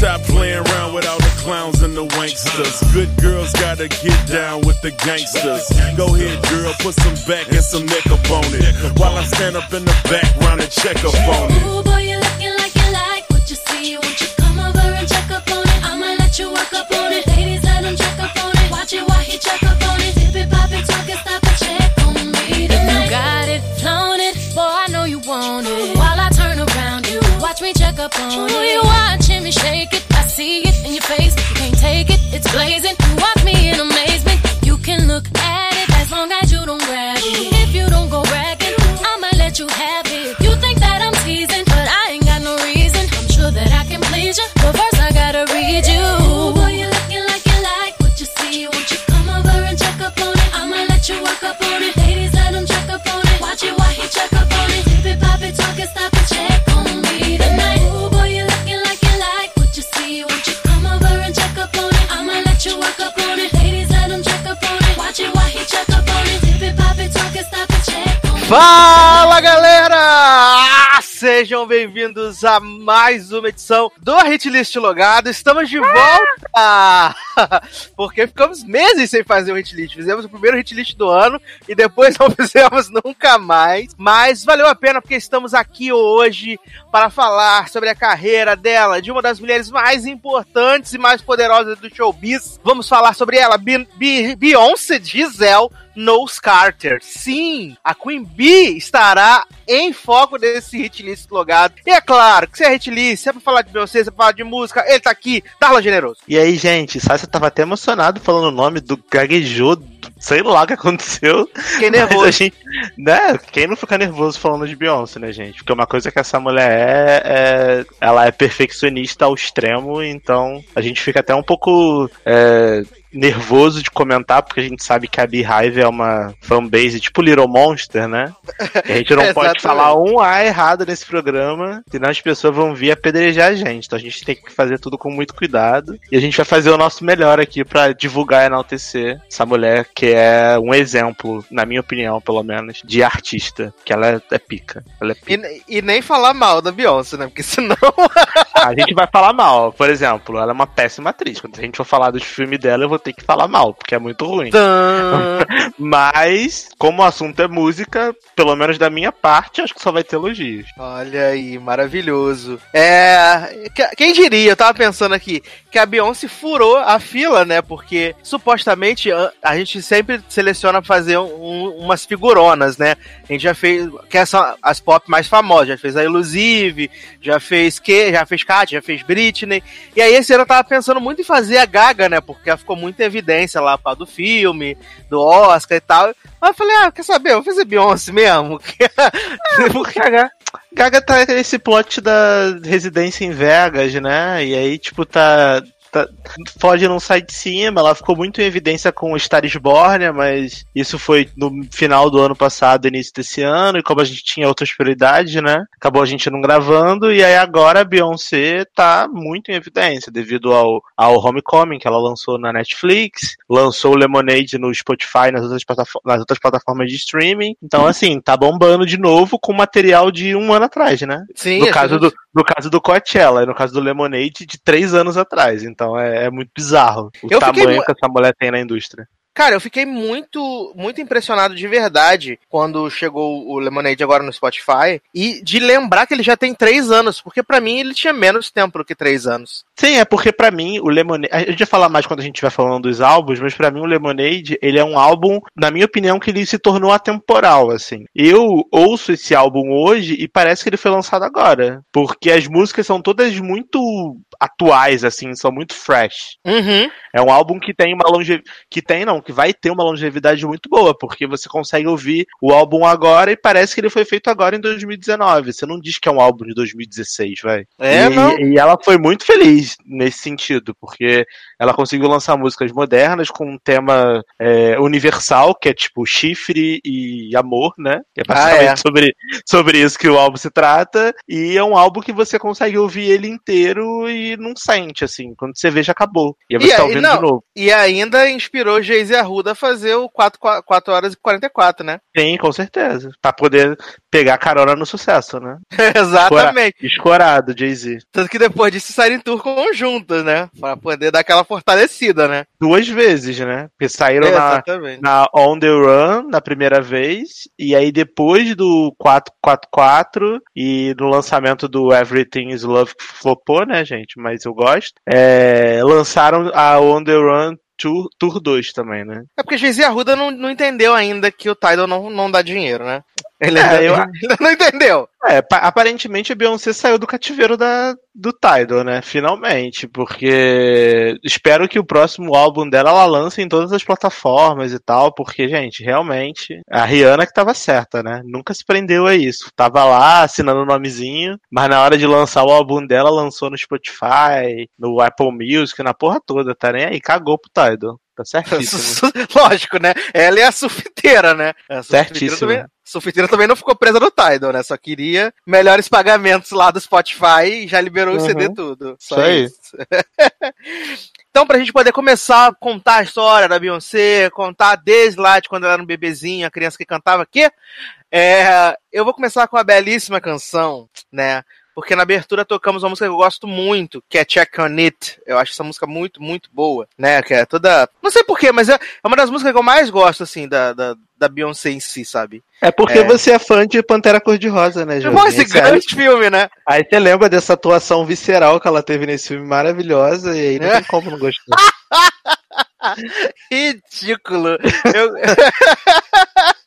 stop playing around with all the clowns and the wanksters. Good girls gotta get down with the gangsters. Go ahead, girl, put some back and some neck up on it. While I stand up in the background and check up on it. Blazing. You Fala galera! Ah, Sejam bem-vindos a mais uma edição do Hitlist Logado. Estamos de volta! Porque ficamos meses sem fazer o Hitlist. Fizemos o primeiro Hitlist do ano e depois não fizemos nunca mais. Mas valeu a pena porque estamos aqui hoje para falar sobre a carreira dela, de uma das mulheres mais importantes e mais poderosas do showbiz. Vamos falar sobre ela, Bi- Bi- Beyoncé Giselle Knowles Carter. Sim, a Queen Bee estará em foco desse hit list logado. E é claro que se é hit list, se é pra falar de Beyoncé, se é pra falar de música, ele tá aqui, Darla Generoso. E aí, gente, Sasha tava até emocionado falando o nome do gaguejou, sei lá o que aconteceu. Fiquei nervoso. gente, né, quem não fica nervoso falando de Beyoncé, né, gente? Porque uma coisa que essa mulher é, é ela é perfeccionista ao extremo, então a gente fica até um pouco é, nervoso de comentar, porque a gente sabe que a Beehive é uma fanbase tipo Little Monster, né? E a gente não pode Exatamente. falar um A errado nesse programa, senão as pessoas vão vir apedrejar a gente. Então a gente tem que fazer tudo com muito cuidado. E a gente vai fazer o nosso melhor aqui pra divulgar e enaltecer essa mulher que é um exemplo, na minha opinião, pelo menos, de artista. Que ela é, é pica. Ela é pica. E, e nem falar mal da Beyoncé, né? Porque senão. A gente vai falar mal. Por exemplo, ela é uma péssima atriz. Quando a gente for falar dos filmes dela, eu vou ter que falar mal, porque é muito ruim. Mas, como o assunto é música, pelo menos da minha parte, acho que só vai ter elogios. Olha aí, maravilhoso. É. que- Quem diria, eu tava pensando aqui, que a Beyoncé furou a fila, né? Porque supostamente a, gente sempre seleciona fazer um- umas figuronas, né? A gente já fez. Que são as pop mais famosas. Já fez a Elusive, já fez que, já fez Kat, já fez Britney. E aí esse ano eu tava pensando muito em fazer a Gaga, né? Porque ela ficou muito em evidência lá causa do filme, do Oscar e tal. Mas eu falei, ah, quer saber? Eu vou fazer Beyoncé mesmo. Porque a Gaga tá nesse plot da residência em Vegas, né? E aí, tipo, tá. Tá Ford não sai de cima, ela ficou muito em evidência com o Star is Born, né, mas isso foi no final do ano passado, início desse ano, e como a gente tinha outras prioridades, né? Acabou a gente não gravando, e aí agora a Beyoncé tá muito em evidência, devido ao, ao Homecoming que ela lançou na Netflix, lançou o Lemonade no Spotify, nas outras, nas outras plataformas de streaming. Então, assim, tá bombando de novo com material de um ano atrás, né? Sim, No a caso, do, no caso do Coachella, e no caso do Lemonade, de três anos atrás. Então é, é muito bizarro o Eu fiquei tamanho mu- que essa mulher tem na indústria. Cara, eu fiquei muito, muito impressionado de verdade quando chegou o Lemonade agora no Spotify e de lembrar que ele já tem três anos, porque pra mim ele tinha menos tempo do que três anos. Sim, é porque pra mim o Lemonade. A gente vai falar mais quando a gente estiver falando dos álbuns, mas pra mim o Lemonade, ele é um álbum, na minha opinião, que ele se tornou atemporal, assim. Eu ouço esse álbum hoje e parece que ele foi lançado agora. Porque as músicas são todas muito atuais, assim, são muito fresh. Uhum. É um álbum que tem uma longevidade. Que tem, não, que vai ter uma longevidade muito boa, porque você consegue ouvir o álbum agora e parece que ele foi feito agora em 2019. Você não diz que é um álbum de 2016, vai. É, e, não. e ela foi muito feliz nesse sentido, porque ela conseguiu lançar músicas modernas com um tema é, universal, que é tipo chifre e amor, né? Que é basicamente Ah, é. sobre, sobre isso que o álbum se trata. E é um álbum que você consegue ouvir ele inteiro e não sente, assim. Quando você vê, já acabou. E aí você E tá ouvindo não, de novo. E ainda inspirou Jay-Z Geise Arruda fazer o 4, 4 horas e 44, né? Sim, com certeza. Pra poder pegar carona no sucesso, né? Exatamente. Escorado, Jay-Z. Tanto que depois disso saíram em tour conjuntos, né? Pra poder dar aquela fortalecida, né? Duas vezes, né? Porque saíram na, na On The Run na primeira vez, e aí depois do 444 e no lançamento do Everything is Love que flopou, né, gente? Mas eu gosto. é, lançaram a On The Run Tour, Tour 2 também, né? É porque Geise Arruda não, não entendeu ainda que o Tidal não, não dá dinheiro, né? Ele É, ainda, eu- ainda não entendeu. É, pa- aparentemente a Beyoncé saiu do cativeiro da, do Tidal, né? Finalmente, porque espero que o próximo álbum dela ela lance em todas as plataformas e tal, porque, gente, realmente, a Rihanna que tava certa, né? Nunca se prendeu a isso. Tava lá assinando o nomezinho, mas na hora de lançar o álbum dela, lançou no Spotify, no Apple Music, na porra toda, tá nem aí, cagou pro Tidal. Tá certíssimo. Lógico, né? Ela é a surfiteira, né? A surfiteira Certíssimo. também, a surfiteira também não ficou presa no Tidal, né? Só queria melhores pagamentos lá do Spotify e já liberou o Uhum. CD tudo. Só Isso aí. isso. então, pra gente poder começar a contar a história da Beyoncé, contar desde lá de quando ela era um bebezinho, a criança que cantava aqui, é, eu vou começar com uma belíssima canção, né? Porque na abertura tocamos uma música que eu gosto muito, que é Check on It. Eu acho essa música muito, muito boa, né? Que é toda. Não sei porquê, mas é é uma das músicas que eu mais gosto, assim, da, da, da Beyoncé em si, sabe? É porque É. você é fã de Pantera Cor-de-Rosa, né, Josinha? esse aí- grande filme, né? Aí você lembra dessa atuação visceral que ela teve nesse filme maravilhosa, e aí não tem como não gostar. Ridículo. Eu...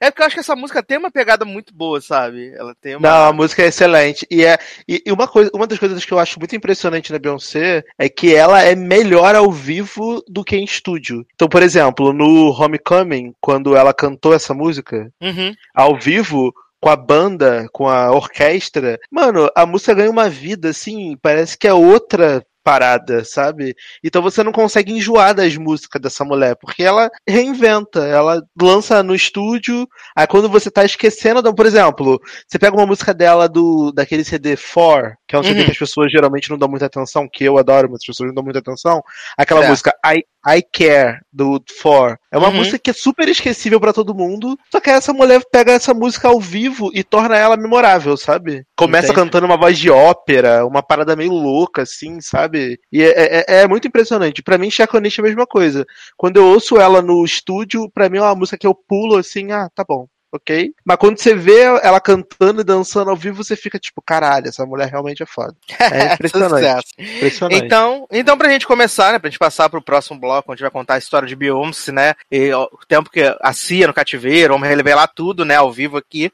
é porque eu acho que essa música tem uma pegada muito boa, sabe? Ela tem uma. Não, a música é excelente. E, é, e, uma, coisa, uma das coisas que eu acho muito impressionante na Beyoncé é que ela é melhor ao vivo do que em estúdio. Então, por exemplo, no Homecoming, quando ela cantou essa música, Uhum. ao vivo, com a banda, com a orquestra, mano, a música ganha uma vida, assim, parece que é outra parada, sabe? Então você não consegue enjoar das músicas dessa mulher, porque ela reinventa, ela lança no estúdio, aí quando você tá esquecendo, da- por exemplo, você pega uma música dela do daquele CD 4, que é um CD Uhum. que as pessoas geralmente não dão muita atenção, que eu adoro, mas as pessoas não dão muita atenção, aquela Certo. música I, I Care, do 4. É uma Uhum. música que é super esquecível pra todo mundo, só que essa mulher pega essa música ao vivo e torna ela memorável, sabe? Começa Entendi. cantando uma voz de ópera, uma parada meio louca, assim, sabe? E é, é- é muito impressionante. Pra mim, Chaconete é a mesma coisa. Quando eu ouço ela no estúdio, pra mim é uma música que eu pulo assim, ah, tá bom. Ok? Mas quando você vê ela cantando e dançando ao vivo, você fica tipo, caralho, essa mulher realmente é foda. É impressionante. Impressionante. Então, então, pra gente começar, né? Pra gente passar pro próximo bloco, onde vai contar a história de Beyoncé, né? E ó, o tempo que a Cia no cativeiro, vamos revelar tudo, né? Ao vivo aqui.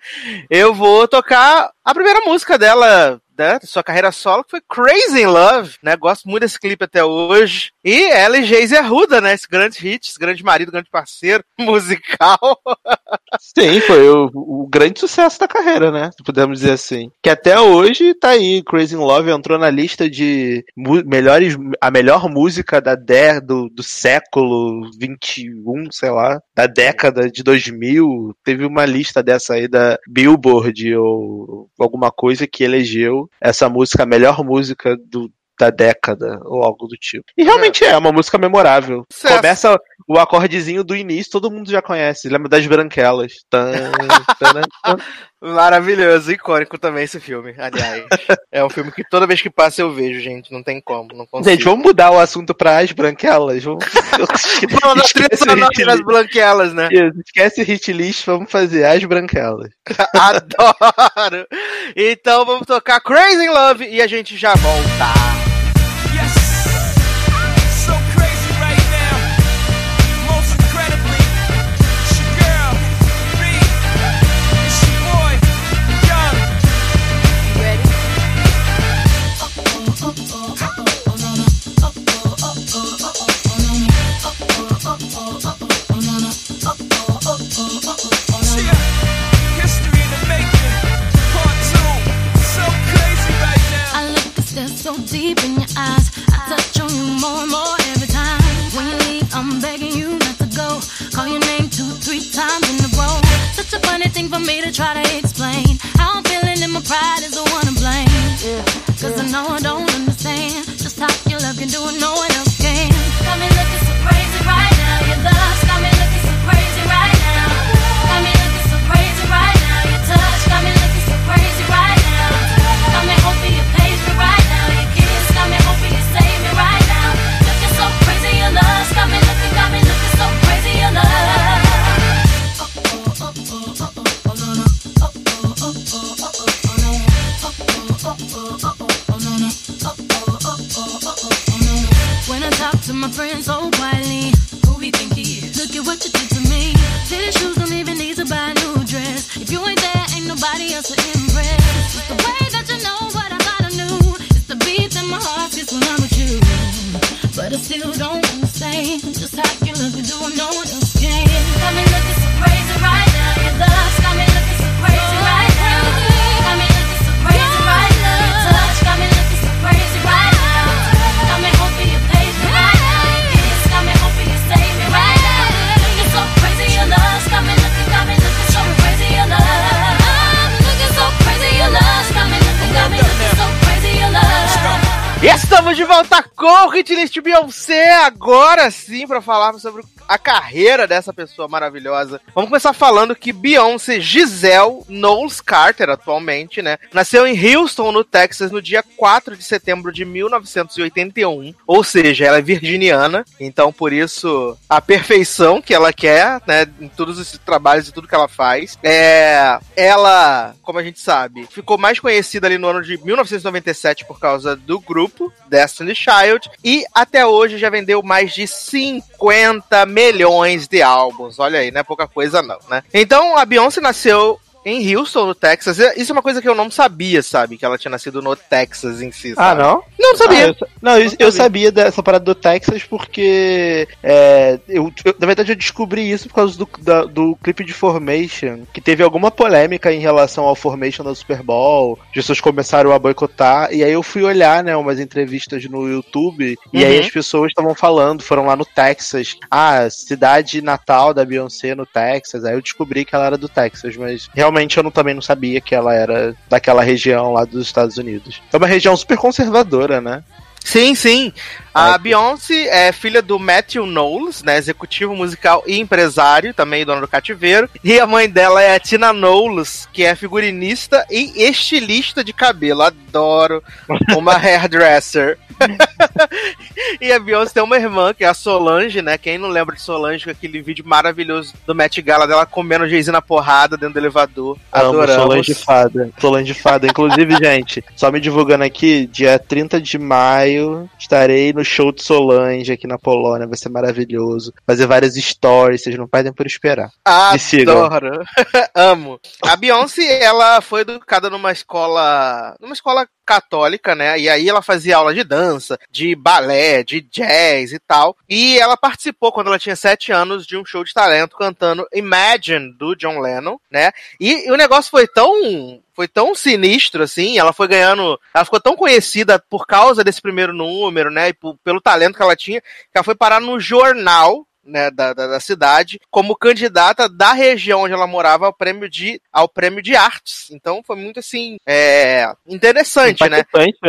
Eu vou tocar a primeira música dela, né? Da sua carreira solo, foi Crazy in Love, né? Gosto muito desse clipe até hoje. E ela e Geise Arruda, né? Esse grande hit, esse grande marido, grande parceiro musical. Sim, foi o, o grande sucesso da carreira, né? Podemos dizer assim. Que até hoje tá aí. Crazy in Love entrou na lista de melhores, a melhor música da dé do, do século 21, sei lá, da década de 2000. Teve uma lista dessa aí da Billboard ou alguma coisa que elegeu essa música a melhor música do da década, ou algo do tipo. E realmente é, uma música memorável. Sucesso. Começa o acordezinho do início, todo mundo já conhece. Lembra das branquelas. Tan, tan, tan. Maravilhoso, icônico também esse filme, aliás. é um filme que toda vez que passa eu vejo, gente. Não tem como, não consigo. Gente, vamos mudar o assunto para as branquelas. Vamos... Vamos na trilha sonora das branquelas, né? Esquece o hit list, vamos fazer as branquelas. Adoro! Então vamos tocar Crazy Love e a gente já volta. For me to try to explain. How I'm feeling and my pride is the one to blame. Yeah, Cause I know I don't understand just how your love can do it, no one else my friend so oh, quietly. Who he think he is? Look at what you did to me. Fitted shoes don't even need to buy a new dress. If you ain't there, ain't nobody else com o Hitlist Beyoncé, agora sim, para falarmos sobre a carreira dessa pessoa maravilhosa. Vamos começar falando que Beyoncé Giselle Knowles Carter, atualmente, né, nasceu em Houston, no Texas, no dia 4 de setembro de 1981, ou seja, ela é virginiana, então por isso a perfeição que ela quer, né, em todos os trabalhos e tudo que ela faz. É, ela, como a gente sabe, ficou mais conhecida ali no ano de 1997 por causa do grupo Destiny Child e até hoje já vendeu mais de 50 milhões de álbuns. Olha aí, não é pouca coisa não, né? Então a Beyoncé nasceu em Houston, no Texas. Isso é uma coisa que eu não sabia, sabe? Que ela tinha nascido no Texas em si. Ah, sabe? não? Não sabia. Ah, eu, não, eu, eu sabia dessa parada do Texas porque é, eu, eu- na verdade eu descobri isso por causa do, da- do clipe de Formation, que teve alguma polêmica em relação ao Formation da Super Bowl, as pessoas começaram a boicotar, e aí eu fui olhar, né, umas entrevistas no YouTube, e aí Uhum. as pessoas estavam falando, foram lá no Texas, ah, cidade natal da Beyoncé no Texas, aí eu descobri que ela era do Texas, mas realmente eu não, também não sabia que ela era daquela região lá dos Estados Unidos. É uma região super conservadora, né? Sim, sim. A Beyoncé é filha do Matthew Knowles, né? Executivo musical e empresário, também dono do cativeiro. E a mãe dela é a Tina Knowles, que é figurinista e estilista de cabelo. Adoro uma hairdresser. e a Beyoncé tem uma irmã, que é a Solange, né? Quem não lembra de Solange com aquele vídeo maravilhoso do Met Gala dela comendo Jay-Z na porrada dentro do elevador. Amo Adoramos. Solange Fada. Solange Fada. Inclusive, gente, só me divulgando aqui, dia 30 de maio, estarei no show de Solange aqui na Polônia. Vai ser maravilhoso. Fazer várias stories, vocês não perdem por esperar. Adoro. Amo. A Beyoncé, ela foi educada numa escola. numa escola católica, né? E aí ela fazia aula de dança, de balé, de jazz e tal. E ela participou, quando ela tinha sete anos, de um show de talento cantando Imagine, do John Lennon, né? E, e o negócio foi tão. Foi tão sinistro, assim, ela foi ganhando. Ela ficou tão conhecida por causa desse primeiro número, né? E pelo talento que ela tinha, que ela foi parar no jornal né, da, da, da cidade como candidata da região onde ela morava ao prêmio de, ao prêmio de artes. Então foi muito assim é, interessante, né?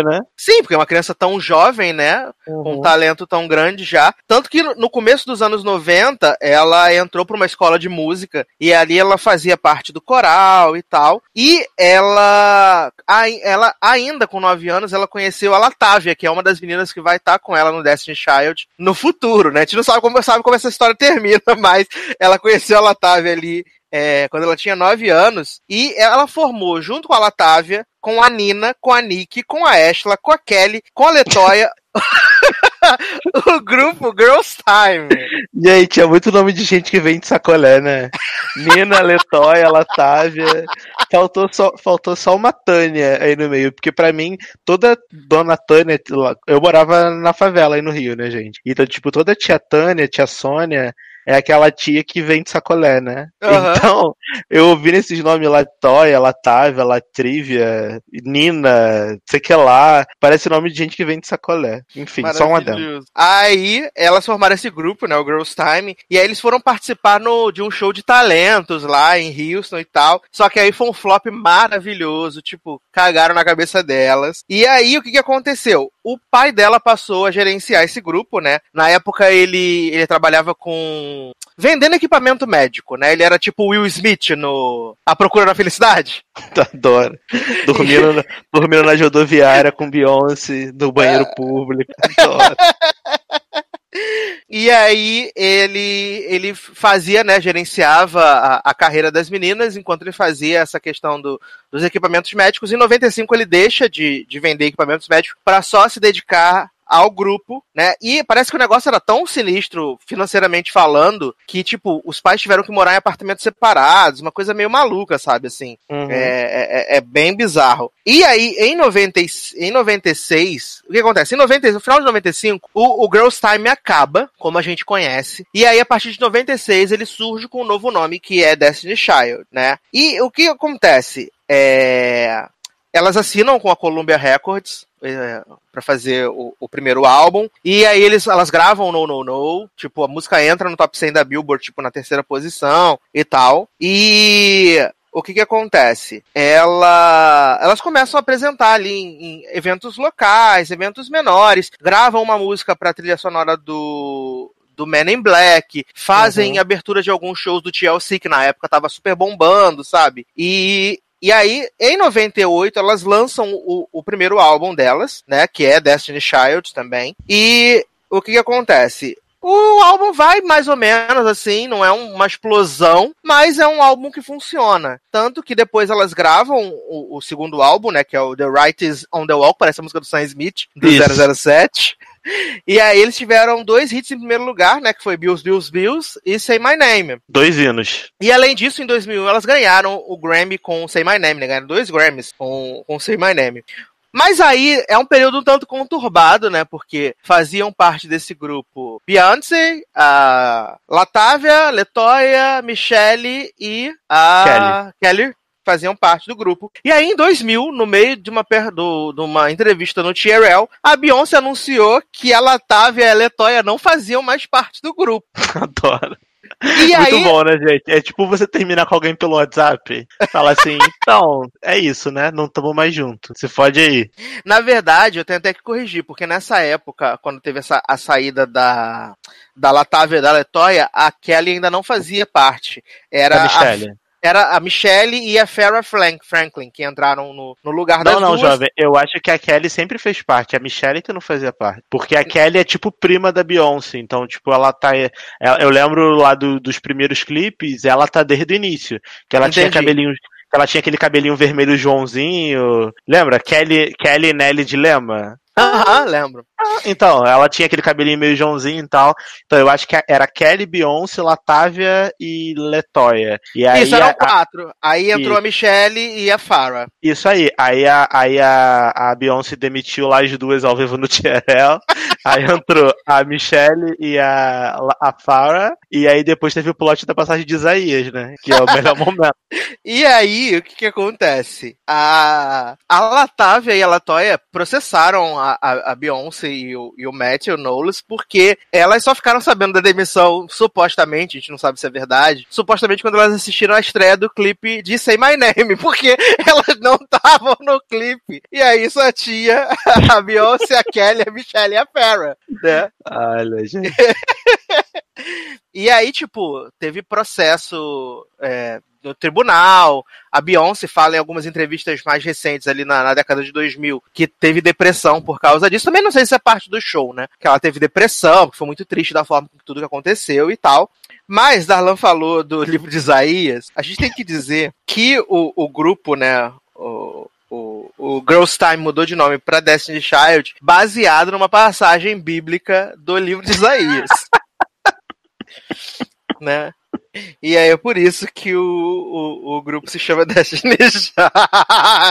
Né? Sim, porque é uma criança tão jovem, né? Com um talento tão grande já. Tanto que no- começo dos anos 90, ela entrou para uma escola de música e ali ela fazia parte do coral e tal. E ela, ai- ela ainda com 9 anos, ela conheceu a Latávia, que é uma das meninas que vai estar com ela no Destiny Child no futuro, né? A gente não sabe como, sabe como essa história termina, mas ela conheceu a Latávia ali é, quando ela tinha 9 anos, e ela formou, junto com a Latávia, com a Nina, com a Nick, com a Ashla, com a Kelly, com a Letoya, o grupo Girls Time. Gente, é muito nome de gente que vem de sacolé, né? Nina, Letoya, Latávia. Faltou só, faltou só uma Tânia aí no meio, porque pra mim, toda dona Tânia, eu morava na favela aí no Rio, né, gente? Então, tipo, toda tia Tânia, tia Sônia, é aquela tia que vem de sacolé, né? Aham. Então, eu ouvi esses nomes Latoya, Latávia, Latrívia, Nina, sei que lá, parece nome de gente que vem de sacolé. Enfim, só um adendo. Maravilhoso. Aí elas formaram esse grupo, né, o Girls Time, e aí eles foram participar no, de um show de talentos lá em Houston e tal. Só que aí foi um flop maravilhoso, tipo, cagaram na cabeça delas. E aí o que, que aconteceu? O pai dela passou a gerenciar esse grupo, né? Na época ele, ele trabalhava com vendendo equipamento médico, né? Ele era tipo Will Smith no A Procura da Felicidade. Adoro. Dormindo, na- dormindo na rodoviária com Beyoncé, no banheiro público. Adoro. E aí ele ele fazia, né, gerenciava a, a carreira das meninas enquanto ele fazia essa questão do, dos equipamentos médicos. Em 95 ele deixa de, de vender equipamentos médicos para só se dedicar ao grupo, né? E parece que o negócio era tão sinistro, financeiramente falando, que, tipo, os pais tiveram que morar em apartamentos separados, uma coisa meio maluca, sabe, assim. Uhum. É, é, é bem bizarro. E aí, em, 90, e- em 96, o que acontece? Em 90, no final de 95, o, o Girls Time acaba, como a gente conhece. E aí, a partir de 96, ele surge com um novo nome, que é Destiny Child, né? E o que acontece? É... Elas assinam com a Columbia Records, é, para fazer o, o primeiro álbum. E aí eles, elas gravam No No No, tipo, a música entra no top 100 da Billboard, tipo, na terceira posição e tal. E o que que acontece? Ela, elas começam a apresentar ali em, em eventos locais, eventos menores, gravam uma música pra trilha sonora do do Men in Black, fazem abertura de alguns shows do TLC, que na época tava super bombando, sabe? E e aí, em 98, elas lançam o, o primeiro álbum delas, né? Que é Destiny Child também. E o que, que acontece? O álbum vai mais ou menos assim, não é um- uma explosão, mas é um álbum que funciona. Tanto que depois elas gravam o, o segundo álbum, né? Que é o The Right Is on the Wall, parece a música do Sam Smith, do Isso. 007. E aí eles tiveram dois hits em primeiro lugar, né? Que foi Bills, Bills, Bills e Say My Name. Dois hinos. E além disso, em 2001, elas ganharam o Grammy com Say My Name, né? Ganharam dois Grammys com, com Say My Name. Mas aí é um período um tanto conturbado, né? Porque faziam parte desse grupo Beyoncé, a Latávia, Letoya, Michelle e a Kelly. Faziam parte do grupo. E aí, em 2000, no meio de uma, do- de uma entrevista no TRL, a Beyoncé anunciou que a Latávia e a Letoya não faziam mais parte do grupo. Adoro. E Muito aí, bom, né, gente? É tipo você terminar com alguém pelo WhatsApp. Fala assim, então, é isso, né? Não tamo mais junto. Se fode aí. Na verdade, eu tenho até que corrigir, porque nessa época, quando teve essa, a saída da, da Latávia e da Letoya, a Kelly ainda não fazia parte. Era Da Michelle. Era a Michelle e a Farrah Frank- Franklin que entraram no, no lugar das Não, não, duas. jovem. Eu acho que a Kelly sempre fez parte. A Michelle que não fazia parte. Porque a Kelly é tipo prima da Beyoncé. Então, tipo, ela tá. ela- Eu lembro lá do- dos primeiros clipes, ela tá desde o início. Que ela tinha Entendi. cabelinho. que Ela tinha aquele cabelinho vermelho Joãozinho. Lembra? Kelly, Kelly Nelly Dilema? Aham, lembro. Então, ela tinha aquele cabelinho meio Joãozinho e tal. Então, eu acho que era Kelly, Beyoncé, Latávia e Letoya. E aí Isso, eram a- quatro. Aí entrou a Michelle e a Farrah. Isso aí. Aí a, aí a, a Beyoncé demitiu lá as duas ao vivo no TRL. aí entrou a Michelle e a, a Farah. E aí depois teve o plot da passagem de Isaías, né? Que é o melhor momento. E aí, o que que acontece? A, a Latávia e a Latoya processaram a, a, a Beyoncé e o, e o Matt e o Knowles porque elas só ficaram sabendo da demissão, supostamente, a gente não sabe se é verdade, supostamente quando elas assistiram a estreia do clipe de Say My Name, porque elas não estavam no clipe. E aí só tinha a Beyoncé, a Kelly, a Michelle e a Farrah, né? Olha, gente. E aí, tipo, teve processo é, no tribunal. A Beyoncé fala em algumas entrevistas mais recentes ali na, na década de 2000 que teve depressão por causa disso. Também não sei se é parte do show, né? Que ela teve depressão, que foi muito triste da forma com que tudo que aconteceu e tal. Mas Darlan falou do livro de Isaías. A gente tem que dizer que o, o grupo, né? O, o, o Girls Time mudou de nome para Destiny Child, baseado numa passagem bíblica do livro de Isaías. né? E aí é por isso que o, o, o grupo se chama Destiny.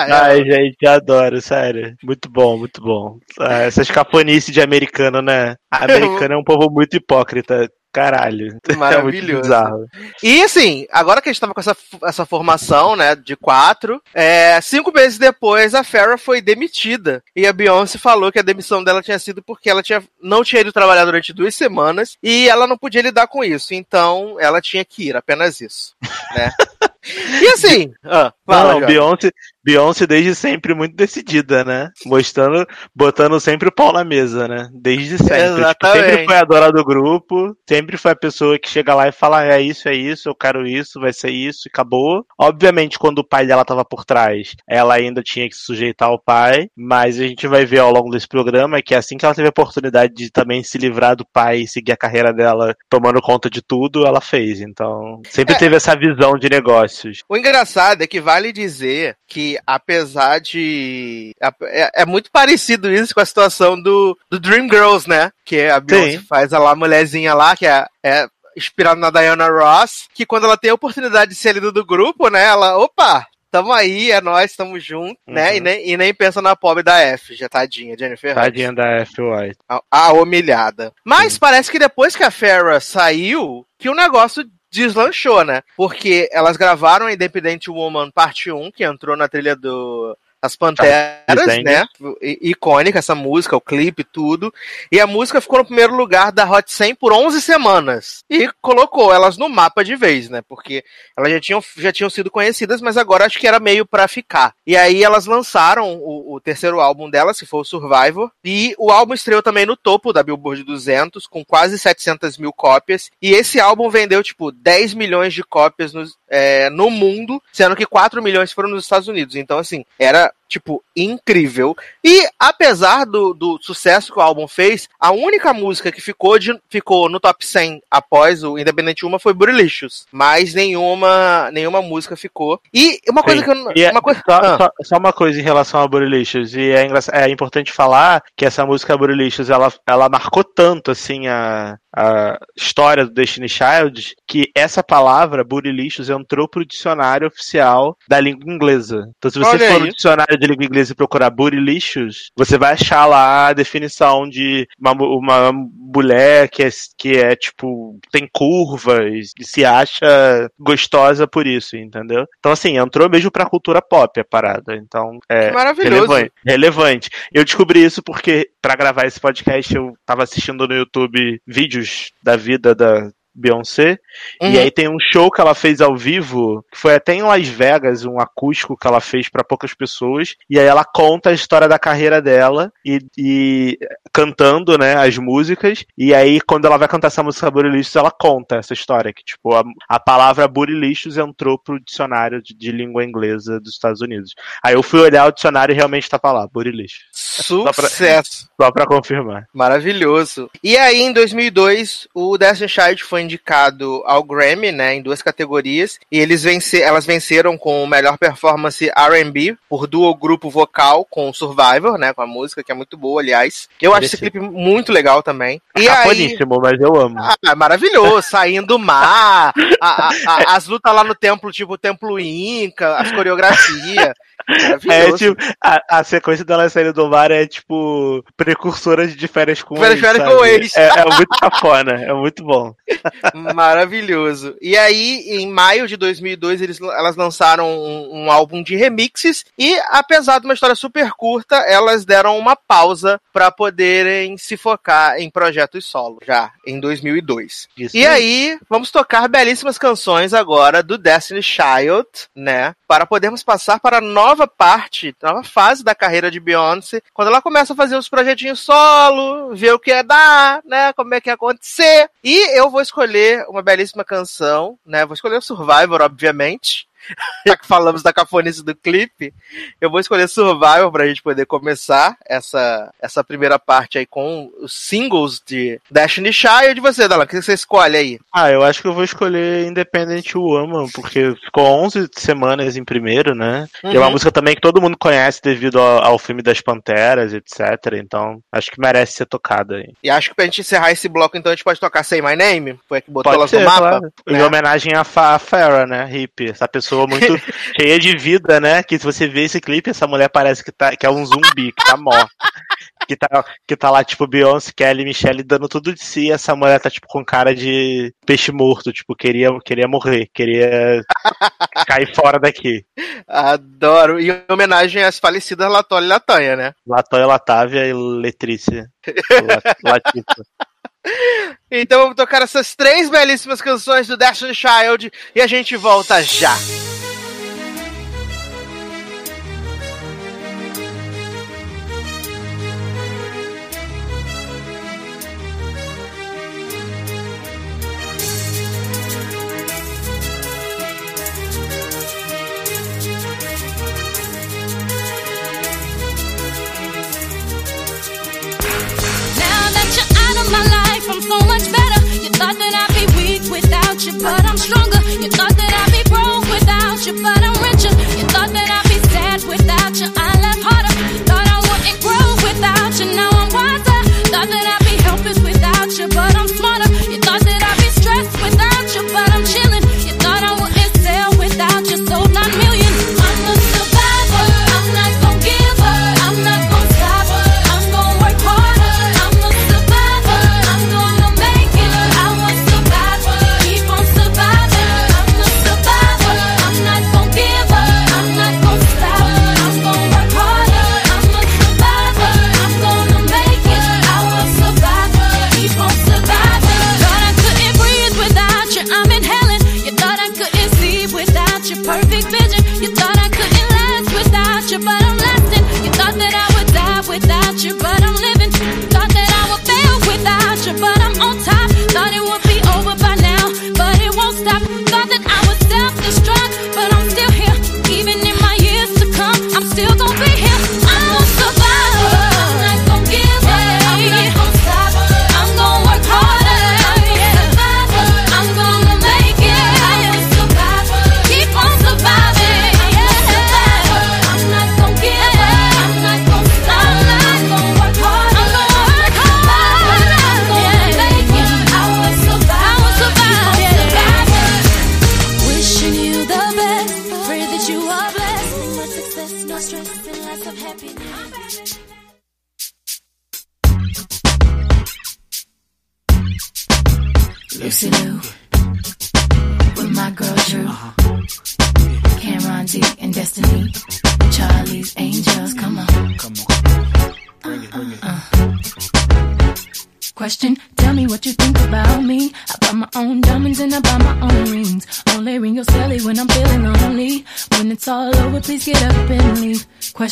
Ai, gente, adoro, sério. Muito bom, muito bom. Ah, Essas cafonices de americano, né? Americano é um povo muito hipócrita. Caralho. É Maravilhoso. bizarro. E assim, agora que a gente tava com essa, essa formação, né, de quatro, é, cinco meses depois a Farrah foi demitida. E a Beyoncé falou que a demissão dela tinha sido porque ela tinha, não tinha ido trabalhar durante duas semanas e ela não podia lidar com isso. Então ela tinha que ir, apenas isso. Né? e assim, ah, fala, Não. Beyoncé, Beyoncé desde sempre muito decidida, né? Mostrando, botando sempre o pau na mesa, né? Desde sempre. Tipo, sempre foi a dona do grupo, sempre foi a pessoa que chega lá e fala, é isso, é isso, eu quero isso, vai ser isso, e acabou. Obviamente, quando o pai dela tava por trás, ela ainda tinha que se sujeitar ao pai, mas a gente vai ver ao longo desse programa que assim que ela teve a oportunidade de também se livrar do pai e seguir a carreira dela tomando conta de tudo, ela fez. Então, sempre É. teve essa visão de negócio. Burilicious. O engraçado é que vale dizer que, apesar de. É, é muito parecido isso com a situação do, do Dream Girls, né? Que a Beyoncé Sim. faz a lá mulherzinha lá, que é, é inspirado na Diana Ross, que quando ela tem a oportunidade de ser líder do grupo, né? Ela, opa! Tamo aí, é nós, tamo junto, né? Uhum. E nem, e nem pensa na pobre da F, já tadinha, Jennifer. Tadinha da F. White. A, a humilhada. Mas parece que depois que a Farrah saiu, que o negócio deslanchou, né? Porque elas gravaram a Independent Woman Parte 1, que entrou na trilha do As Panteras, Desenho. né? Icônica essa música, o clipe, tudo. E a música ficou no primeiro lugar da Hot 100 por 11 semanas. E colocou elas no mapa de vez, né? Porque elas já tinham, já tinham sido conhecidas, mas agora acho que era meio pra ficar. E aí elas lançaram o, o terceiro álbum delas, que foi o Survivor. E o álbum estreou também no topo da Billboard 200, com quase 700 mil cópias. E esse álbum vendeu, tipo, 10 milhões de cópias nos- é, no mundo, sendo que 4 milhões foram nos Estados Unidos. Então, assim, era, tipo, incrível. E, apesar do, do sucesso que o álbum fez, a única música que ficou, de- ficou no top 100 após o Independente Uma foi Burilicious. Mas nenhuma, nenhuma música ficou. E uma coisa Sim. que eu não. É- uma coisa, Só, Ah. só- só uma coisa em relação a Burilicious, e é, é importante falar que essa música Burilicious, ela, ela marcou tanto, assim, a, a história do Destiny Child, que essa palavra, Burilicious, entrou pro dicionário oficial da língua inglesa. Então, se você Olha for aí. no dicionário de língua inglesa e procurar Burilicious, você vai achar lá a definição de uma, uma mulher que é, que é, tipo, tem curvas e se acha gostosa por isso, entendeu? Então, assim, entrou mesmo pra cultura pop a parada. Então, é relevante. relevante. Eu descobri isso porque, pra gravar esse podcast, eu tava assistindo no YouTube vídeos da vida da Beyoncé. Uhum. E aí tem um show que ela fez ao vivo, que foi até em Las Vegas, um acústico que ela fez pra poucas pessoas. E aí ela conta a história da carreira dela e, e cantando, né, as músicas. E aí quando ela vai cantar essa música Burilicious, ela conta essa história que tipo a, a palavra Burilicious entrou pro dicionário de, de língua inglesa dos Estados Unidos. Aí eu fui olhar o dicionário e realmente tava lá, Burilicious. Sucesso. Só pra confirmar. Maravilhoso. E aí, em 2002, o Destiny Child foi indicado ao Grammy, né, em duas categorias, e eles vence elas venceram com melhor performance R&B por duo grupo vocal com Survivor, né, com a música que é muito boa, aliás. Eu acho esse clipe muito legal também. E aí, Cafoníssimo, mas eu amo. ah, maravilhoso, saindo do mar, a- a- a- as lutas lá no templo, tipo o templo Inca, as coreografias. É, tipo, a, a sequência dela saindo do mar é, tipo, precursora de férias com Férias- férias com ex. É, é muito cafona, é muito bom. Maravilhoso. E aí, em maio de 2002, eles, elas lançaram um, um álbum de remixes e, apesar de uma história super curta, elas deram uma pausa para poderem se focar em projetos solo, já em 2002. Isso E aí, vamos tocar belíssimas canções agora do Destiny Child, né? Para podermos passar para a nova parte, nova fase da carreira de Beyoncé, quando ela começa a fazer os projetinhos solo, ver o que é dar, né? Como é que ia acontecer. E eu vou escolher uma belíssima canção, né? Vou escolher o Survivor, obviamente. Já que falamos da cafonice do clipe, eu vou escolher Survivor pra gente poder começar essa, essa primeira parte aí com os singles de Destiny Child. E você, Dalan, o que você escolhe aí? Ah, eu acho que eu vou escolher Independent Woman, porque ficou 11 semanas em primeiro, né? E é uma Uhum. música também que todo mundo conhece devido ao, ao filme das Panteras, etc. Então, acho que merece ser tocada aí. E acho que pra gente encerrar esse bloco, então, a gente pode tocar Say My Name? Foi a que botou Pode elas ser, no mapa? claro. né? Em homenagem à, Fa à Farrah, né? Hippie. Essa pessoa muito cheia de vida, né? Que se você vê esse clipe, essa mulher parece que, tá, que é um zumbi, que tá morta. Que tá, que tá lá, tipo, Beyoncé, Kelly, Michelle dando tudo de si, e essa mulher tá, tipo, com cara de peixe morto, tipo, queria, queria morrer, queria cair fora daqui. Adoro. E em homenagem às falecidas Latoya e Latanha, né? Latoya Latávia e Letrícia. La- Latifa. Então vamos tocar essas três belíssimas canções do Destiny Child e a gente volta já.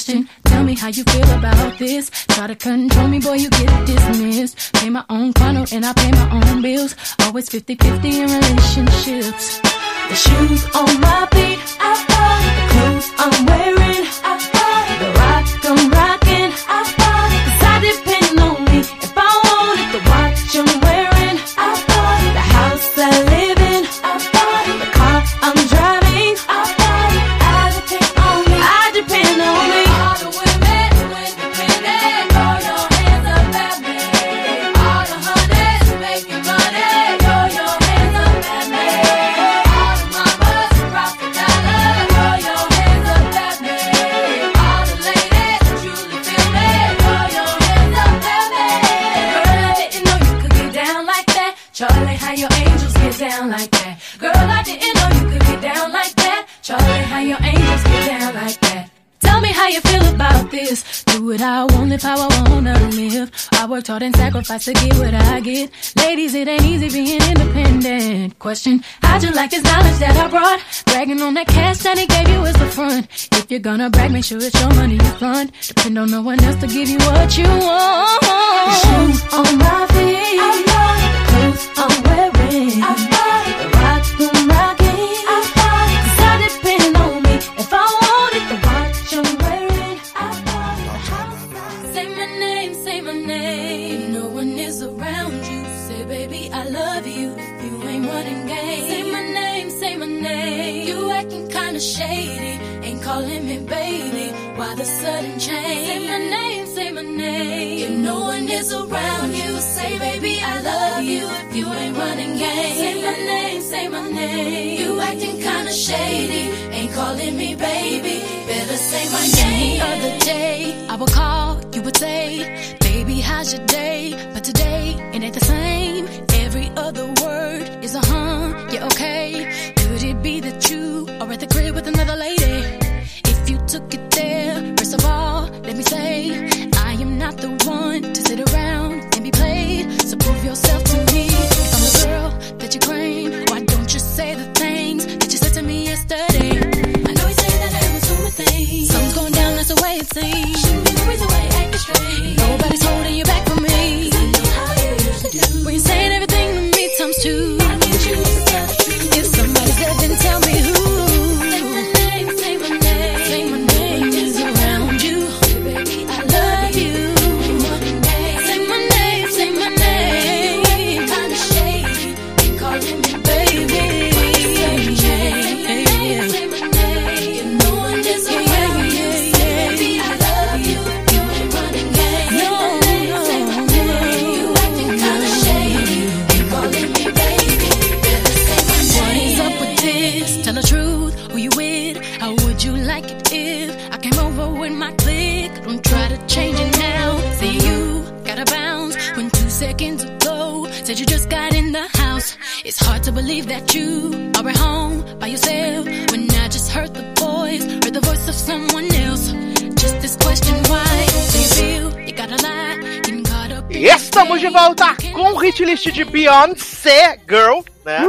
Question, tell me how you feel about this. Try to control me, boy, you get dismissed. Pay my own condo and I pay my own bills. Always 50-50 in relationships. The shoes on my feet, I bought. The clothes I'm wearing, I you feel about this. Do what I want, live how I wanna live. I worked hard and sacrificed to get what I get. Ladies, it ain't easy being independent. Question, how'd you like this knowledge that I brought? Bragging on that cash that he gave you is the front. If you're gonna brag, make sure it's your money you fund. Depend on no one else to give you what you want. Shoes on my feet. I the clothes I'm wearing. I is around you, say, baby, I love you. If you ain't running game, say my name, say my name. You acting kinda shady, ain't calling me baby. Better say my name. The other day, I would call, you would say, Baby, how's your day? But today, it ain't the same. Every other word is a huh, yeah, okay. Could it be that you are at the crib with another lady? If you took it there, first of all, let me say, I am not the one to sit around yourself to me. If I'm the girl that you claim, why don't you say the things that you said to me yesterday? I know you say that I was doing my thing. Something's going down, that's the way it seems. Believe that you are at home by yourself when I just heard the voice, heard the voice of someone else. Just this question, why do you feel you gotta lie? Getting caught up Estamos de volta com o hit list de Beyoncé Girl, né?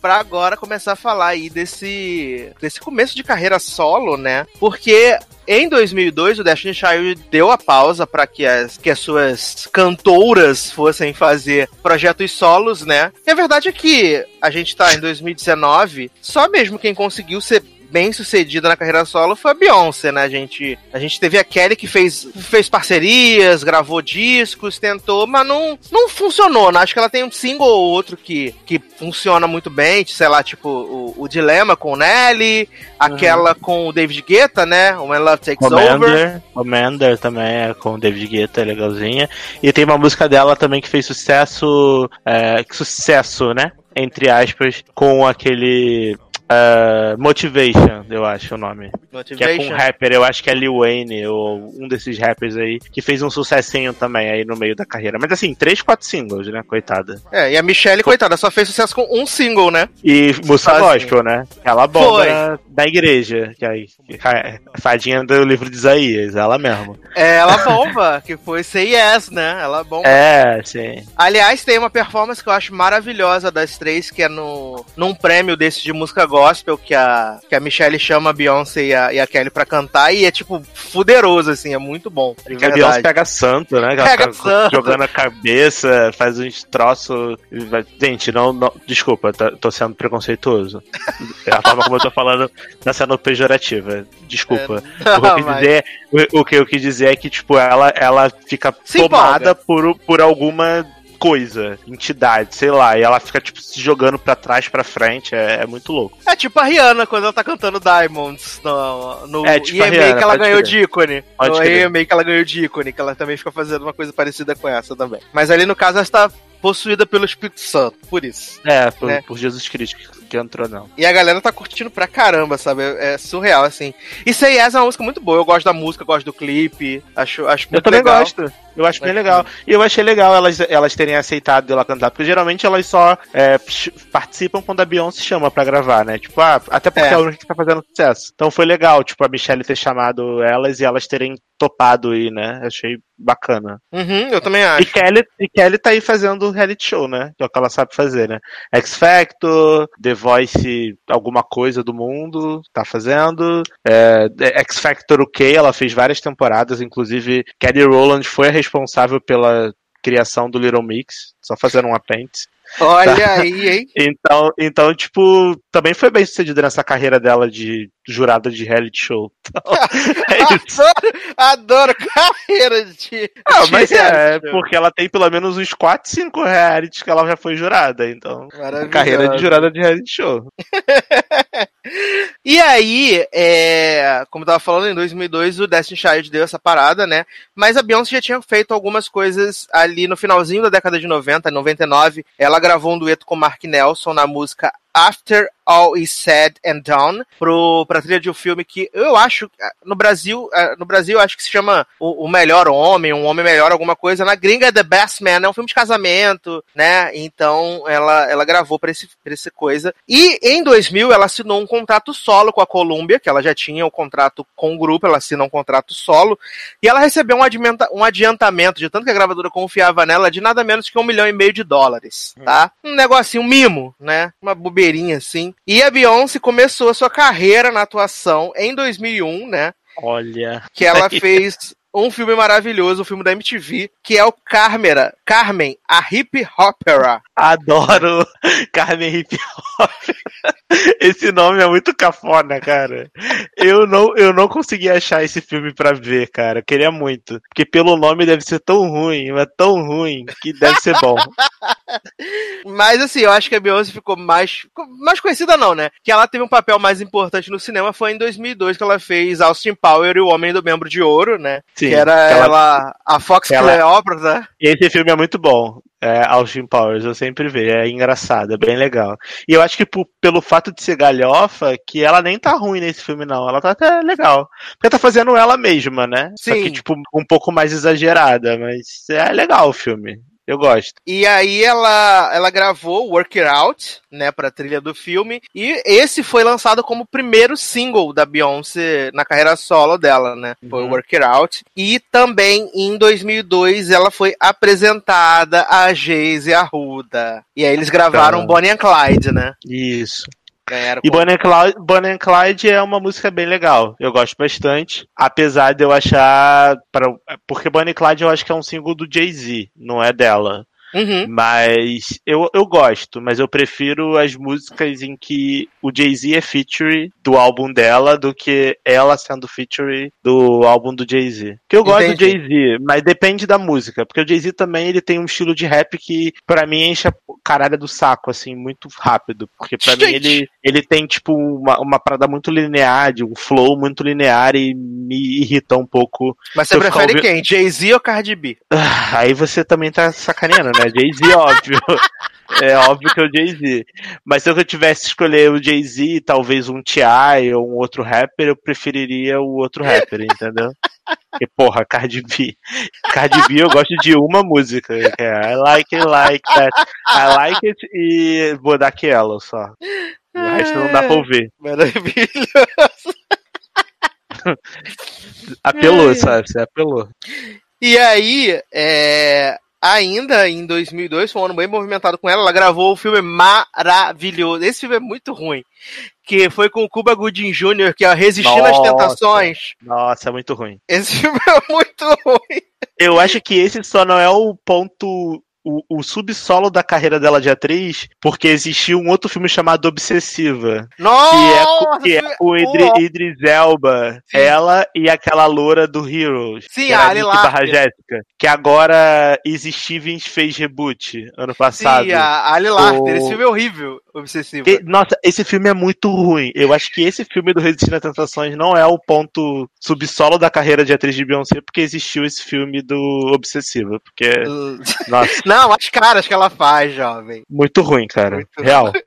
Pra agora começar a falar aí desse, desse começo de carreira solo, né? Porque em 2002 o Destiny Child deu a pausa para que as, que as suas cantoras fossem fazer projetos solos, né? E a verdade é que a gente tá em 2019, só mesmo quem conseguiu ser bem sucedida na carreira solo foi a Beyoncé, né? A gente, a gente teve a Kelly que fez, fez parcerias, gravou discos, tentou, mas não, não funcionou, né? Acho que ela tem um single ou outro que, que funciona muito bem, sei lá, tipo o, o Dilema com o Nelly, aquela com o David Guetta, né? O When Love Takes Over. Commander, Commander também é com o David Guetta, é legalzinha. E tem uma música dela também que fez sucesso, é, sucesso, né? Entre aspas, com aquele é, Motivation, eu acho o nome. Que é com um rapper, eu acho que é Lil Wayne, ou um desses rappers aí, que fez um sucessinho também aí no meio da carreira. Mas assim, três, quatro singles, né? Coitada. É, e a Michelle, coitada, só fez sucesso com um single, né? E música gospel, né? Ela bomba Foi. da- igreja, que aí, é fadinha do livro de Isaías, ela mesma. É, ela bomba, que foi Say Yes, né? Ela bomba. É, sim. Aliás, tem uma performance que eu acho maravilhosa das três, que é no, num prêmio desse de música gospel, que a, que a Michelle chama a Beyoncé e a, e a Kelly pra cantar, e é tipo fuderoso, assim, é muito bom. de Que a Beyoncé pega santo, né? Ela Pega santo. jogando a cabeça, faz uns troços. Gente, não, não- desculpa, tô, tô sendo preconceituoso. A forma como eu tô falando tá sendo pejorativa. Desculpa. É, o, que eu quis mas- dizer, o, o que eu quis dizer é que, tipo, ela, ela fica Se tomada por, por alguma coisa, entidade, sei lá, e ela fica, tipo, se jogando pra trás, pra frente, é, é muito louco. É tipo a Rihanna quando ela tá cantando Diamonds no, no É, tipo a remake Rihanna, que ela ganhou crer. de ícone. Pode no crer. remake que ela ganhou de ícone, que ela também fica fazendo uma coisa parecida com essa também. Mas ali no caso ela está possuída pelo Espírito Santo, por isso. É, por, Né? por Jesus Cristo que, que entrou, não. E a galera tá curtindo pra caramba, sabe? É é surreal, assim. E Say Yes é uma música muito boa. Eu gosto da música, gosto do clipe. Acho, acho Eu muito também legal. gosto. Eu acho bem legal. E eu achei legal elas, elas terem aceitado ela cantar, porque geralmente elas só é, participam quando a Beyoncé chama pra gravar, né? Tipo, ah, até porque É. é a única que tá fazendo sucesso. Então foi legal, tipo, a Michelle ter chamado elas e elas terem topado aí, né? Achei bacana. Uhum, eu também E acho. Kelly, e Kelly tá aí fazendo reality show, né? Que é o que ela sabe fazer, né? X Factor, The Voice, alguma coisa do mundo, tá fazendo. É, X Factor UK, ela fez várias temporadas, inclusive Kelly Rowland foi a responsável pela criação do Little Mix, só fazendo um apêndice. Olha aí, hein? Então, então, tipo, também foi bem sucedida nessa carreira dela de jurada de reality show. Então, é. Adoro, adoro carreira de. Ah, de mas é, reality show. porque ela tem pelo menos uns 4, 5 realities que ela já foi jurada, então. Carreira de jurada de reality show. E aí, é, como eu tava falando, em 2002 o Destiny Child deu essa parada, né? Mas a Beyoncé já tinha feito algumas coisas ali no finalzinho da década de 90, em 99. Ela gravou um dueto com Mark Nelson na música After All Is Said and Done pro, pra trilha de um filme que eu acho, no Brasil, eh, no Brasil acho que se chama o, o Melhor Homem, Um Homem Melhor, alguma coisa. Na gringa é The Best Man, é um filme de casamento, né? Então ela, ela gravou pra esse, pra esse coisa. E em 2000 ela assinou um contrato solo com a Columbia, que ela já tinha o contrato com o grupo, ela assina um contrato solo. E ela recebeu um, adimenta- um adiantamento, de tanto que a gravadora confiava nela, de nada menos que um milhão e meio de dólares, tá? Um negocinho, um mimo, né? Uma bobeirinha assim. E a Beyoncé começou a sua carreira na atuação em 2001, né? Olha. Que ela fez um filme maravilhoso, um filme da MTV, que é o Carmera, Carmen, a Hip Hopera. Adoro Carmen Hip Hop. Esse nome é muito cafona, cara. Eu não, eu não consegui achar esse filme pra ver, cara. Eu queria muito. Porque pelo nome deve ser tão ruim, mas tão ruim, que deve ser bom. Mas assim, eu acho que a Beyoncé ficou mais. Mais conhecida, não, né? Que ela teve um papel mais importante no cinema foi em 2002 que ela fez Austin Power e o Homem do Membro de Ouro, né? Sim, que era ela- ela, a Fox ela- Cleópatra. E esse filme é muito bom. É, Austin Powers, eu sempre vejo. É engraçado, é bem legal. E eu acho que por- pelo fato de ser galhofa, que ela nem tá ruim nesse filme, não. Ela tá até legal. Porque tá fazendo ela mesma, né? Só Sim. que, tipo, um pouco mais exagerada. Mas é legal o filme. Eu gosto. E aí ela, ela gravou Work It Out, né, pra trilha do filme. E esse foi lançado como o primeiro single da Beyoncé na carreira solo dela, né? Foi Uhum. Work It Out. E também em 2002 ela foi apresentada a Geise Arruda. E aí eles gravaram Tá. Bonnie and Clyde, né? Isso. Ganharam E Bonnie Clyde, Bonnie Clyde é uma música bem legal. Eu gosto bastante. Apesar de eu achar. Pra, porque Bonnie Clyde eu acho que é um single do Jay-Z, não é dela. Uhum. Mas eu, eu gosto, mas eu prefiro as músicas em que o Jay-Z é feature do álbum dela do que ela sendo feature do álbum do Jay-Z. Que eu gosto do Entendi. Jay-Z, mas depende da música, porque o Jay-Z também ele tem um estilo de rap que pra mim enche a caralho do saco assim muito rápido, porque pra mim ele ele tem tipo uma, uma parada muito linear, de um flow muito linear e me irrita um pouco Mas você prefere ouvindo- quem? Jay-Z ou Cardi B? ah, Aí você também tá sacaneando, né? Jay-Z, óbvio. É óbvio que é o Jay-Z. Mas se eu tivesse que escolher o Jay-Z, talvez um T.I. ou um outro rapper, eu preferiria o outro rapper, entendeu? Porque, porra, Cardi B. Cardi B eu gosto de uma música, que é I like it like that. I like it e vou dar aquela só. O resto não dá pra ouvir. Maravilhoso. Apelou, sabe? Você apelou. E aí, é, ainda em 2002, foi um ano bem movimentado com ela, ela gravou um filme maravilhoso. Esse filme é muito ruim. Que foi com o Cuba Gooding Jr., que é Resistindo às. Tentações. Nossa, é muito ruim. Esse filme é muito ruim. Eu acho que esse só não é o ponto. O, o subsolo da carreira dela de atriz, porque existiu um outro filme chamado Obsessiva, que é, Nossa! que é esse com filme- Idri, Idris Elba, Sim. ela e aquela loura do Heroes. Sim, que a Ali barra. Jéssica, que agora Easy Stevens fez reboot ano passado. Sim, a Ali Larter. O- Esse filme é horrível, Obsessivo. Que- nossa, esse filme é muito ruim. Eu acho que esse filme do Resistindo a Tentações não é o ponto subsolo da carreira de atriz de Beyoncé, porque existiu esse filme do Obsessiva. Porque, nossa, Não, as caras que ela faz, jovem. muito ruim, cara. Muito Real.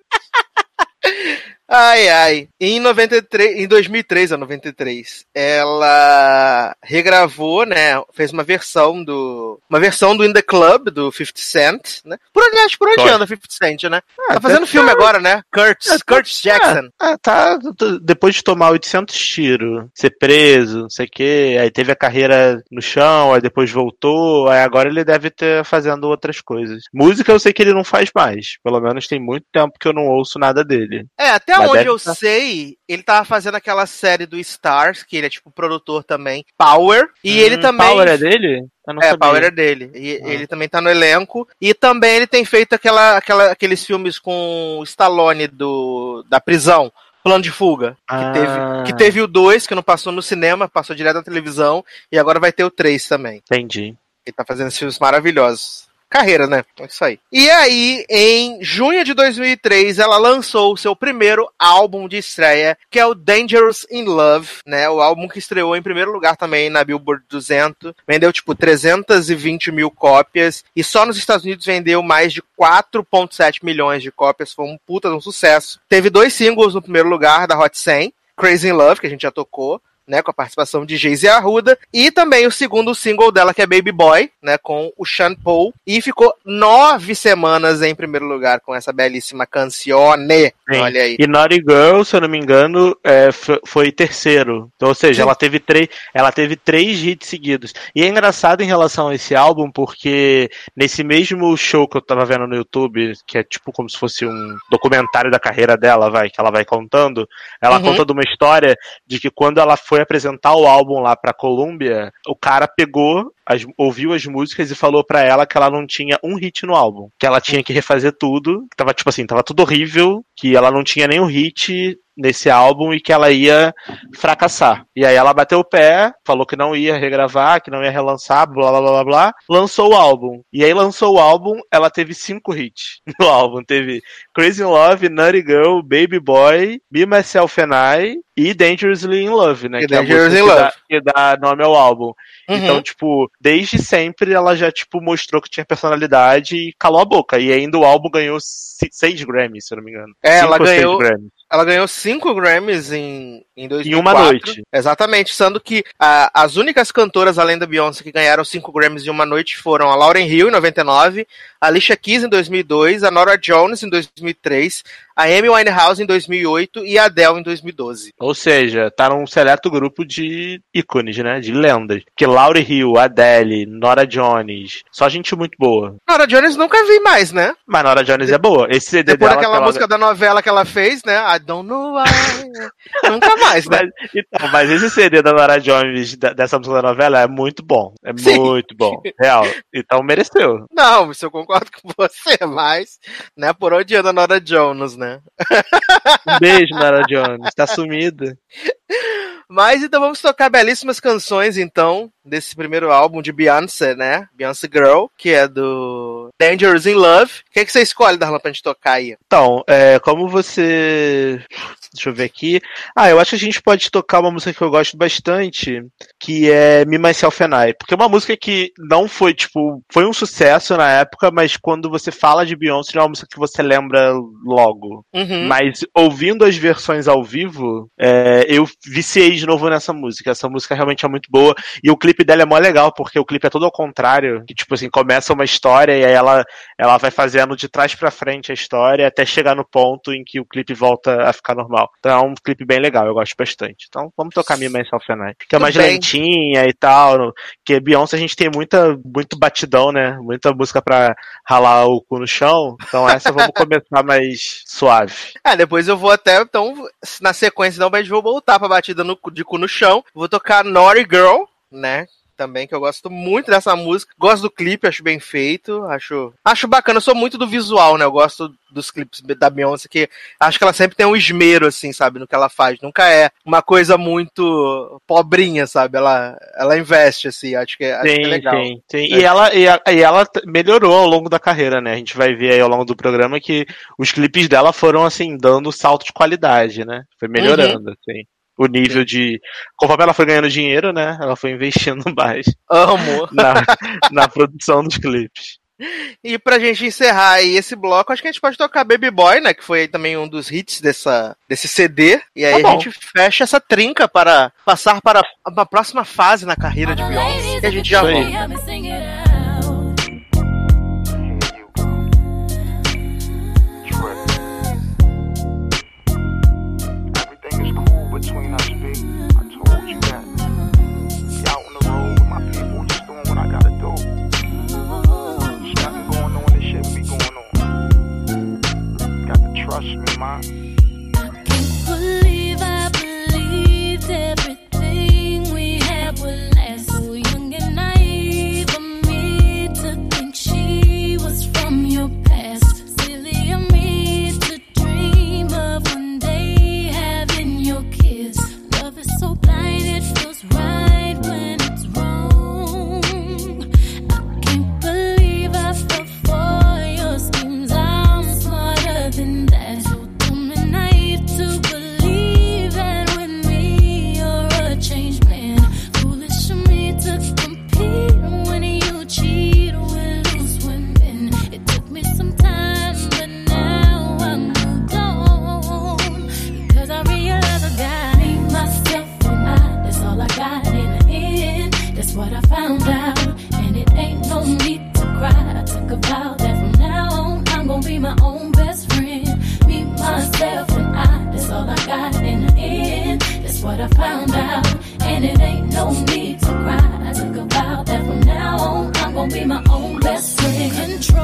Ai, ai. Em 93, em 2003 ou 93, ela regravou, né? Fez uma versão do. Uma versão do In the Club, do 50 Cent, né? Por onde, acho por onde anda 50 Cent, né? Ah, Tá fazendo filme agora, né? Curtis, É, tá- Curtis Jackson. Ah, tá. Depois de tomar 800 tiros, ser preso, não sei o quê, aí teve a carreira no chão, aí depois voltou, aí agora ele deve ter fazendo outras coisas. Música eu sei que ele não faz mais. Pelo menos tem muito tempo que eu não ouço nada dele. É, até onde eu tá- sei, ele tava fazendo aquela série do Stars, que ele é tipo produtor também, Power, e Hum, ele também. Power é dele? É, sabia. Power é dele. E Ah. ele também tá no elenco. E também ele tem feito aquela, aquela, aqueles filmes com o Stallone do, da prisão. Plano de fuga. Que, Ah. teve, que teve o 2, que não passou no cinema, passou direto na televisão. E agora vai ter o 3 também. Entendi. Ele tá fazendo esses filmes maravilhosos. Carreira, né? É isso aí. E aí, em junho de 2003, ela lançou o seu primeiro álbum de estreia, que é o Dangerous in Love, né? O álbum que estreou em primeiro lugar também na Billboard 200. Vendeu, tipo, 320 mil cópias. E só nos Estados Unidos vendeu mais de 4,7 milhões de cópias. Foi um puta de um sucesso. Teve dois singles no primeiro lugar da Hot 100. Crazy in Love, que a gente já tocou, né, com a participação de Jay-Z Arruda, e também o segundo single dela, que é Baby Boy, né, com o Sean Paul, e ficou nove semanas em primeiro lugar com essa belíssima cancione. Sim. Olha aí. E Naughty Girl, se eu não me engano, é, fo- foi terceiro. Então, ou seja, Sim. ela teve, três, ela teve três hits seguidos. E é engraçado em relação a esse álbum, porque nesse mesmo show que eu tava vendo no YouTube, que é tipo como se fosse um documentário da carreira dela, vai, que ela vai contando, ela Uhum. conta de uma história de que quando ela foi apresentar o álbum lá pra Columbia, o cara pegou, as- ouviu as músicas e falou pra ela que ela não tinha um hit no álbum. Que ela tinha que refazer tudo. Que tava, tipo assim, tava tudo horrível. Que ela não tinha nenhum hit nesse álbum e que ela ia fracassar. E aí ela bateu o pé, falou que não ia regravar, que não ia relançar, blá blá blá blá. Lançou o álbum. E aí lançou o álbum, ela teve cinco hits no álbum. Teve Crazy in Love, Nutty Girl, Baby Boy, Me, Myself and I e Dangerously in Love, né? E que é música in que Love. dá, que dá nome ao álbum. Uhum. Então, tipo, desde sempre ela já, tipo, mostrou que tinha personalidade e calou a boca. E ainda o álbum ganhou seis Grammys, se eu não me engano. É, Cinco ela ganhou- Grammys. Ela ganhou cinco Grammys em, Em Em 2004. uma noite. Exatamente, sendo que ah, as únicas cantoras além da Beyoncé que ganharam cinco Grammys em uma noite foram a Lauren Hill em 99, a Alicia Keys em 2002, a Nora Jones em 2003, a Amy Winehouse em 2008 e a Adele em 2012. Ou seja, tá num seleto grupo de ícones, né? De lendas. Que Laurie Hill, Adele, Nora Jones. Só gente muito boa. Nora Jones nunca vi mais, né? Mas Nora Jones é boa. Esse CD Depois dela. daquela que ela- música da novela que ela fez, né? I don't know why. nunca mais, né? Mas, então, mas esse CD da Nora Jones, dessa música da novela, é muito bom. É Sim. muito bom. Real. Então mereceu. Não, isso eu concordo com você, mas, né, por onde anda a Nora Jones, né? Um beijo, Nora Jones. Tá sumida. Mas então vamos tocar belíssimas canções, então, desse primeiro álbum de Beyoncé, né? Beyoncé Girl, que é do Dangerous in Love. O que, que você escolhe, Darlan, pra gente tocar aí? Então, é, como você. Deixa eu ver aqui. Ah, eu acho que a gente pode tocar uma música que eu gosto bastante, que é Me Myself and I. Porque é uma música que não foi, tipo, foi um sucesso na época, mas quando você fala de Beyoncé, não é uma música que você lembra logo. Uhum. Mas ouvindo as versões ao vivo, é, eu viciei de novo nessa música. Essa música realmente é muito boa. E o clipe dela é mó legal, porque o clipe é todo ao contrário. Que, tipo assim, começa uma história e aí ela, ela vai fazendo de trás pra frente a história até chegar no ponto em que o clipe volta a ficar normal. Então é um clipe bem legal, eu gosto bastante. Então vamos tocar Myself and I. Que é mais bem. lentinha e tal. Que Beyoncé a gente tem muita, muito batidão, né? Muita música pra ralar o cu no chão. Então essa vamos começar mais suave. É, depois eu vou até, então, na sequência, a gente vou voltar pra batida no, de cu no chão. Vou tocar Naughty Girl, né? Também, que eu gosto muito dessa música. Gosto do clipe, acho bem feito. Acho, acho bacana. Eu sou muito do visual, né? Eu gosto dos clipes da Beyoncé, que acho que ela sempre tem um esmero, assim, sabe? No que ela faz. Nunca é uma coisa muito pobrinha, sabe? Ela, ela investe, assim. Acho que, acho que é Sim, legal. sim, sim. É. E ela, e, a- e ela melhorou ao longo da carreira, né? A gente vai ver aí ao longo do programa que os clipes dela foram, assim, dando salto de qualidade, né? Foi melhorando, assim. O nível de. Conforme ela foi ganhando dinheiro, né? Ela foi investindo mais Amo. na, na produção dos clipes. E pra gente encerrar aí esse bloco, acho que a gente pode tocar Baby Boy, né? Que foi também um dos hits dessa, desse CD. E aí Tá a gente fecha essa trinca para passar para a próxima fase na carreira de Beyoncé. E a gente já volta. Trust me, man. What I found out, and it ain't no need to cry. I took a vow that from now on I'm gonna be my own best friend.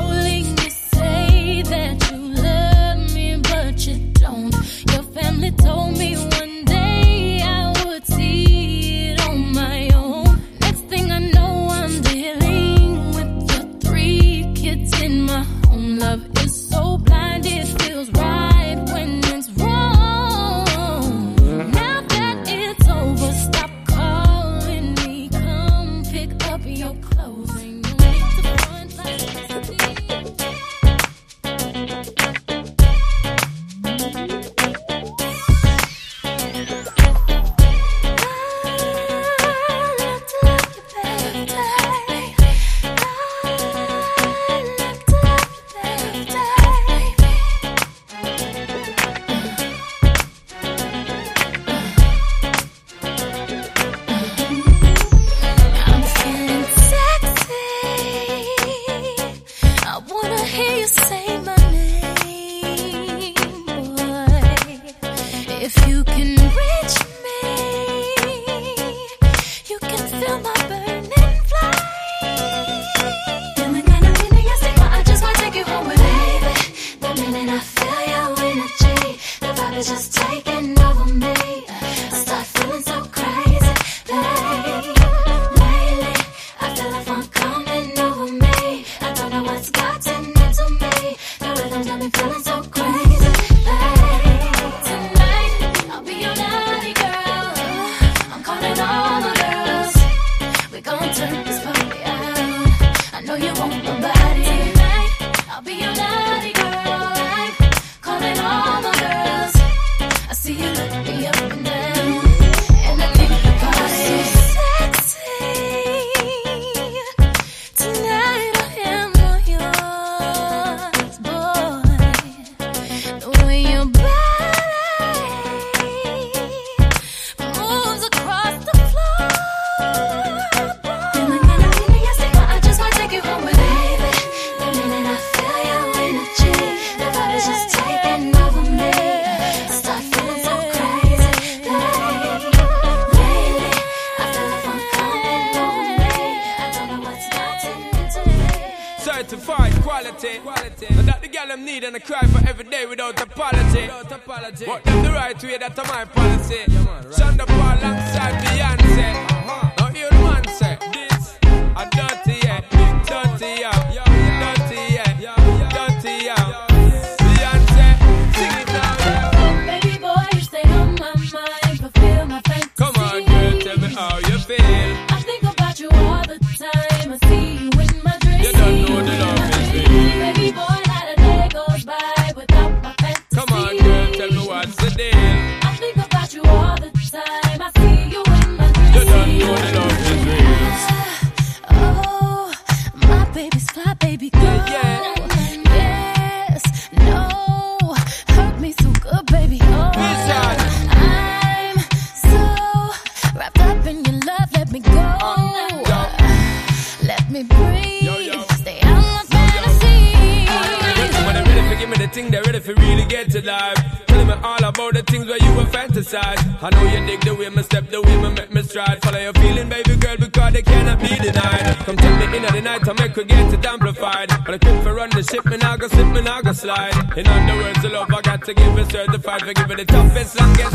slide. In other words, the love I got to give is certified for giving the toughest, longest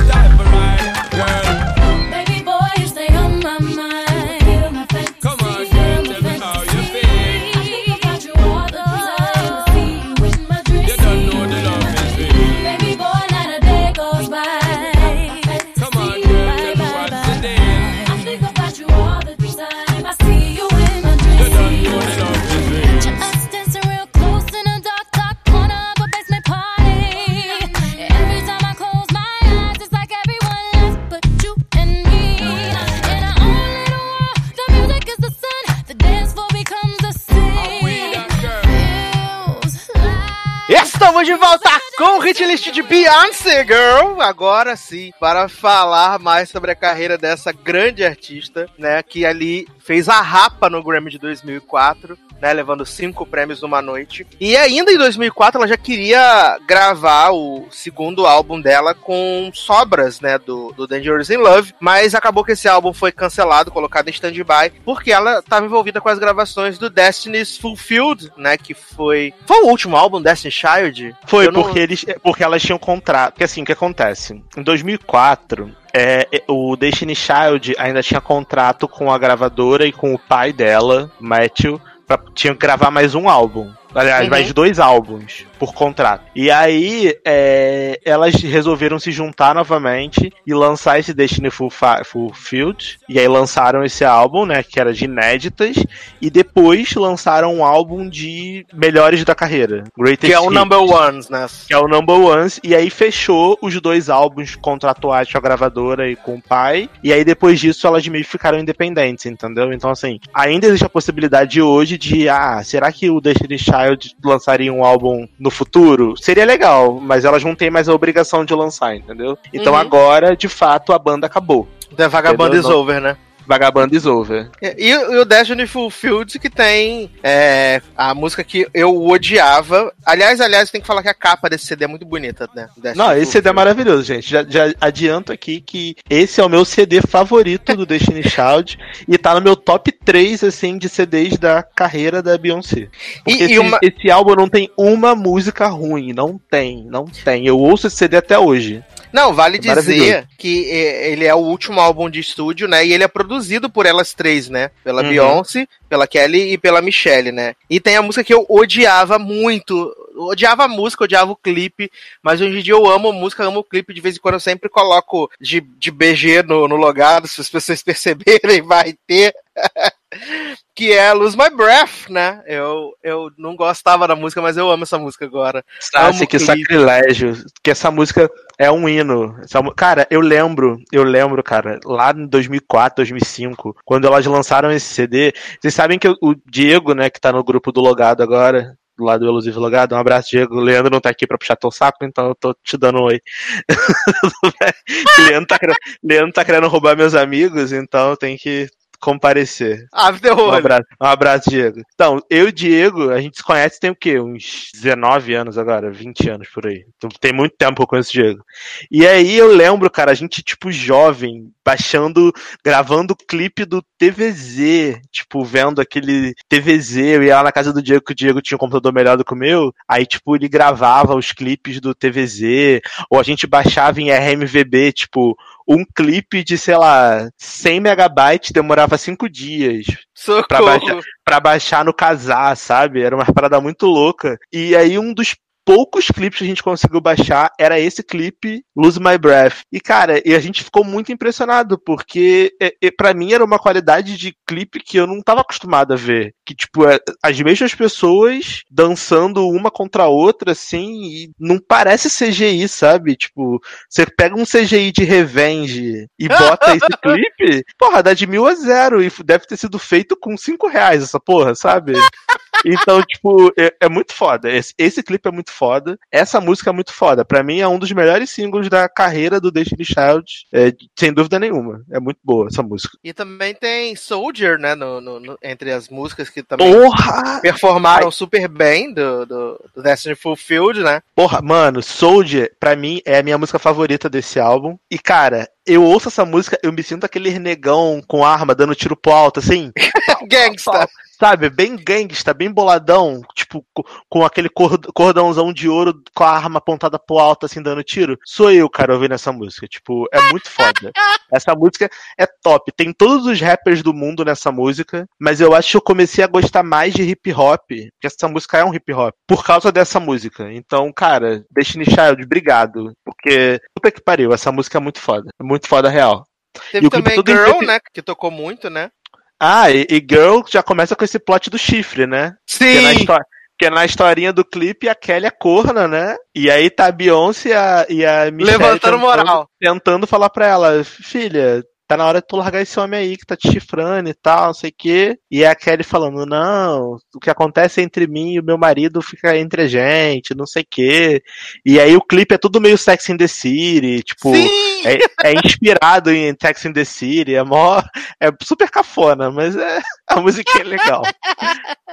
de Beyoncé Girl, agora sim, para falar mais sobre a carreira dessa grande artista, né, que ali fez a rapa no Grammy de 2004 né, levando cinco prêmios numa noite. E ainda em 2004 ela já queria gravar o segundo álbum dela com sobras, né, do, do Dangerous in Love, mas acabou que esse álbum foi cancelado, colocado em stand-by, porque ela estava envolvida com as gravações do Destiny's Fulfilled, né, que foi... Foi o último álbum, Destiny Child? Foi, porque, eles, porque elas tinham contrato, É assim, que acontece? Em 2004, é, é, o Destiny Child ainda tinha contrato com a gravadora e com o pai dela, Matthew, pra, tinha que gravar mais um álbum. Aliás, uhum. mais dois álbuns por contrato. E aí é, elas resolveram se juntar novamente e lançar esse Destiny Fulfilled. E aí lançaram esse álbum, né? Que era de inéditas. E depois lançaram um álbum de melhores da carreira. Greatest que é o Hits, Number Ones, né? Que é o Number Ones. E aí fechou os dois álbuns contratuais com a gravadora e com o pai. E aí depois disso elas meio ficaram independentes, entendeu? Então assim, ainda existe a possibilidade hoje de, ah, será que o Destiny Child lançaria um álbum no futuro, seria legal, mas elas não têm mais a obrigação de lançar, entendeu? Então uhum. agora, de fato, a banda acabou. É, The Vagabond né? is over, né? Vagabundo is over. E, e, o Destiny Fulfilled, que tem é, a música que eu odiava. Aliás, aliás, tem que falar que a capa desse CD é muito bonita, né? Destiny Não, esse CD é maravilhoso, gente. Já, já, adianto aqui que esse é o meu CD favorito do Destiny Child e tá no meu top 3, assim, de CDs da carreira da Beyoncé. E- e esse, uma- esse álbum não tem uma música ruim, não tem, não tem. Eu ouço esse CD até hoje. Não, vale dizer Maravilhoso. que é, ele é o último álbum de estúdio, né? E ele é produzido por elas três, né? Pela Uhum. Beyoncé, pela Kelly e pela Michelle, né? E tem a música que eu odiava muito. Odiava a música, odiava o clipe, mas hoje em dia eu amo a música, amo o clipe. De vez em quando eu sempre coloco de, de BG no, no logado, se as pessoas perceberem, vai ter. que é Lose My Breath, né? Eu, eu não gostava da música, mas eu amo essa música agora. Nossa, que sacrilégio. Que essa música é um hino. Cara, eu lembro, eu lembro, cara, lá em 2004, 2005, quando elas lançaram esse CD. Vocês sabem que o- o Diego, né, que tá no grupo do Logado agora, do lado do Elusivo Logado, um abraço, Diego. O Leandro não tá aqui pra puxar teu saco, então eu tô te dando um oi. Leandro, tá Leandro tá querendo roubar meus amigos, então tem que comparecer. Ah, deu Um abraço, um abraço, Diego. Então, eu e o Diego, a gente se conhece tem o quê? Uns 19 anos agora, 20 anos por aí. Então, tem muito tempo que eu conheço o Diego. E aí eu lembro, cara, a gente, tipo, jovem, baixando, gravando clipe do TVZ, tipo, vendo aquele TVZ, eu ia lá na casa do Diego, que o Diego tinha um computador melhor do que o meu, aí, tipo, ele gravava os clipes do TVZ, ou a gente baixava em RMVB, tipo, um clipe de, sei lá, 100 megabytes demorava 5 dias Socorro. pra baixar, pra baixar no casar, sabe? Era uma parada muito louca. E aí um dos poucos clipes que a gente conseguiu baixar era esse clipe, Lose My Breath. E, cara, e a gente ficou muito impressionado, porque é, é, para mim era uma qualidade de clipe que eu não tava acostumado a ver. Que, tipo, é, as mesmas pessoas dançando uma contra a outra, assim, e não parece CGI, sabe? Tipo, você pega um CGI de Revenge e bota esse clipe, porra, dá de mil a zero. E deve ter sido feito com cinco reais essa porra, sabe? Então, tipo, é, é muito foda. Esse, esse clipe é muito foda. Essa música é muito foda. Pra mim é um dos melhores singles da carreira do Destiny Child, é, sem dúvida nenhuma. É muito boa essa música. E também tem Soldier, né? no- no- no- entre as músicas que também Porra! performaram super bem do, do, do Destiny Fulfilled, né? Porra, mano, Soldier, pra mim, é a minha música favorita desse álbum. E, cara, eu ouço essa música, eu me sinto aquele negão com arma dando tiro pro alto, assim. Gangsta. Sabe, bem gangsta, bem boladão, tipo, co- com aquele cor- cordãozão de ouro com a arma apontada pro alto, assim, dando tiro. Sou eu, cara, ouvindo essa música. Tipo, é muito foda. Essa música é top. Tem todos os rappers do mundo nessa música, mas eu acho que eu comecei a gostar mais de hip hop, porque essa música é um hip hop, por causa dessa música. Então, cara, Destiny Child, obrigado. Porque, puta que pariu, essa música é muito foda. É muito foda real. Teve E também Girl, né? Que tocou muito, né? Ah, e, e Girl já começa com esse plot do chifre, né? É Sim! histó- que é na historinha do clipe a Kelly é corna, né? E aí tá a Beyoncé e a, e a Michelle Levantando tentando, moral. tentando falar pra ela, filha, tá na hora de tu largar esse homem aí que tá te chifrando e tal, não sei o quê. E a Kelly falando, não, o que acontece entre mim e o meu marido fica entre a gente, não sei o quê. E aí o clipe é tudo meio Sex in the City, tipo... É, é inspirado em Sex in the City, é mó, é super cafona, mas é, a musiquinha é legal.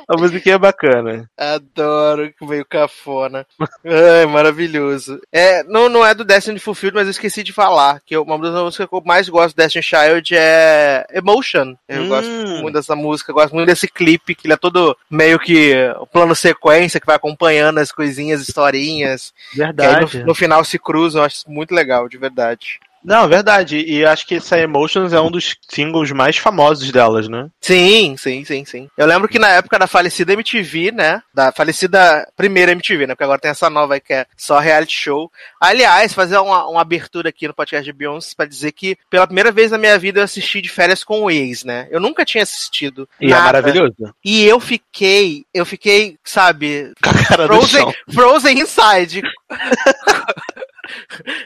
A musiquinha é bacana. Adoro, que meio cafona. Ai, maravilhoso. É, não, não é do Destiny Fulfilled, mas eu esqueci de falar. Que eu- uma das músicas que eu mais gosto do Destiny Child é Emotion. Eu Hum. gosto muito dessa música, gosto muito desse clipe, que ele é todo meio que o plano sequência, que vai acompanhando as coisinhas, historinhas. Que aí Verdade. no, no final se cruzam, eu acho muito legal, de verdade. Não, verdade. E acho que essa Emotions é um dos singles mais famosos delas, né? Sim, sim, sim, sim. Eu lembro que na época da falecida MTV, né? Da falecida primeira MTV, né? Porque agora tem essa nova aí que é só reality show. Aliás, fazer uma, uma abertura aqui no podcast de Beyoncé pra dizer que pela primeira vez na minha vida eu assisti de férias com o ex, né? Eu nunca tinha assistido. E é nada. maravilhoso. E eu fiquei, eu fiquei, sabe, Com a cara do Frozen, chão. Frozen Inside.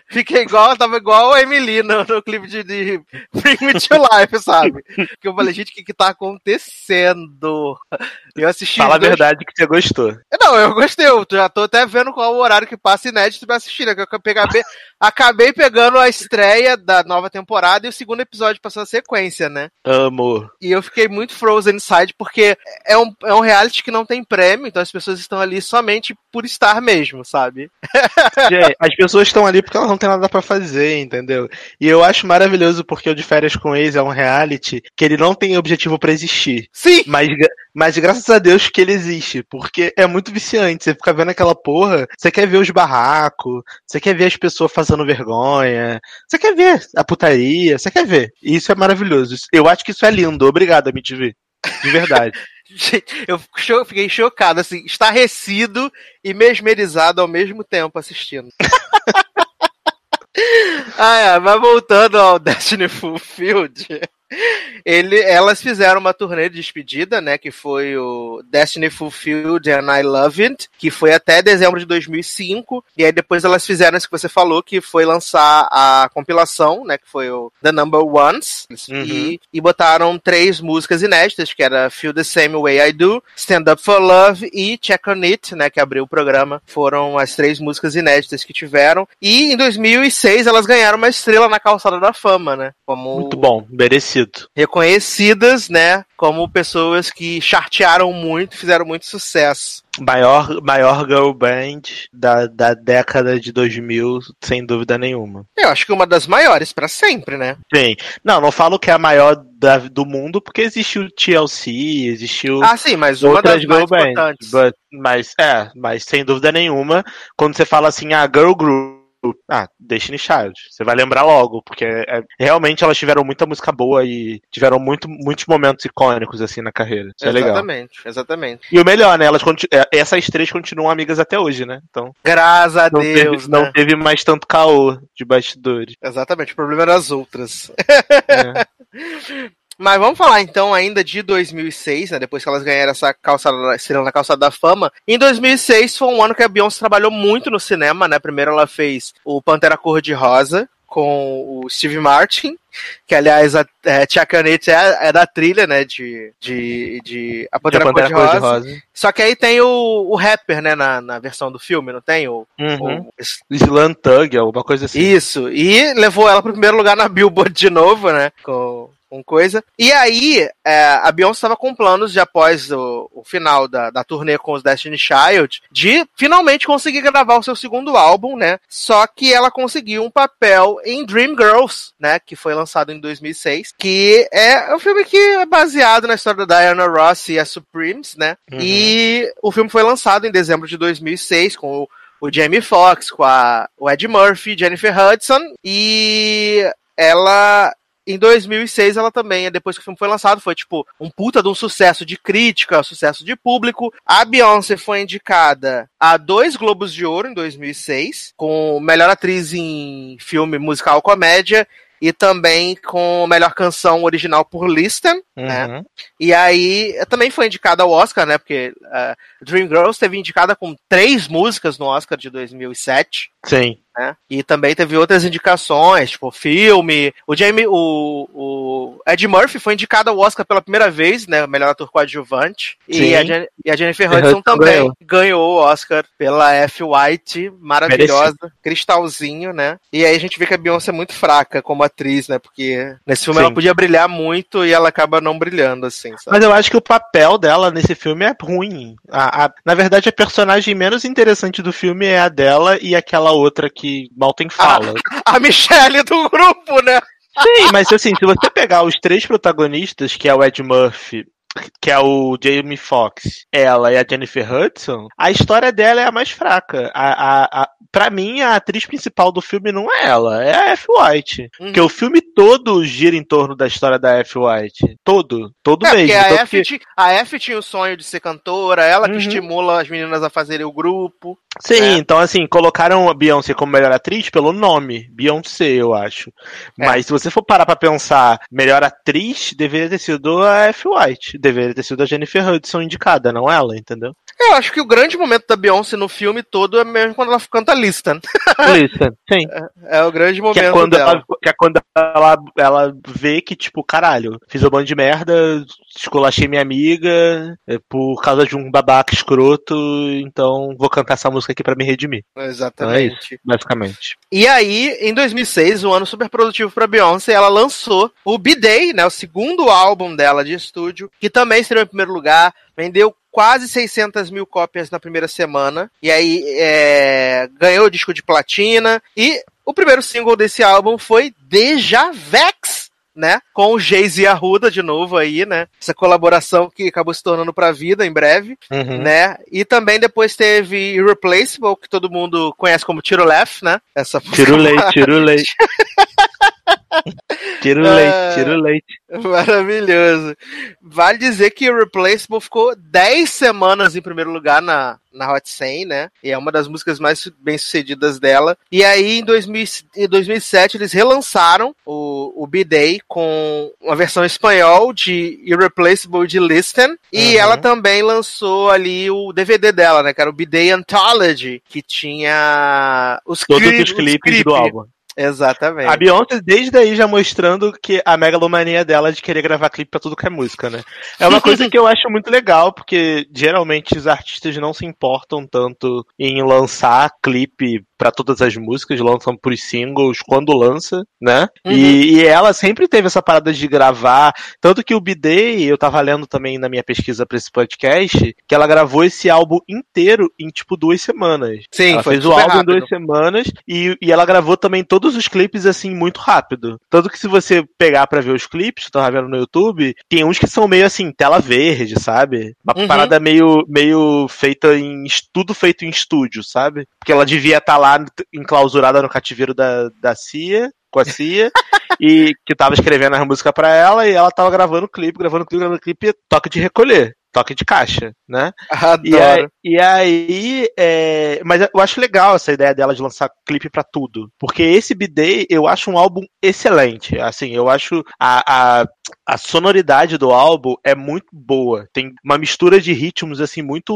Fiquei igual, tava igual a Emily no, no clipe de, de Bring Me to Life, sabe? Que eu falei, gente, o que que tá acontecendo? Eu assisti. Fala a dois- verdade que você gostou. Não, eu gostei. Eu já tô até vendo qual o horário que passa inédito pra assistir, né? Que eu acabei pegando a estreia da nova temporada e o segundo episódio passou a sequência, né? Amo. E eu fiquei muito frozen inside, porque é um, é um reality que não tem prêmio, então as pessoas estão ali somente por estar mesmo, sabe? Gente, as pessoas estão ali porque elas não têm nada pra fazer, entendeu? E eu acho maravilhoso porque o de férias com ex é um reality que ele não tem objetivo pra existir. Sim! Mas, mas graças a Deus que ele existe, porque é muito viciante. Você fica vendo aquela porra, você quer ver os barracos, você quer ver as pessoas fazendo vergonha, você quer ver a putaria, você quer ver. E isso é maravilhoso. Eu acho que isso é lindo. Obrigado, MTV. De verdade. Eu fiquei chocado, assim, estarrecido e mesmerizado ao mesmo tempo assistindo. ah, é, mas voltando ao Destiny Fulfilled, ele, elas fizeram uma turnê de despedida, né, que foi o Destiny Fulfilled and I Love It, que foi até dezembro de 2005, e aí depois elas fizeram isso que você falou, que foi lançar a compilação, né, que foi o The Number Ones, Uhum. e, e botaram três músicas inéditas, que era Feel the Same Way I Do, Stand Up for Love e Check on It, né, que abriu o programa. Foram as três músicas inéditas que tiveram. E em 2006 elas ganharam uma estrela na calçada da fama, né, como Muito bom, merecido. Reconhecidas, né, como pessoas que chartearam muito, fizeram muito sucesso. Maior, maior girl band da, da década de 2000, sem dúvida nenhuma. Eu acho que uma das maiores pra sempre, né? Sim. Não, não falo que é a maior da- do mundo, porque existiu TLC, existiu Ah, sim, mas uma outras das mais bands. importantes. but- mas, é, mas sem dúvida nenhuma, quando você fala assim, a girl group, ah, Destiny Child, você vai lembrar logo, porque é- realmente elas tiveram muita música boa e tiveram muito, muitos momentos icônicos, assim, na carreira. Isso é legal. Exatamente, exatamente. E o melhor, né, elas, é, essas três continuam amigas até hoje, né, então... Graças a Não, Deus, teve, não né? teve mais tanto caô de bastidores. Exatamente, o problema era as outras. né? Mas vamos falar então ainda de 2006, né? Depois que elas ganharam essa calçada, estrela na calçada da fama. Em 2006 foi um ano que a Beyoncé trabalhou muito no cinema, né? Primeiro ela fez o Pantera Cor-de-Rosa com o Steve Martin, que aliás a é, Tia Canete é, é da trilha, né? De, de, de A Pantera, Pantera Cor-de-Rosa. Cor-de-Rosa. Só que aí tem o, o rapper, né? Na, na versão do filme, não tem? O, Uhum. o- Slam Tug, alguma coisa assim. isso, e levou ela pro primeiro lugar na Billboard de novo, né? Com, com coisa. E aí, é, a Beyoncé estava com planos de, após o, o final da, da turnê com os Destiny Child, de finalmente conseguir gravar o seu segundo álbum, né? Só que ela conseguiu um papel em Dreamgirls, né? Que foi lançado em 2006, que é um filme que é baseado na história da Diana Ross e a Supremes, né? Uhum. E o filme foi lançado em dezembro de 2006 com o o Jamie Foxx, com a, o Ed Murphy, Jennifer Hudson, e ela. Em 2006, ela também, depois que o filme foi lançado, foi tipo um puta de um sucesso de crítica, sucesso de público. A Beyoncé foi indicada a dois Globos de Ouro em 2006, com melhor atriz em filme musical comédia e também com melhor canção original por Listen, né? Uhum. E aí também foi indicada ao Oscar, né? Porque uh, Dreamgirls teve indicada com três músicas no Oscar de 2007. Sim. Né? E também teve outras indicações, tipo filme. O Jamie, o, o Ed Murphy foi indicado ao Oscar pela primeira vez, né? Melhor ator coadjuvante. E a, Jen- e a Jennifer Hudson também ganhou. ganhou. o Oscar pela F. White, maravilhosa, cristalzinho, né? E aí a gente vê que a Beyoncé é muito fraca como atriz, né? Porque nesse filme Sim. ela podia brilhar muito e ela acaba não brilhando, assim, sabe? Mas eu acho que o papel dela nesse filme é ruim. A- a- na verdade, a personagem menos interessante do filme é a dela e aquela outra que mal tem fala. A Michelle do grupo, né? Sim, mas assim, se você pegar os três protagonistas, que é o Ed Murphy, que é o Jamie Foxx, ela e a Jennifer Hudson, a história dela é a mais fraca. A, a, a, pra mim, a atriz principal do filme não é ela, é a F. White. Uhum. Porque o filme todo gira em torno da história da F. White. Todo. Todo É, porque mesmo. a F, que- ti- a F tinha o sonho de ser cantora, ela que Uhum. estimula as meninas a fazerem o grupo. Sim, É. então assim, colocaram a Beyoncé como melhor atriz pelo nome, Beyoncé, eu acho. É. Mas se você for parar pra pensar, melhor atriz deveria ter sido a F. White, deveria ter sido a Jennifer Hudson indicada, não ela, entendeu? Eu acho que o grande momento da Beyoncé no filme todo é mesmo quando ela canta Listen. Listen, sim. É o grande momento Que é quando, dela. ela, que é quando ela, ela vê que, tipo, caralho, fiz um bando de merda, esculachei minha amiga é, por causa de um babaca escroto, então vou cantar essa música aqui pra me redimir. Exatamente. Basicamente. E aí, em 2006, um ano super produtivo pra Beyoncé, ela lançou o B-Day, né, o segundo álbum dela de estúdio, que também estreou em primeiro lugar, vendeu quase 600 mil cópias na primeira semana, e aí é, ganhou o disco de platina, e o primeiro single desse álbum foi Deja Vex, né, com o Jay-Z Arruda de novo aí, né, essa colaboração que acabou se tornando pra vida em breve, Uhum. né, e também depois teve Irreplaceable, que todo mundo conhece como Tiro Left, né, essa Tiro leite, leite. Tiro Ah. leite, tiro leite. Maravilhoso. Vale dizer que o Replaceable ficou 10 semanas em primeiro lugar na, na Hot 100, né? E é uma das músicas mais bem sucedidas dela. E aí, em, 2000, em 2007, eles relançaram o, o B-Day com uma versão espanhol de Irreplaceable de Listen. E Uhum. ela também lançou ali o DVD dela, né? Que era o B-Day Anthology, que tinha os, Todos os clipes clipes. do álbum. Exatamente. A Beyoncé, desde aí, já mostrando que a megalomania dela de querer gravar clipe pra tudo que é música, né? É uma coisa que eu acho muito legal, porque geralmente os artistas não se importam tanto em lançar clipe pra todas as músicas, lançam por singles quando lança, né? Uhum. E, e ela sempre teve essa parada de gravar, tanto que o B-Day, eu tava lendo também na minha pesquisa pra esse podcast, que ela gravou esse álbum inteiro em tipo duas semanas. Sim, ela fez o álbum rápido. em duas semanas e, e ela gravou também todos os clipes assim muito rápido. Tanto que se você pegar pra ver os clipes, eu tava vendo no YouTube, tem uns que são meio assim, tela verde, sabe? Uma Uhum. parada meio, meio feita em. tudo feito em estúdio, sabe? Porque ela devia estar lá enclausurada no cativeiro da, da CIA. Com a CIA, e que tava escrevendo a música pra ela, e ela tava gravando o clipe, gravando o clipe, gravando o clipe, toque de recolher, toque de caixa, né? E aí, Adoro. E aí, é, mas eu acho legal essa ideia dela de lançar clipe pra tudo. Porque esse B-Day eu acho um álbum excelente. Assim, eu acho a, a, a sonoridade do álbum é muito boa. Tem uma mistura de ritmos, assim, muito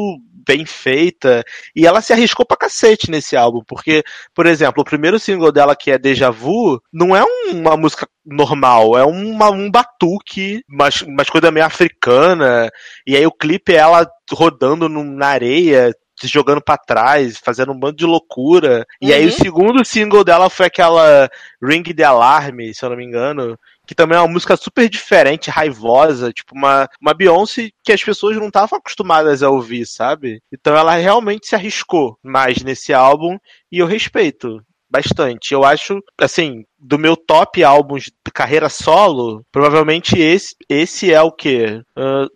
bem feita. E ela se arriscou pra cacete nesse álbum. Porque, por exemplo, o primeiro single dela, que é Deja Vu, não é um- uma música normal, é uma, um batuque, umas coisas meio africana. E aí o clipe ela rodando no- na areia, se jogando pra trás, fazendo um bando de loucura. E aí Uhum. o segundo single dela foi aquela Ring the Alarm, se eu não me engano. Que também é uma música super diferente, raivosa, tipo uma, uma Beyoncé que as pessoas não estavam acostumadas a ouvir, sabe? Então ela realmente se arriscou mais nesse álbum e eu respeito bastante. Eu acho, assim, do meu top álbuns de carreira solo, provavelmente esse, esse é o que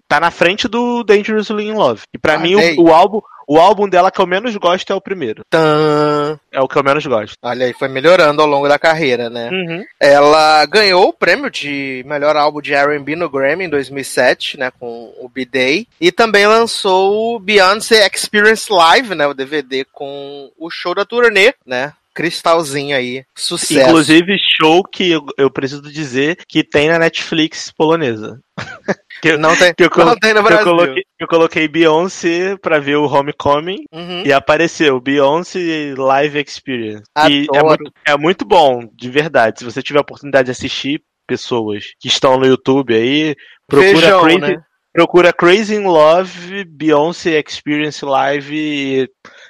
tá na frente do Dangerously in Love. E pra Ah, mim o, o álbum o álbum dela que eu menos gosto é o primeiro. Tã. É o que eu menos gosto. Olha aí, foi melhorando ao longo da carreira, né? Uhum. Ela ganhou o prêmio de melhor álbum de R&B no Grammy em 2007, né, com o B-Day, e também lançou o Beyoncé Experience Live, né, o DVD com o show da turnê, né? Cristalzinho aí, sucesso. Inclusive, show que eu, eu preciso dizer que tem na Netflix polonesa. que, não tem, que eu, não tem no que eu Brasil. coloquei, que eu coloquei Beyoncé pra ver o Homecoming Uhum. e apareceu Beyoncé Live Experience. E é Adoro. muito, é muito bom, de verdade. Se você tiver a oportunidade de assistir pessoas que estão no YouTube aí, procura Feijão, Crazy, né? procura Crazy in Love, Beyoncé Experience Live. e,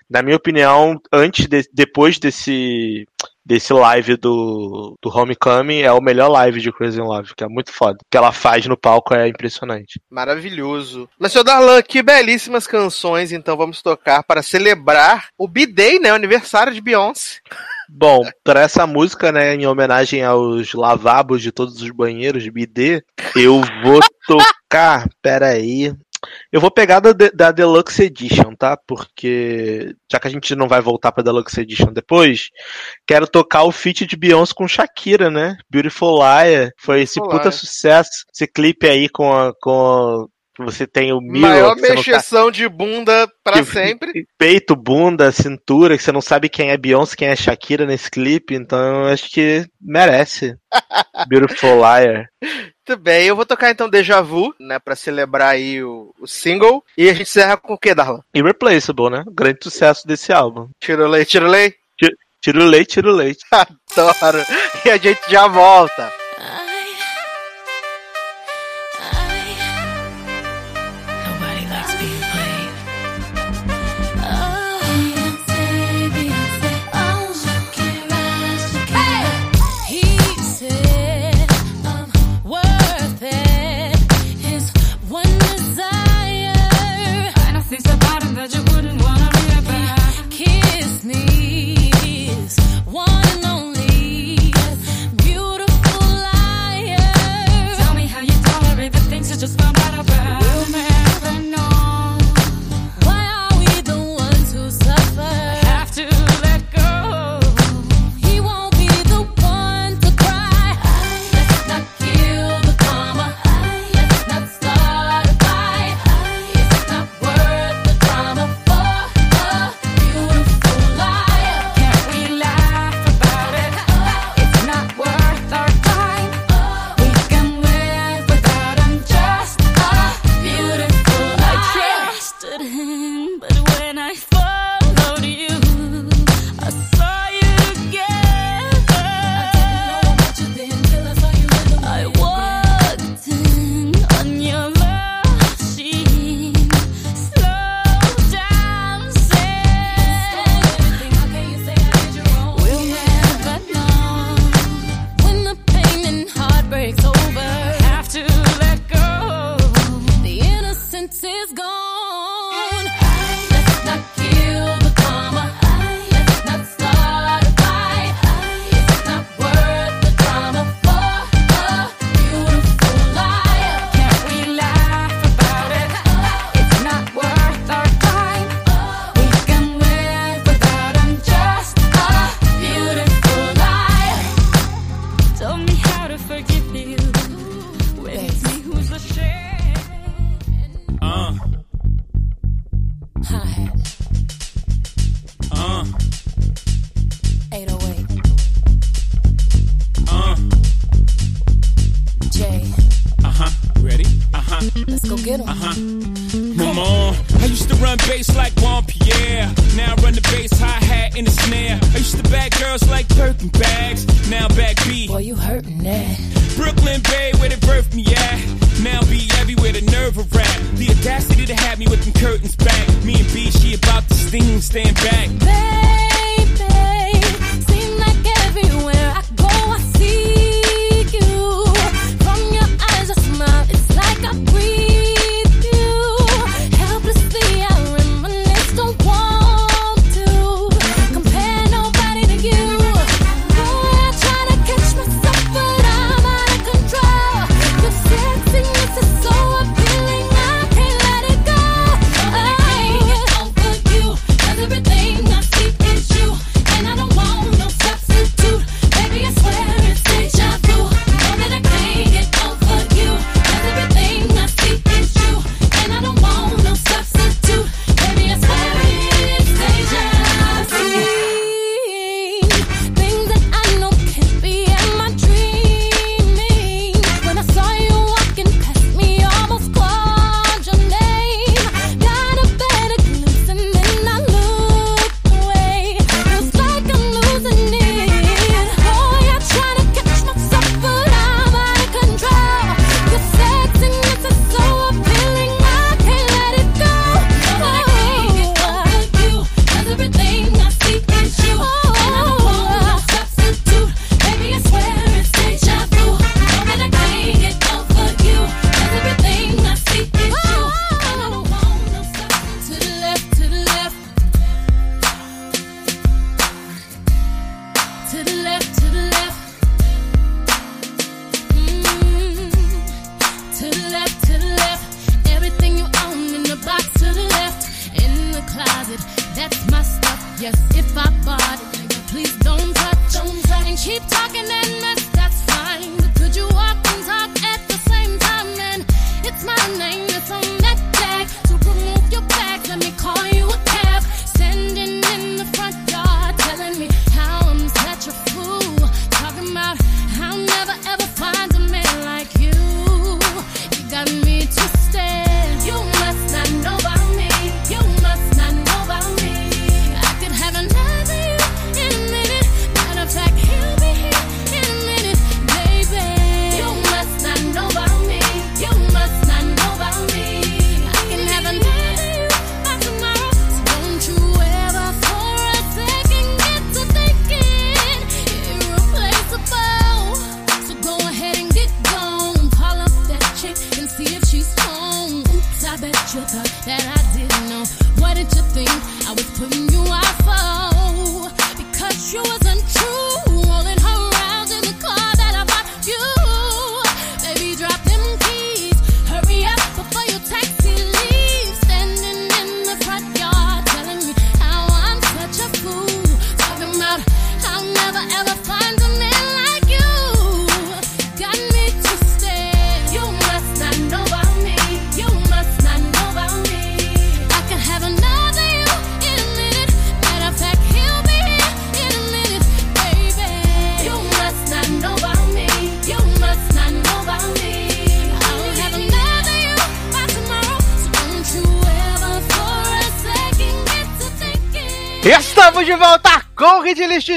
na minha opinião, antes de, depois desse desse live do, do Homecoming é o melhor live de Crazy in Love, que é muito foda. O que ela faz no palco é impressionante. Maravilhoso. Mas, senhor Darlan, que belíssimas canções, então vamos tocar para celebrar o B-Day, né? O aniversário de Beyoncé. Bom, para essa música, né, em homenagem aos lavabos de todos os banheiros de BD, eu vou tocar, peraí. Eu vou pegar da, da Deluxe Edition, tá? Porque já que a gente não vai voltar pra Deluxe Edition depois, quero tocar o feat de Beyoncé com Shakira, né? Beautiful Liar. Foi esse Beautiful puta sucesso. Esse clipe aí com a. Com a- você tem o Mirror, Maior não tá- mexeção de bunda para sempre. Peito, bunda, cintura, que você não sabe quem é Beyoncé, quem é Shakira nesse clipe, então eu acho que merece. Beautiful Liar. Muito bem, eu vou tocar então Deja Vu, né, pra celebrar aí o, o single. E a gente encerra com o que, Darla? Irreplaceable, né? Grande sucesso desse álbum. Tirolei, tirolei? Tirolei, tirolei. Adoro. E a gente já volta.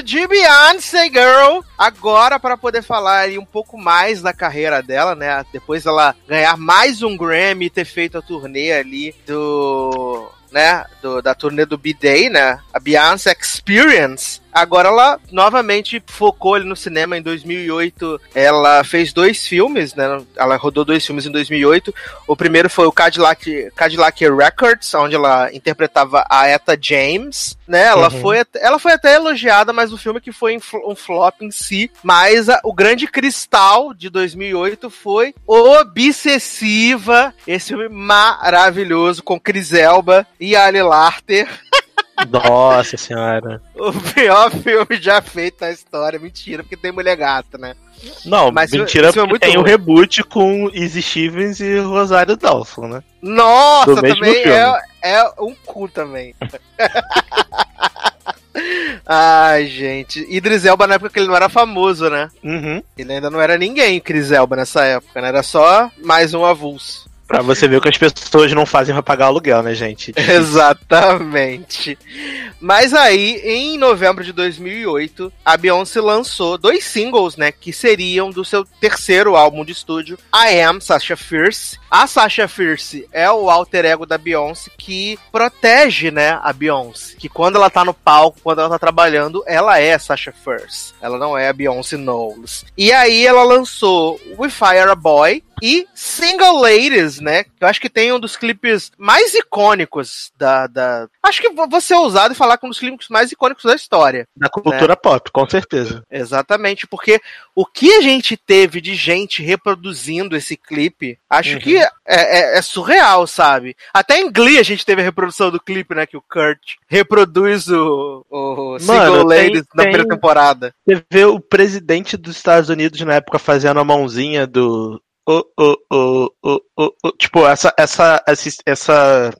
De Beyoncé Girl. Agora, para poder falar um pouco mais da carreira dela, né? Depois ela ganhar mais um Grammy e ter feito a turnê ali do. Né, do, da turnê do B-Day, né? A Beyoncé Experience. Agora ela novamente focou ali no cinema em 2008. Ela fez dois filmes, né? Ela rodou dois filmes em 2008. O primeiro foi o Cadillac, Cadillac Records, onde ela interpretava a Etta James, né? Ela, Uhum. foi, até- ela foi até elogiada, mas o filme que foi um flop em si. Mas a- o Grande Cristal de 2008 foi Obsessiva, esse filme maravilhoso com Chris Elba e Ali Larter. Nossa senhora. O pior filme já feito na história. Mentira, porque tem mulher gata, né? Não, Mas mentira, isso é porque muito tem o bom. reboot com Izzy Stevens e Rosário Dawson, né? Nossa, também é, é um cu também. Ai, gente. Idris Elba na época que ele não era famoso, né? Uhum. Ele ainda não era ninguém, Chris Elba, nessa época, né? Era só mais um avulso. Pra você ver o que as pessoas não fazem pra pagar aluguel, né, gente? Exatamente. Mas aí, em novembro de 2008, a Beyoncé lançou dois singles, né, que seriam do seu terceiro álbum de estúdio, I Am Sasha Fierce. A Sasha Fierce é o alter ego da Beyoncé que protege, né, a Beyoncé. Que quando ela tá no palco, quando ela tá trabalhando, ela é a Sasha Fierce. Ela não é a Beyoncé Knowles. E aí ela lançou We Fire a Boy e Single Ladies, né? Eu acho que tem um dos clipes mais icônicos da. da... Acho que vou vou ser ousado e falar que um dos clipes mais icônicos da história. Da cultura pop, com certeza. Exatamente, porque o que a gente teve de gente reproduzindo esse clipe, acho Uhum. que é, é- é surreal, sabe? Até em Glee a gente teve a reprodução do clipe, né? Que o Kurt reproduz o, o Single tem- Ladies na primeira temporada. Você vê o presidente dos Estados Unidos na época fazendo a mãozinha do. O, o, o, o, o, tipo, essa, essa, essa, essa.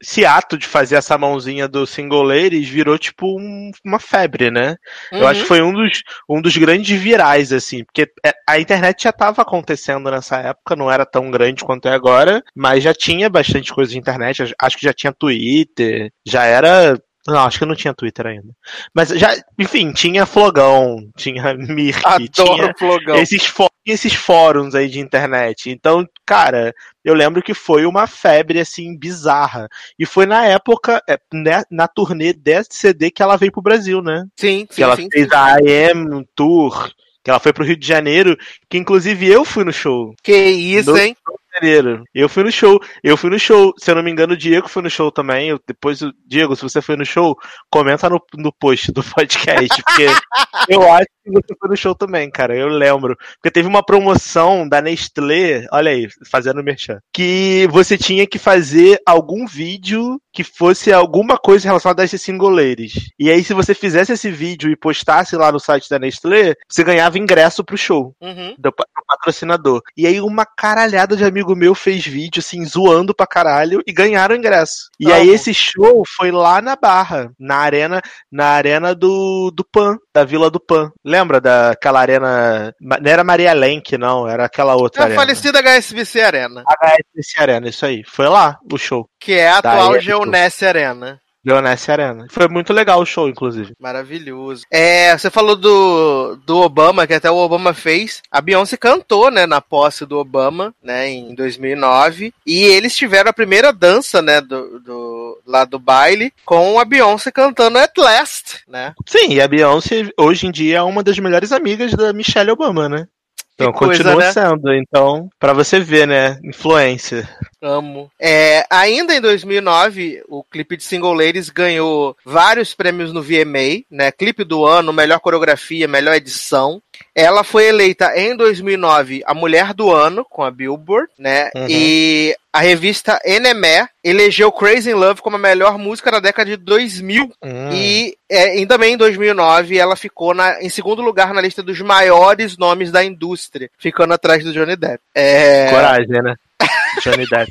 Esse ato de fazer essa mãozinha do Single Ladies virou tipo um- uma febre, né? Eu Uhum. acho que foi um dos, um dos grandes virais, assim, porque é, a internet já estava acontecendo nessa época, não era tão grande quanto é agora, mas já tinha bastante coisa de internet, acho que já tinha Twitter, já era. Não, acho que não tinha Twitter ainda. Mas já, enfim, tinha Flogão, tinha Mirk, Adoro tinha flogão. esses, fó- esses fóruns aí de internet. Então, cara, eu lembro que foi uma febre, assim, bizarra. E foi na época, é, né, na turnê desse CD que ela veio pro Brasil, né? Sim, Que sim, ela sim. fez a AM Tour, que ela foi pro Rio de Janeiro, que inclusive eu fui no show. Que isso, No- hein? Janeiro. Eu fui no show. Eu fui no show. Se eu não me engano, o Diego foi no show também. Eu, depois, o Diego, se você foi no show, comenta no, no post do podcast. Porque eu acho que você foi no show também, cara. Eu lembro. Porque teve uma promoção da Nestlé, olha aí, fazendo merchan, que você tinha que fazer algum vídeo que fosse alguma coisa relacionada a esses singoleiros. E aí, se você fizesse esse vídeo e postasse lá no site da Nestlé, você ganhava ingresso pro show Uhum. do do patrocinador. E aí uma caralhada de amigo meu fez vídeo, assim, zoando pra caralho e ganharam ingresso. E Ah, aí esse show foi lá na Barra, na arena, na arena do, do Pan, da Vila do Pan. Lembra daquela arena, não era Maria Lenk, não, era aquela outra É a arena. falecida HSBC Arena, HSBC Arena, isso aí. Foi lá o show. que é a atual época. Geonesse Arena. Leonesse Arena. Foi muito legal o show, inclusive. Maravilhoso. É, você falou do, do Obama, que até o Obama fez. A Beyoncé cantou, né, na posse do Obama, né, em 2009. E eles tiveram a primeira dança, né, do, do lá do baile, com a Beyoncé cantando At Last, né? Sim, e a Beyoncé hoje em dia é uma das melhores amigas da Michelle Obama, né? Então coisa, continua né? sendo. Então, pra você ver, né? Influência. Amo. É, ainda em 2009, o clipe de Single Ladies ganhou vários prêmios no VMA, né? Clipe do ano, melhor coreografia, melhor edição. Ela foi eleita em 2009 a Mulher do Ano com a Billboard, né? Uhum. E a revista NME elegeu Crazy in Love como a melhor música da década de 2000. Hum. E, é, também em 2009 ela ficou na- em segundo lugar na lista dos maiores nomes da indústria, ficando atrás do Johnny Depp. É, Coragem, né? Johnny Depp.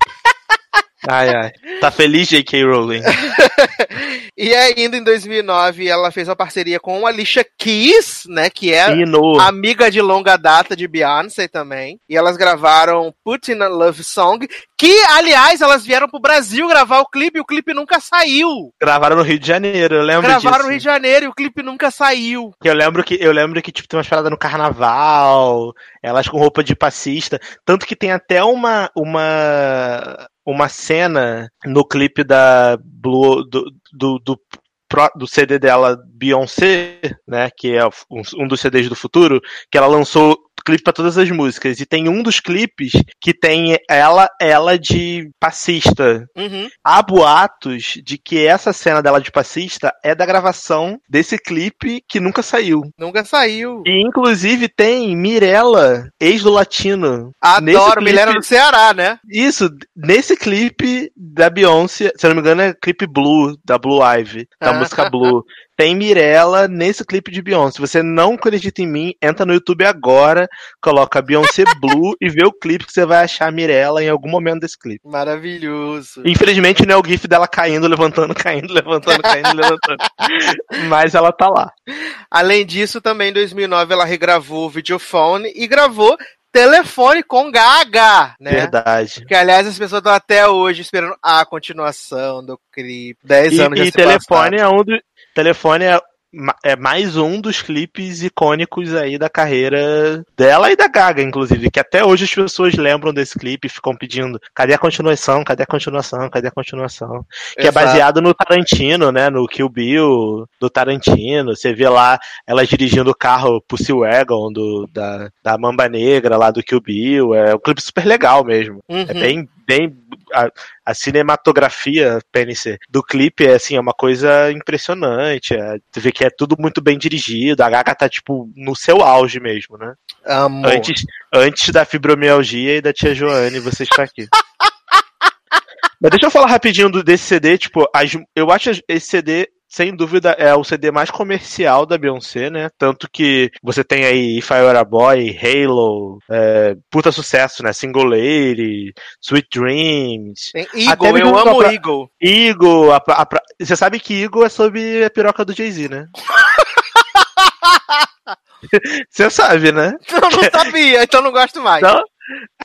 Ai, ai. Tá feliz, J.K. Rowling? E ainda em 2009 ela fez uma parceria com a Alicia Keys, né, que é amiga de longa data de Beyoncé também. E elas gravaram Put in a Love Song, que aliás elas vieram pro Brasil gravar o clipe, e o clipe nunca saiu. Gravaram no Rio de Janeiro, eu lembro Gravaram disso. no Rio de Janeiro e o clipe nunca saiu. Eu lembro que eu lembro que tipo tem umas paradas no carnaval, elas com roupa de passista, tanto que tem até uma uma uma cena no clipe da Blue do do, do, do CD dela Beyoncé, né, que é um dos CDs do futuro, que ela lançou clipe pra todas as músicas e tem um dos clipes que tem ela ela de passista Uhum. há boatos de que essa cena dela de passista é da gravação desse clipe que nunca saiu. Nunca saiu. E inclusive tem Mirella, ex do Latino. Adoro, clipe- Milena do Ceará, né? Isso, nesse clipe da Beyoncé, se não me engano é clipe Blue, da Blue Ivy, da Ah. música Blue. Tem Mirella nesse clipe de Beyoncé. Se você não acredita em mim, entra no YouTube agora, coloca Beyoncé Blue e vê o clipe que você vai achar a Mirella em algum momento desse clipe. Maravilhoso. Infelizmente não é o GIF dela caindo, levantando, caindo, levantando, caindo, levantando. Mas ela tá lá. Além disso, também em 2009 ela regravou o Videophone e gravou Telefone com Gaga, né? Verdade. Que aliás as pessoas estão até hoje esperando a continuação do clipe. 10 E, anos já e se telefone passaram. é um do, telefone é, é mais um dos clipes icônicos aí da carreira dela e da Gaga, inclusive, que até hoje as pessoas lembram desse clipe e ficam pedindo cadê a continuação, cadê a continuação, cadê a continuação. Que é Exato. baseado no Tarantino, né? No Kill Bill do Tarantino. Você vê lá ela dirigindo o carro Pussy Wagon do, da, da Mamba Negra lá do Kill Bill. É um clipe super legal mesmo. Uhum. É bem, bem. A, a cinematografia, PNC, do clipe é assim, é uma coisa impressionante. É, você vê que é tudo muito bem dirigido. A Gaga tá, tipo, no seu auge mesmo, né? Amo. Antes, antes da fibromialgia e da tia Joane, você está aqui. Mas deixa eu falar rapidinho do, desse CD, tipo, as- eu acho esse CD, sem dúvida, é o CD mais comercial da Beyoncé, né? Tanto que você tem aí If I Were a Boy, Halo, é, puta sucesso, né? Single Lady, Sweet Dreams, Tem Eagle, eu amo pra- Eagle. Eagle, a, pra- a pra- você sabe que Eagle é sobre a piroca do Jay-Z, né? Você sabe, né? Eu não sabia, então não gosto mais. Não,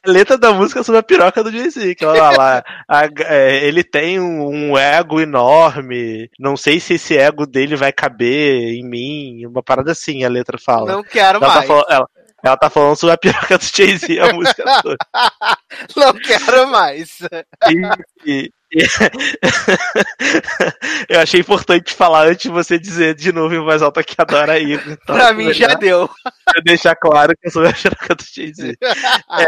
a letra da música é sobre a piroca do Jay-Z, que olha lá, a- é, ele tem um, um ego enorme, não sei se esse ego dele vai caber em mim, uma parada assim, a letra fala. Não quero ela, tá mais. falando, ela, ela tá falando sobre a piroca do Jay-Z, a música toda. Não quero mais. E- e- Eu achei importante falar antes de você dizer de novo em voz alta que adora Igor. Então, pra mim já deu. eu deixar claro que eu sou a piroca do Jay-Z.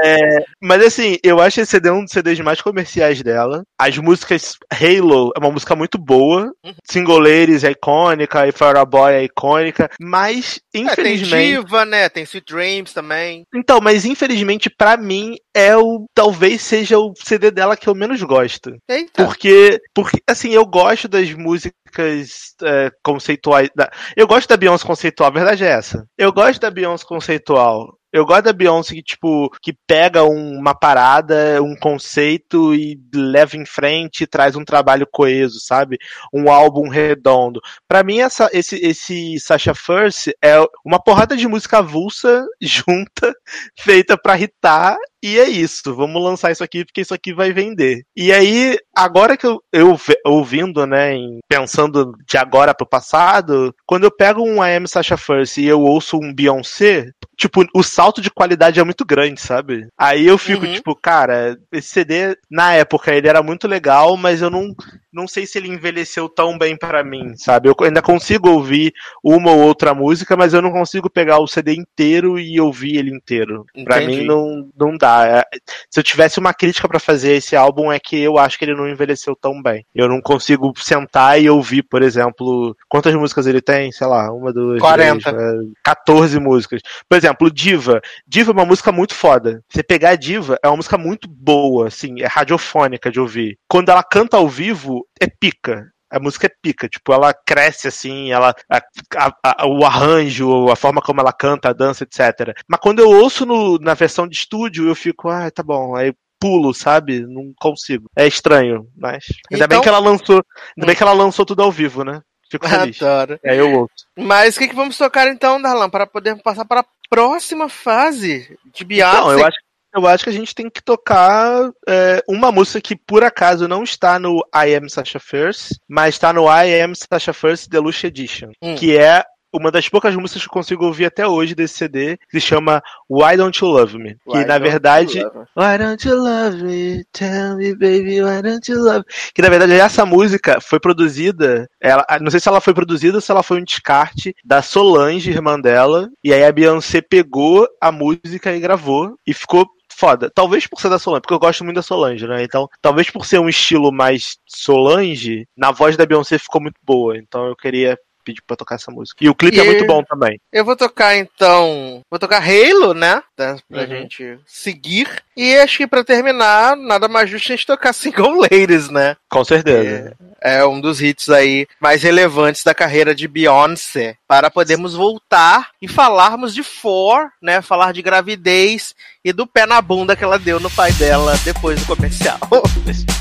É, mas assim, eu acho esse CD um dos CDs mais comerciais dela. As músicas Halo é uma música muito boa. Single Ladies é icônica, e Fire Boy é icônica. Mas, É, tem infelizmente. Diva, né? Tem Sweet Dreams também. Então, mas infelizmente, pra mim, é o. Talvez seja o CD dela que eu menos gosto. Eita. Porque, porque, assim, eu gosto das músicas é, conceituais. Da... Eu gosto da Beyoncé conceitual, a verdade é essa. Eu gosto da Beyoncé conceitual. Eu gosto da Beyoncé que, tipo, que pega um- uma parada, um conceito e leva em frente e traz um trabalho coeso, sabe? Um álbum redondo. Pra mim, essa, esse, esse Sasha First é uma porrada de música avulsa junta, feita pra hitar e é isso, vamos lançar isso aqui porque isso aqui vai vender. E aí, agora que eu, eu ouvindo, né, em- pensando de agora pro passado, quando eu pego um I Am Sasha First e eu ouço um Beyoncé, tipo, o salto de qualidade é muito grande, sabe? Aí eu fico Uhum. tipo, cara, esse CD, na época, ele era muito legal, mas eu não, não sei se ele envelheceu tão bem pra mim, sabe? Eu ainda consigo ouvir uma ou outra música, mas eu não consigo pegar o CD inteiro e ouvir ele inteiro. Pra Entendi. mim não, não dá. É- Se eu tivesse uma crítica pra fazer esse álbum é que eu acho que ele não envelheceu tão bem. Eu não consigo sentar e ouvir, por exemplo, quantas músicas ele tem? Sei lá, uma, duas, 40. três, é, 14 músicas. Por exemplo, Diva. Diva é uma música muito foda. Você pegar Diva é uma música muito boa, assim, é radiofônica de ouvir. Quando ela canta ao vivo, é pica. A música é pica, tipo, ela cresce assim, ela a- a- a- o arranjo, a forma como ela canta, a dança, etc. Mas quando eu ouço no- na versão de estúdio, eu fico, ah, tá bom, aí pulo, sabe? Não consigo. É estranho, mas ainda bem Então- que ela lançou, ainda bem que ela lançou tudo ao vivo, né? Fico feliz. Adoro. Aí eu ouço. Mas o que, que vamos tocar então, Darlan, para podermos passar para a próxima fase de Beyoncé? Não, eu acho, eu acho que a gente tem que tocar é, uma música que por acaso não está no I Am Sasha First, mas está no I Am Sasha First Deluxe Edition, Hum. que é uma das poucas músicas que eu consigo ouvir até hoje desse CD, que se chama Why Don't You Love Me? Que Why na don't verdade. Why don't you love me? Tell me, baby, why don't you love me? Que na verdade essa música foi produzida. Ela, não sei se ela foi produzida ou se ela foi um descarte da Solange, irmã dela. E aí a Beyoncé pegou a música e gravou. E ficou foda. Talvez por ser da Solange, porque eu gosto muito da Solange, né? Então, talvez por ser um estilo mais Solange, na voz da Beyoncé ficou muito boa. Então eu queria pedir pra tocar essa música. E o clipe E- é muito bom também. Eu vou tocar então. Vou tocar Halo, né? Pra Uhum. gente seguir. E acho que pra terminar, nada mais justo a gente tocar Single Ladies, né? Com certeza. É um dos hits aí mais relevantes da carreira de Beyoncé. Para podermos voltar e falarmos de For, né? Falar de gravidez e do pé na bunda que ela deu no pai dela depois do comercial.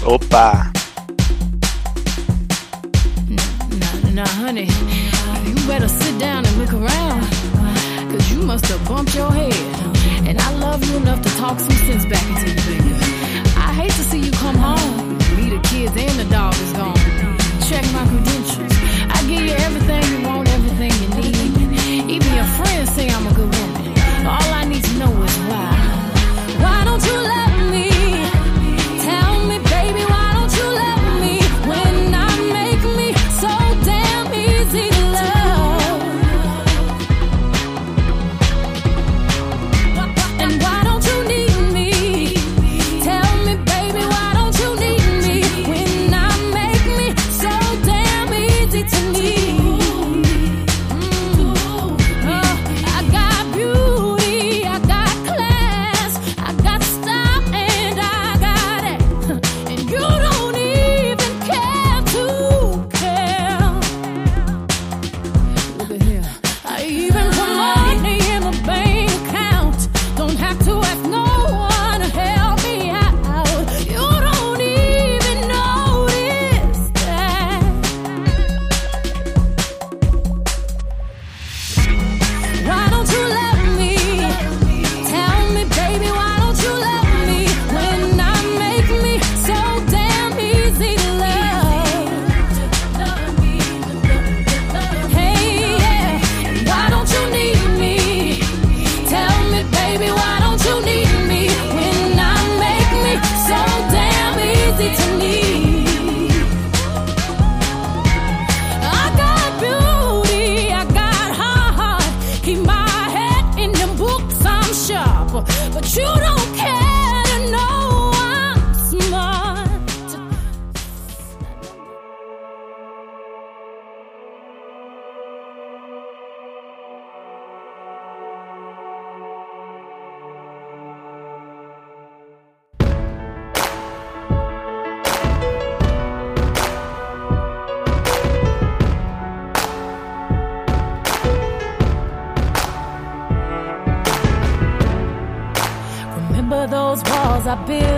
Opa! Now, now, honey, better sit down and look around. Cause you must have bumped your head. And I love you enough to talk some sense back into you, baby. I hate to see you come home. Me, the kids, and the dog is gone. Check my credentials. I give you everything you want, everything you need. Even your friends say I'm a I built?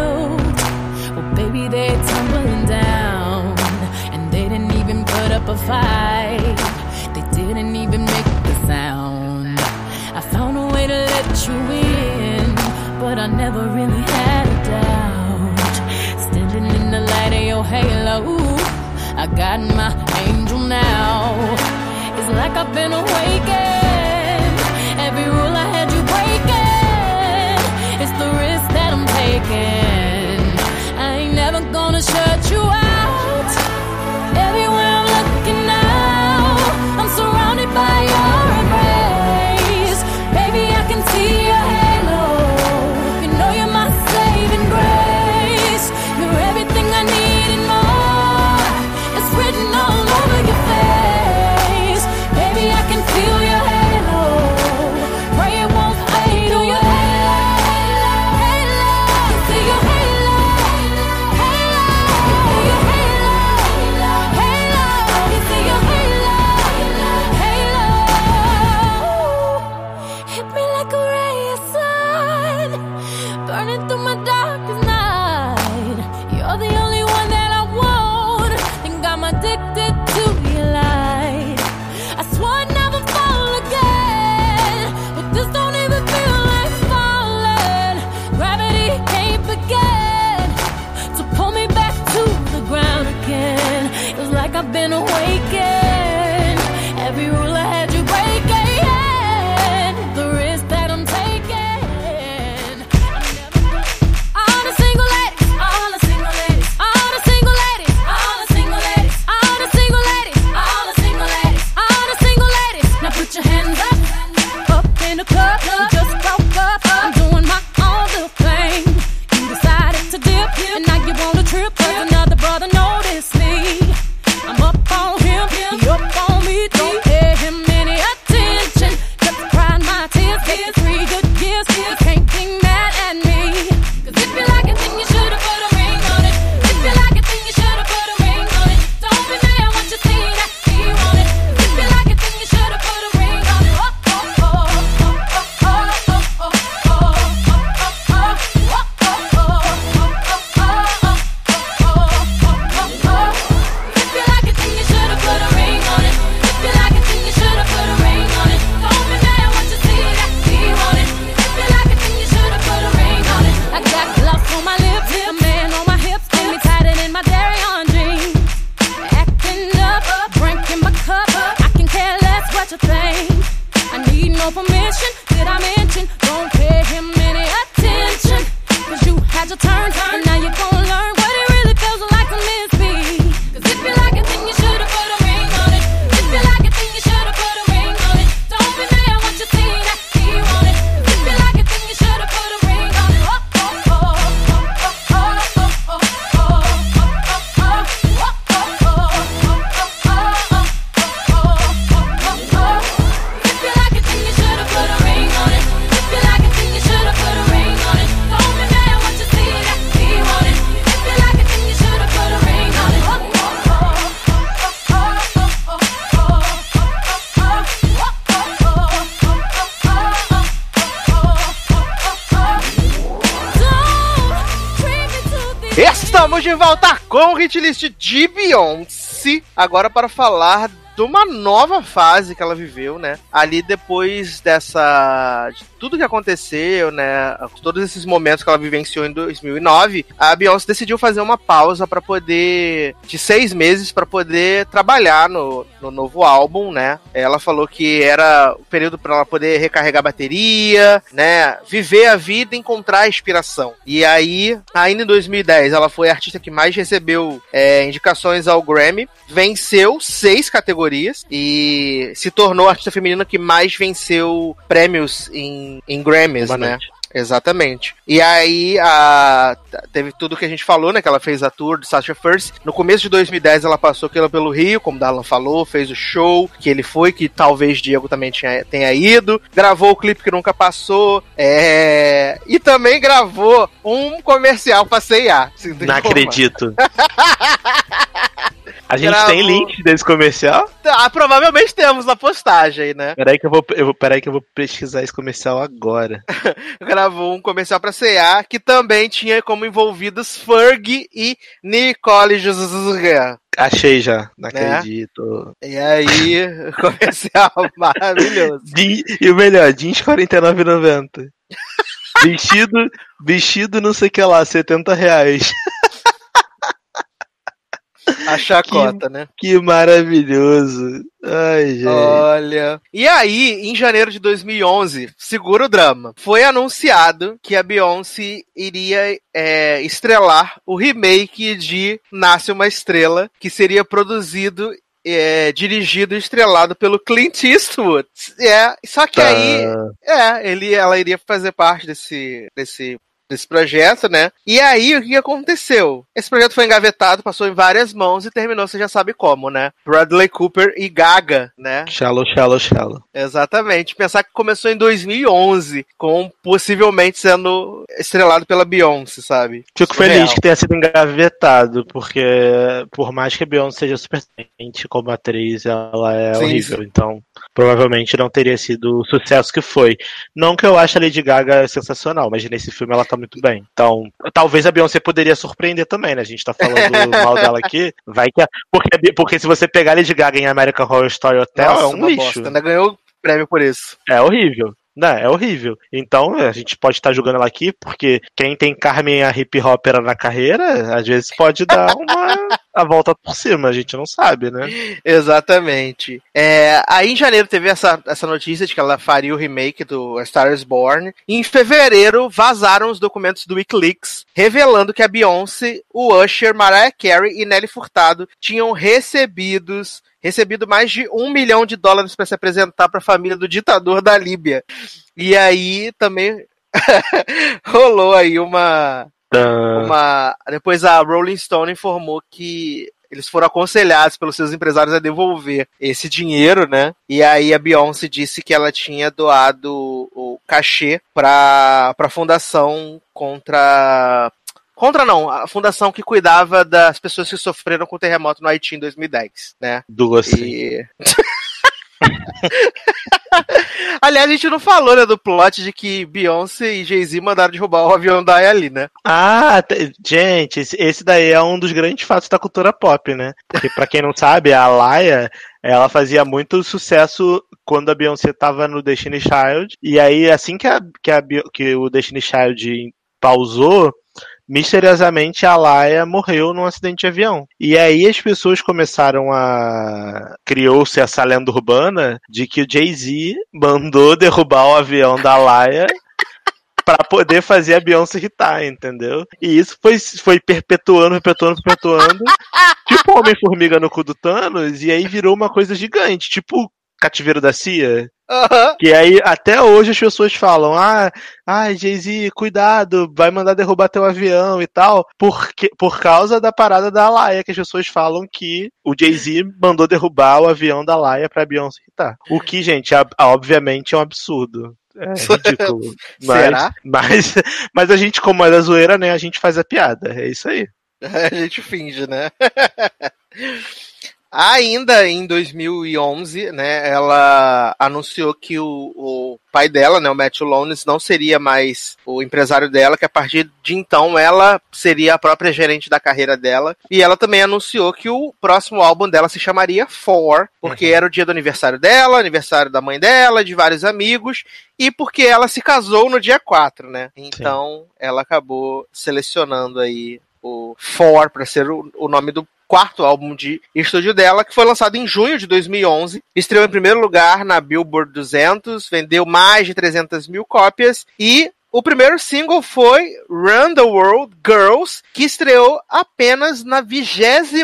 playlist de Beyoncé, agora para falar de uma nova fase que ela viveu, né? Ali depois dessa tudo que aconteceu, né, todos esses momentos que ela vivenciou em 2009, a Beyoncé decidiu fazer uma pausa para poder de seis meses para poder trabalhar no, no novo álbum, né? Ela falou que era o período para ela poder recarregar a bateria, né, viver a vida, encontrar inspiração. E aí, ainda em 2010, ela foi a artista que mais recebeu é, indicações ao Grammy, venceu seis categorias e se tornou a artista feminina que mais venceu prêmios em em, em Grammys, né? Exatamente. E aí, a, teve tudo que a gente falou, né? Que ela fez a tour do Sasha First. No começo de 2010, ela passou pelo Rio, como o Dalan falou, fez o show que ele foi, que talvez Diego também tinha, tenha ido. Gravou o clipe que nunca passou. É... E também gravou um comercial pra C&A. Não acredito. A gente Gravo... tem link desse comercial? Tá, ah, provavelmente temos na postagem, né? Peraí que eu vou, eu, peraí que eu vou pesquisar esse comercial agora. Gravou um comercial pra CA que também tinha como envolvidos Ferg e Nicole Jesus. Achei já, não né? acredito. E aí, comercial maravilhoso. E o melhor, jeans 49,90. vestido, vestido não sei o que lá, 70 reais. A chacota, né? Que maravilhoso. Ai, gente. Olha. E aí, em janeiro de 2011, segura o drama. Foi anunciado que a Beyoncé iria é, estrelar o remake de Nasce uma Estrela, que seria produzido. é, dirigido e estrelado pelo Clint Eastwood. É, só que aí, é, ele, ela iria fazer parte desse, desse desse projeto, né? E aí, o que aconteceu? Esse projeto foi engavetado, passou em várias mãos e terminou, você já sabe como, né? Bradley Cooper e Gaga, né? Shallow, shallow, shallow. Exatamente. Pensar que começou em 2011, com possivelmente sendo estrelado pela Beyoncé, sabe? Fico Surreal. feliz que tenha sido engavetado, porque por mais que a Beyoncé seja super excelente como atriz, ela é Sim, horrível. Então, provavelmente não teria sido o sucesso que foi. Não que eu ache a Lady Gaga sensacional, mas nesse filme ela tá muito bem. Então, talvez a Beyoncé poderia surpreender também, né? A gente tá falando mal dela aqui. Vai que. Porque, porque se você pegar Lady Gaga em American Horror Story Hotel, Nossa, é um uma lixo. bosta. Ainda ganhou prêmio por isso. É horrível. Não, é horrível. Então, a gente pode estar julgando ela aqui, porque quem tem Carmen a hip hopera na carreira, às vezes pode dar uma a volta por cima, a gente não sabe, né? Exatamente. É, aí em janeiro teve essa, essa notícia de que ela faria o remake do Star is Born. E em fevereiro vazaram os documentos do Wikileaks, revelando que a Beyoncé, o Usher, Mariah Carey e Nelly Furtado tinham recebidos recebido mais de um milhão de dólares para se apresentar para a família do ditador da Líbia. E aí também rolou aí uma. Uma. Depois a Rolling Stone informou que eles foram aconselhados pelos seus empresários a devolver esse dinheiro, né? E aí a Beyoncé disse que ela tinha doado o cachê para a fundação contra. Contra não, a fundação que cuidava das pessoas que sofreram com o terremoto no Haiti em 2010, né? Duas. E... Aliás, a gente não falou, né, do plot de que Beyoncé e Jay-Z mandaram derrubar o avião da Ali, né? Ah, te- gente, esse, daí é um dos grandes fatos da cultura pop, né? Porque pra quem não sabe, a Laia, ela fazia muito sucesso quando a Beyoncé tava no Destiny Child. E aí, assim que, a, que, a, que o Destiny Child pausou, misteriosamente a Laia morreu num acidente de avião. E aí as pessoas começaram a. Criou-se essa lenda urbana de que o Jay-Z mandou derrubar o avião da Laia pra poder fazer a Beyoncé irritar, entendeu? E isso foi, foi perpetuando, perpetuando, perpetuando. tipo Homem-Formiga no cu do Thanos, e aí virou uma coisa gigante, tipo Cativeiro da Cia. Aham. Que aí até hoje as pessoas falam: ah, ai, Jay-Z, cuidado, vai mandar derrubar teu avião e tal, porque, por causa da parada da Laia, que as pessoas falam que o Jay-Z mandou derrubar o avião da Laia pra Beyoncé irritar. O que, gente, obviamente é um absurdo. É ridículo. Mas, Será? Mas, mas a gente, como é da zoeira, né, a gente faz a piada. É isso aí. A gente finge, né? Ainda em 2011, né, ela anunciou que o, o pai dela, né, o Matthew Lones, não seria mais o empresário dela, que a partir de então ela seria a própria gerente da carreira dela. E ela também anunciou que o próximo álbum dela se chamaria Four, porque era o dia do aniversário dela, aniversário da mãe dela, de vários amigos, e porque ela se casou no dia 4, né? Então ela acabou selecionando aí o Four para ser o, o nome do quarto álbum de estúdio dela, que foi lançado em junho de 2011. Estreou em primeiro lugar na Billboard 200, vendeu mais de 300 mil cópias e o primeiro single foi Run the World Girls, que estreou apenas na 29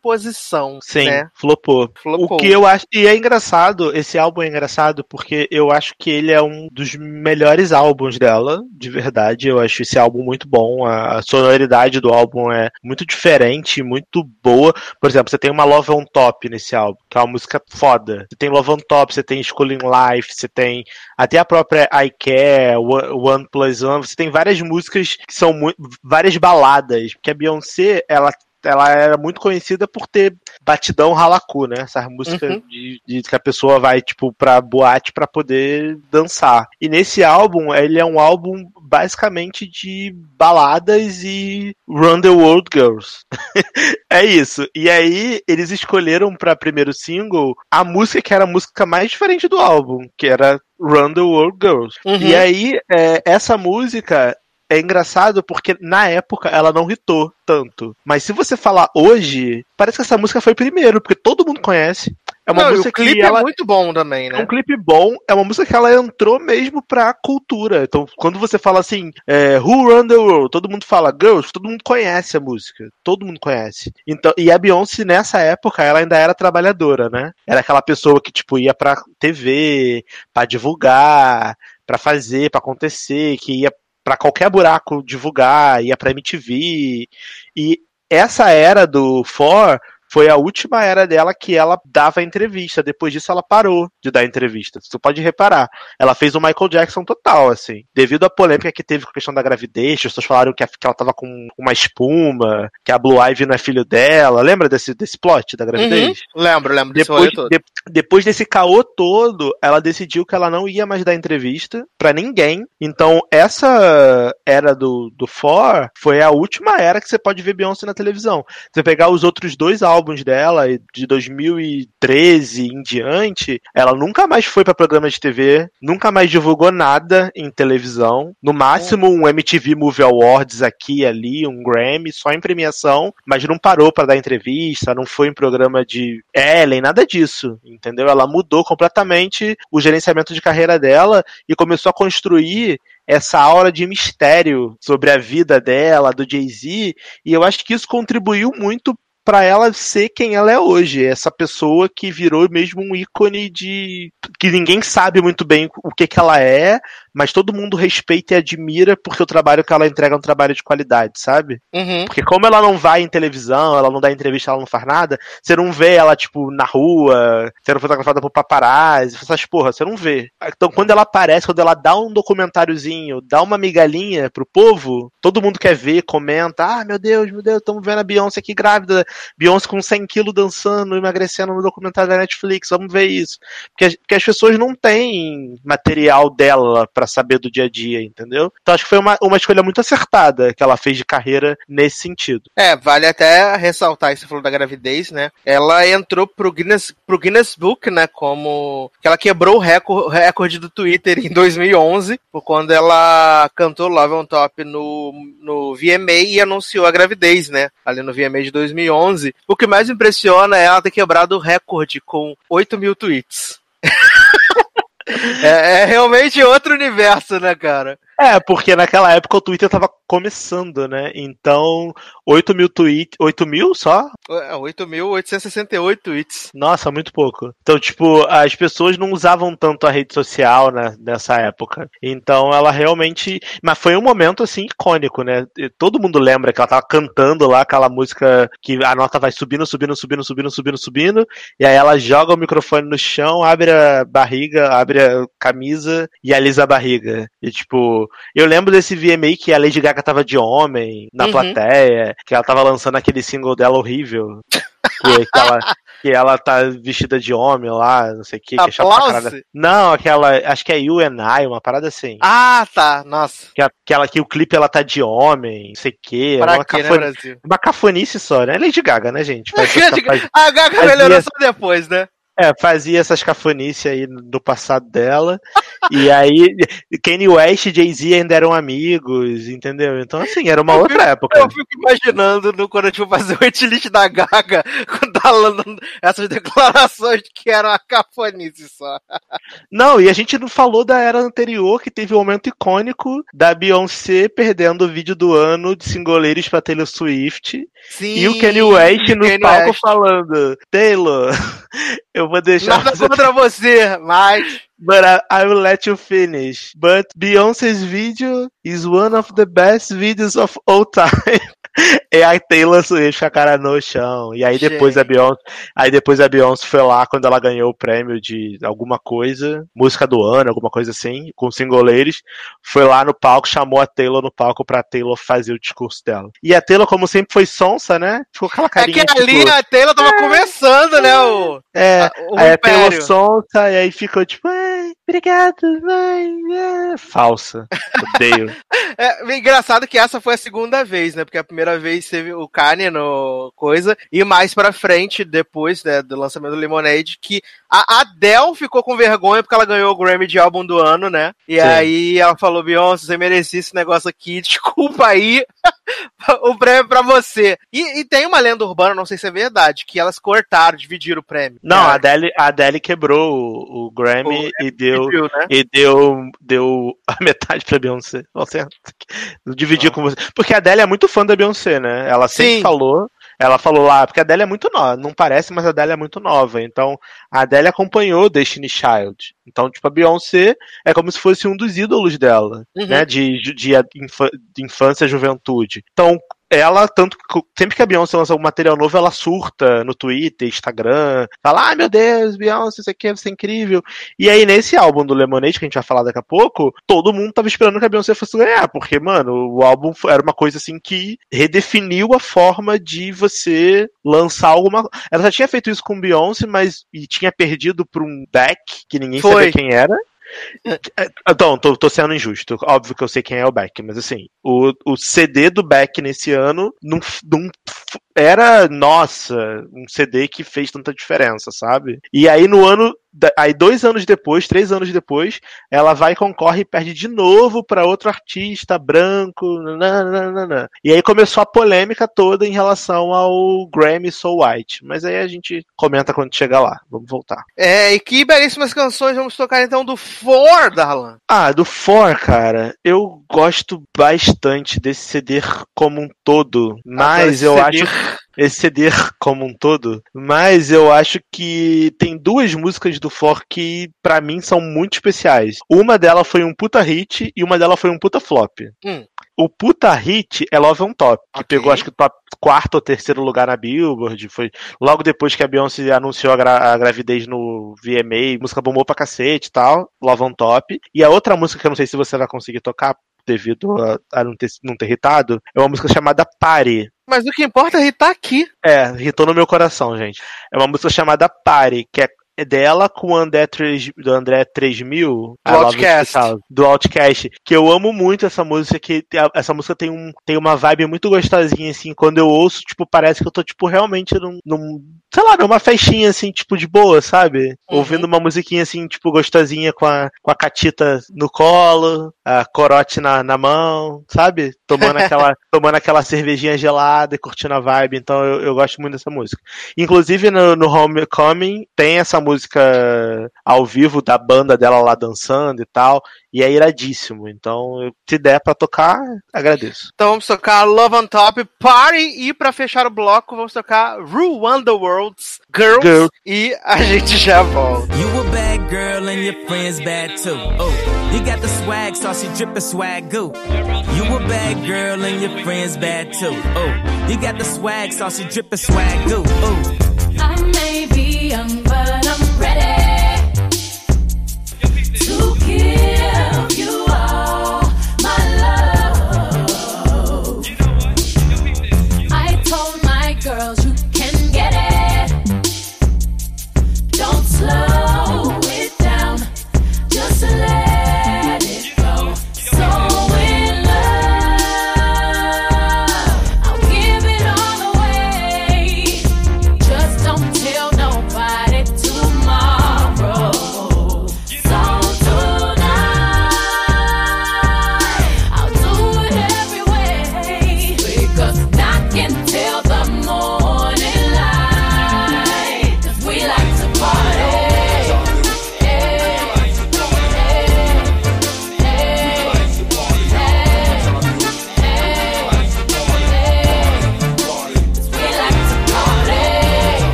posição. Sim, né? flopou. Flopou. O que eu acho. E é engraçado, esse álbum é engraçado porque eu acho que ele é um dos melhores álbuns dela, de verdade. Eu acho esse álbum muito bom. A sonoridade do álbum é muito diferente, muito boa. Por exemplo, você tem uma Love on Top nesse álbum, que é uma música foda. Você tem Love on Top, você tem Schooling Life, você tem até a própria I Care, One One Plus One. Você tem várias músicas que são muito. várias baladas. Porque a Beyoncé, ela ela era muito conhecida por ter batidão ralacu, né? Essas músicas Uhum. de, de que a pessoa vai, tipo, pra boate pra poder dançar. E nesse álbum, ele é um álbum basicamente de baladas e Run the World Girls. é isso. E aí, eles escolheram pra primeiro single a música que era a música mais diferente do álbum, que era Run the World Girls. Uhum. E aí, é, essa música é engraçado porque na época ela não hitou tanto. Mas se você falar hoje, parece que essa música foi primeiro, porque todo mundo conhece. É uma Não, música o clipe que ela é muito bom também, é né? um clipe bom, é uma música que ela entrou mesmo pra cultura. Então, quando você fala assim, é, Who Run the World, todo mundo fala Girls, todo mundo conhece a música. Todo mundo conhece. Então, e a Beyoncé, nessa época, ela ainda era trabalhadora, né? Era aquela pessoa que, tipo, ia pra TV, pra divulgar, pra fazer, pra acontecer, que ia pra qualquer buraco divulgar, ia pra MTV. E essa era do For foi a última era dela que ela dava entrevista. Depois disso, ela parou de dar entrevista. Você pode reparar. Ela fez o Michael Jackson total, assim. Devido à polêmica que teve com a questão da gravidez, as pessoas falaram que, ela tava com uma espuma, que a Blue Ivy não é filho dela. Lembra desse, desse plot da gravidez? Uhum. Lembro, lembro desse Depois, de- depois desse caô todo, ela decidiu que ela não ia mais dar entrevista pra ninguém. Então, essa era do, do For foi a última era que você pode ver Beyoncé na televisão. Você pegar os outros dois álbuns dela, de 2013 em diante, ela nunca mais foi pra programa de TV, nunca mais divulgou nada em televisão. No máximo, um MTV Movie Awards aqui e ali, um Grammy, só em premiação, mas não parou pra dar entrevista, não foi em programa de Ellen, nada disso, entendeu? Ela mudou completamente o gerenciamento de carreira dela e começou a construir essa aura de mistério sobre a vida dela, do Jay-Z, e eu acho que isso contribuiu muito pra ela ser quem ela é hoje, essa pessoa que virou mesmo um ícone de que ninguém sabe muito bem o que que ela é, mas todo mundo respeita e admira porque o trabalho que ela entrega é um trabalho de qualidade, sabe? Uhum. Porque como ela não vai em televisão, ela não dá entrevista, ela não faz nada, você não vê ela, tipo, na rua, sendo fotografada por paparazzi, essas porra, você não vê. Então quando ela aparece, quando ela dá um documentáriozinho, dá uma migalhinha pro povo, todo mundo quer ver, comenta, ah, meu Deus, meu Deus, estamos vendo a Beyoncé aqui grávida, Beyoncé com 100 quilos dançando, emagrecendo no documentário da Netflix, vamos ver isso. Porque, as- porque as pessoas não têm material dela pra saber do dia a dia, entendeu? Então acho que foi uma, uma escolha muito acertada que ela fez de carreira nesse sentido. É, vale até ressaltar, você falou da gravidez, né? Ela entrou pro Guinness, pro Guinness Book, né? Como. que ela quebrou o recorde, recorde do Twitter em 2011, por quando ela cantou Love on Top no, no VMA e anunciou a gravidez, né? Ali no VMA de 2011. O que mais impressiona é ela ter quebrado o recorde com 8 mil tweets. é, é realmente outro universo, né, cara? É, porque naquela época o Twitter tava começando, né? Então, 8 mil tweets. 8 mil só? É, 8.868 tweets. Nossa, muito pouco. Então, tipo, as pessoas não usavam tanto a rede social né, nessa época. Então ela realmente. Mas foi um momento assim icônico, né? E Todo mundo lembra que ela tava cantando lá aquela música que a nota vai subindo, subindo, subindo, subindo, subindo, subindo. E aí ela joga o microfone no chão, abre a barriga, abre a camisa e alisa a barriga. E tipo, eu lembro desse VMA que a Lady Gaga tava de homem na Uhum. plateia, que ela tava lançando aquele single dela horrível. Que, que ela, que ela tá vestida de homem lá, não sei o que, que é. Não, aquela, acho que é You and I, uma parada assim. Ah, tá. Nossa. Que, a- que, o clipe ela tá de homem, não sei o que. Pra uma, quê, né, cafoni- Brasil? uma cafonice só, né? Lady Gaga, né, gente? Faz A Gaga melhorou só depois, né? É, fazia essas cafonices aí no passado dela. e aí, Kanye West e Jay-Z ainda eram amigos, entendeu? Então, assim, era uma Eu outra época. Eu fico imaginando no, quando gente for fazer o hitlist da Gaga, quando falando essas declarações de que era uma cafonice só. Não, e a gente não falou da era anterior, que teve um momento icônico da Beyoncé perdendo o vídeo do ano de singoleiros pra Taylor Swift. Sim. E o Kanye West no Kanye palco West. falando: Taylor, eu vou deixar. Nada você- contra você, mas. But I, I will let you finish. But Beyoncé's video is one of the best videos of all time. E a Taylor Swift com a cara no chão. E aí depois Gente. a Beyoncé. Aí depois a Beyoncé foi lá quando ela ganhou o prêmio de alguma coisa, música do ano, alguma coisa assim, com singoleiros. Foi lá no palco, chamou a Taylor no palco pra Taylor fazer o discurso dela. E a Taylor, como sempre, foi sonsa, né? Ficou aquela É carinha. que ali a Taylor tava começando, né? O, é, o aí a Taylor sonsa, e aí ficou tipo, ai, obrigado, mãe. é." Falsa. Odeio. É engraçado que essa foi a segunda vez, né? Porque a primeira vez teve o Kanye no coisa, e mais pra frente, depois né, do lançamento do Lemonade, que a Adele ficou com vergonha porque ela ganhou o Grammy de álbum do ano, né? E Sim. aí ela falou: Beyoncé, você merecia esse negócio aqui, desculpa aí. o prêmio pra você. E, e tem uma lenda urbana, não sei se é verdade, que elas cortaram, dividiram o prêmio. Não, a É, Adele, a Adele quebrou o, o Grammy e deu. Dividiu, né? E deu, deu a metade pra Beyoncé. Você dividir com você. Porque a Adele é muito fã da Beyoncé, né? Ela sempre Sim. falou. Ela falou lá, porque a Adele é muito nova. Não parece, mas a Adele é muito nova. Então, a Adele acompanhou Destiny Child. Então, tipo, a Beyoncé é como se fosse um dos ídolos dela, Uhum. né? De, de, de infância e juventude. Então, ela, tanto que sempre que a Beyoncé lança um material novo, ela surta no Twitter, Instagram, fala, ai meu Deus, Beyoncé, isso aqui é, é incrível. E aí, nesse álbum do Lemonade, que a gente vai falar daqui a pouco, todo mundo tava esperando que a Beyoncé fosse ganhar, porque, mano, o álbum era uma coisa assim que redefiniu a forma de você lançar alguma Ela já tinha feito isso com Beyoncé, mas e tinha perdido pra um Beck, que ninguém Foi. sabia quem era. É, Então, tô, tô sendo injusto. Óbvio que eu sei quem é o Beck, mas assim, o, o CD do Beck nesse ano não, não era, nossa, um CD que fez tanta diferença, sabe? E aí no ano. Aí dois anos depois, três anos depois, ela vai, concorre e perde de novo pra outro artista branco. nananana. E aí começou a polêmica toda em relação ao Grammy So White. Mas aí a gente comenta quando chegar lá. Vamos voltar. É, e que belíssimas canções vamos tocar então do For, Darlan. Ah, do For, cara, eu gosto bastante desse CD como um todo, mas eu esse acho esse CD como um todo, mas eu acho que tem duas músicas do For que pra mim são muito especiais. Uma delas foi um puta hit e uma delas foi um puta flop. Hum. O puta hit é Love on Top, que Ok. pegou acho que top quarto ou terceiro lugar na Billboard, foi logo depois que a Beyoncé anunciou a, gra- a gravidez no VMA, a música bombou pra cacete e tal, Love on Top. E a outra música que eu não sei se você vai conseguir tocar devido a, a não, ter, não ter hitado, é uma música chamada Pare. Mas o que importa é estar aqui. É, irritou no meu coração, gente. É uma música chamada Pare, que é dela com o André 3, do André 3000, I Love Outcast. 2000, do Outcast, que eu amo muito essa música, que essa música tem, um, tem uma vibe muito gostosinha, assim, quando eu ouço, tipo, parece que eu tô, tipo, realmente num, num sei lá, numa festinha, assim, tipo, de boa, sabe? Uhum. Ouvindo uma musiquinha, assim, tipo, gostosinha com a, com a catita no colo, a corote na, na mão, sabe? Tomando aquela, tomando aquela cervejinha gelada e curtindo a vibe, então eu, eu gosto muito dessa música. Inclusive no, no Homecoming tem essa música ao vivo da banda dela lá dançando e tal, e é iradíssimo. Então, eu- se der pra tocar, agradeço. Então vamos tocar Love on Top, Party, e pra fechar o bloco vamos tocar Ruin the World's Girls, Girls. e a gente já volta. You a bad girl and your friends bad too. Oh, you got the swag, saucy drippin' swag goo. You a bad girl and your friends bad too. Oh, you got the swag, saucy drippin' swag goo. Oh.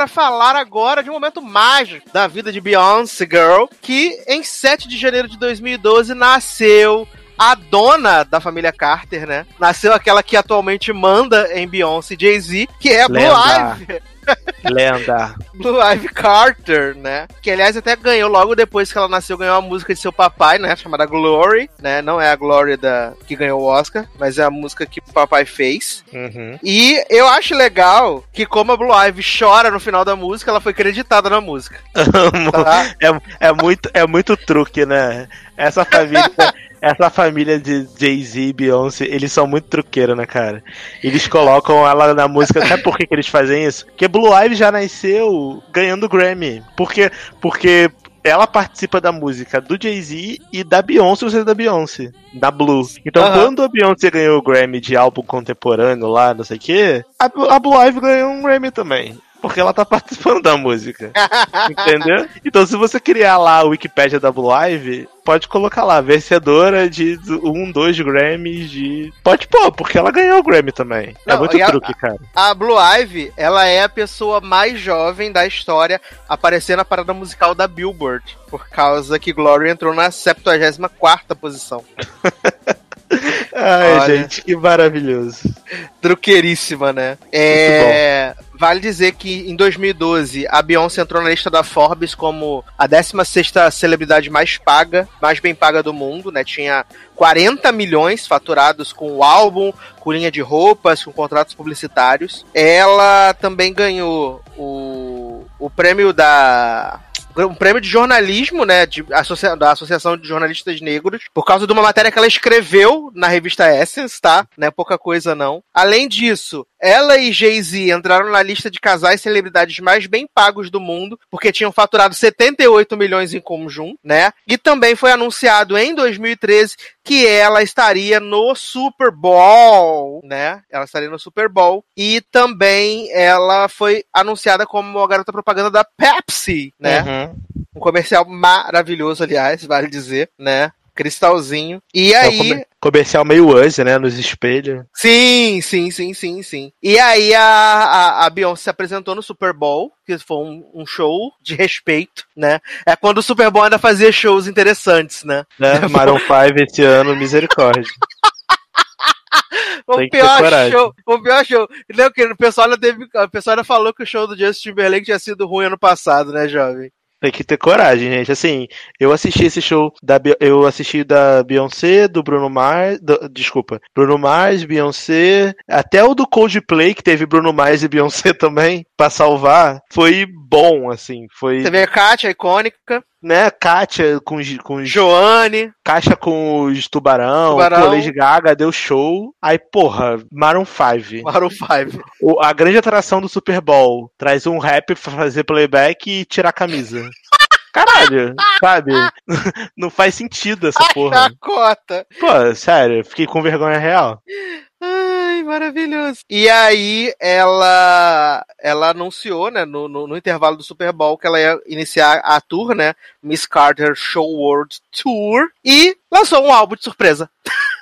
Para falar agora de um momento mágico da vida de Beyoncé Girl, que em 7 de janeiro de 2012 nasceu a dona da família Carter, né? Nasceu aquela que atualmente manda em Beyoncé e Jay-Z, que é a Blue. Ivy. Lenda. Blue Ivy Carter, né? Que aliás até ganhou logo depois que ela nasceu, ganhou a música de seu papai, né? Chamada Glory, né? Não é a Glory da que ganhou o Oscar, mas é a música que papai fez. Uhum. E eu acho legal que como a Blue Ivy chora no final da música, ela foi creditada na música. Tá? É, é, muito, é muito truque, né? Essa família. Essa família de Jay-Z e Beyoncé, eles são muito truqueiros, né, cara? Eles colocam ela na música. Sabe por que, que eles fazem isso? Porque Blue Ivy já nasceu ganhando Grammy. Porque, porque ela participa da música do Jay-Z e da Beyoncé, você da Beyoncé, da Blue. Então, Aham. quando a Beyoncé ganhou o Grammy de álbum contemporâneo lá, não sei o quê, a, a Blue Ivy ganhou um Grammy também. Porque ela tá participando da música. Entendeu? Então, se você criar lá a Wikipédia da Blue Ivy, pode colocar lá, vencedora de um, dois Grammys de. Pode pôr, porque ela ganhou o Grammy também. é Não, muito e a- truque, cara. A Blue Ivy, ela é a pessoa mais jovem da história a aparecer na parada musical da Billboard. Por causa que Glory entrou na 74ª posição. Ai, Olha. gente, que maravilhoso. Truqueiríssima, né? É. Vale dizer que em 2012 a Beyoncé entrou na lista da Forbes como a 16ª celebridade mais paga, mais bem paga do mundo, né? Tinha 40 milhões faturados com o álbum, com linha de roupas, com contratos publicitários. Ela também ganhou o, o prêmio da um prêmio de jornalismo, né, de associa- da Associação de Jornalistas Negros, por causa de uma matéria que ela escreveu na revista Essence, tá? Não é pouca coisa não. Além disso, ela e Jay-Z entraram na lista de casais celebridades mais bem pagos do mundo, porque tinham faturado 78 milhões em conjunto, né? E também foi anunciado em 2013 que ela estaria no Super Bowl, né? Ela estaria no Super Bowl. E também ela foi anunciada como a garota propaganda da Pepsi, né? Uhum. Um comercial maravilhoso, aliás, vale dizer, né? Cristalzinho. E É um aí. comer- comercial meio Us, né? Nos espelhos. Sim, sim, sim, sim, sim. E aí a, a, a Beyoncé se apresentou no Super Bowl, que foi um, um show de respeito, né? É quando o Super Bowl ainda fazia shows interessantes, né? Né? Maroon 5 esse ano, misericórdia. O pior show, o pior show. Não, que o pessoal ainda teve, o pessoal ainda falou que o show do Justin Timberlake tinha sido ruim ano passado, né, jovem? Tem que ter coragem, gente. Assim, eu assisti esse show da eu assisti da Beyoncé, do Bruno Mars, do- desculpa, Bruno Mars, Beyoncé, até o do Coldplay que teve Bruno Mars e Beyoncé também pra salvar, foi bom, assim, foi, Você vê a Kátia, icônica, né, Kátia com os, com os Joane, caixa com os tubarão, Tubarão. pô, Lady Gaga deu show. Aí, porra, Maroon 5. Maroon 5. O- a grande atração do Super Bowl traz um rap pra fazer playback e tirar a camisa. Caralho, sabe? Não faz sentido essa porra. Chacota. Pô, sério, fiquei com vergonha real. Ai, maravilhoso. E aí ela ela anunciou, né, no, no, no intervalo do Super Bowl que ela ia iniciar a tour, né, Miss Carter Show World Tour e lançou um álbum de surpresa.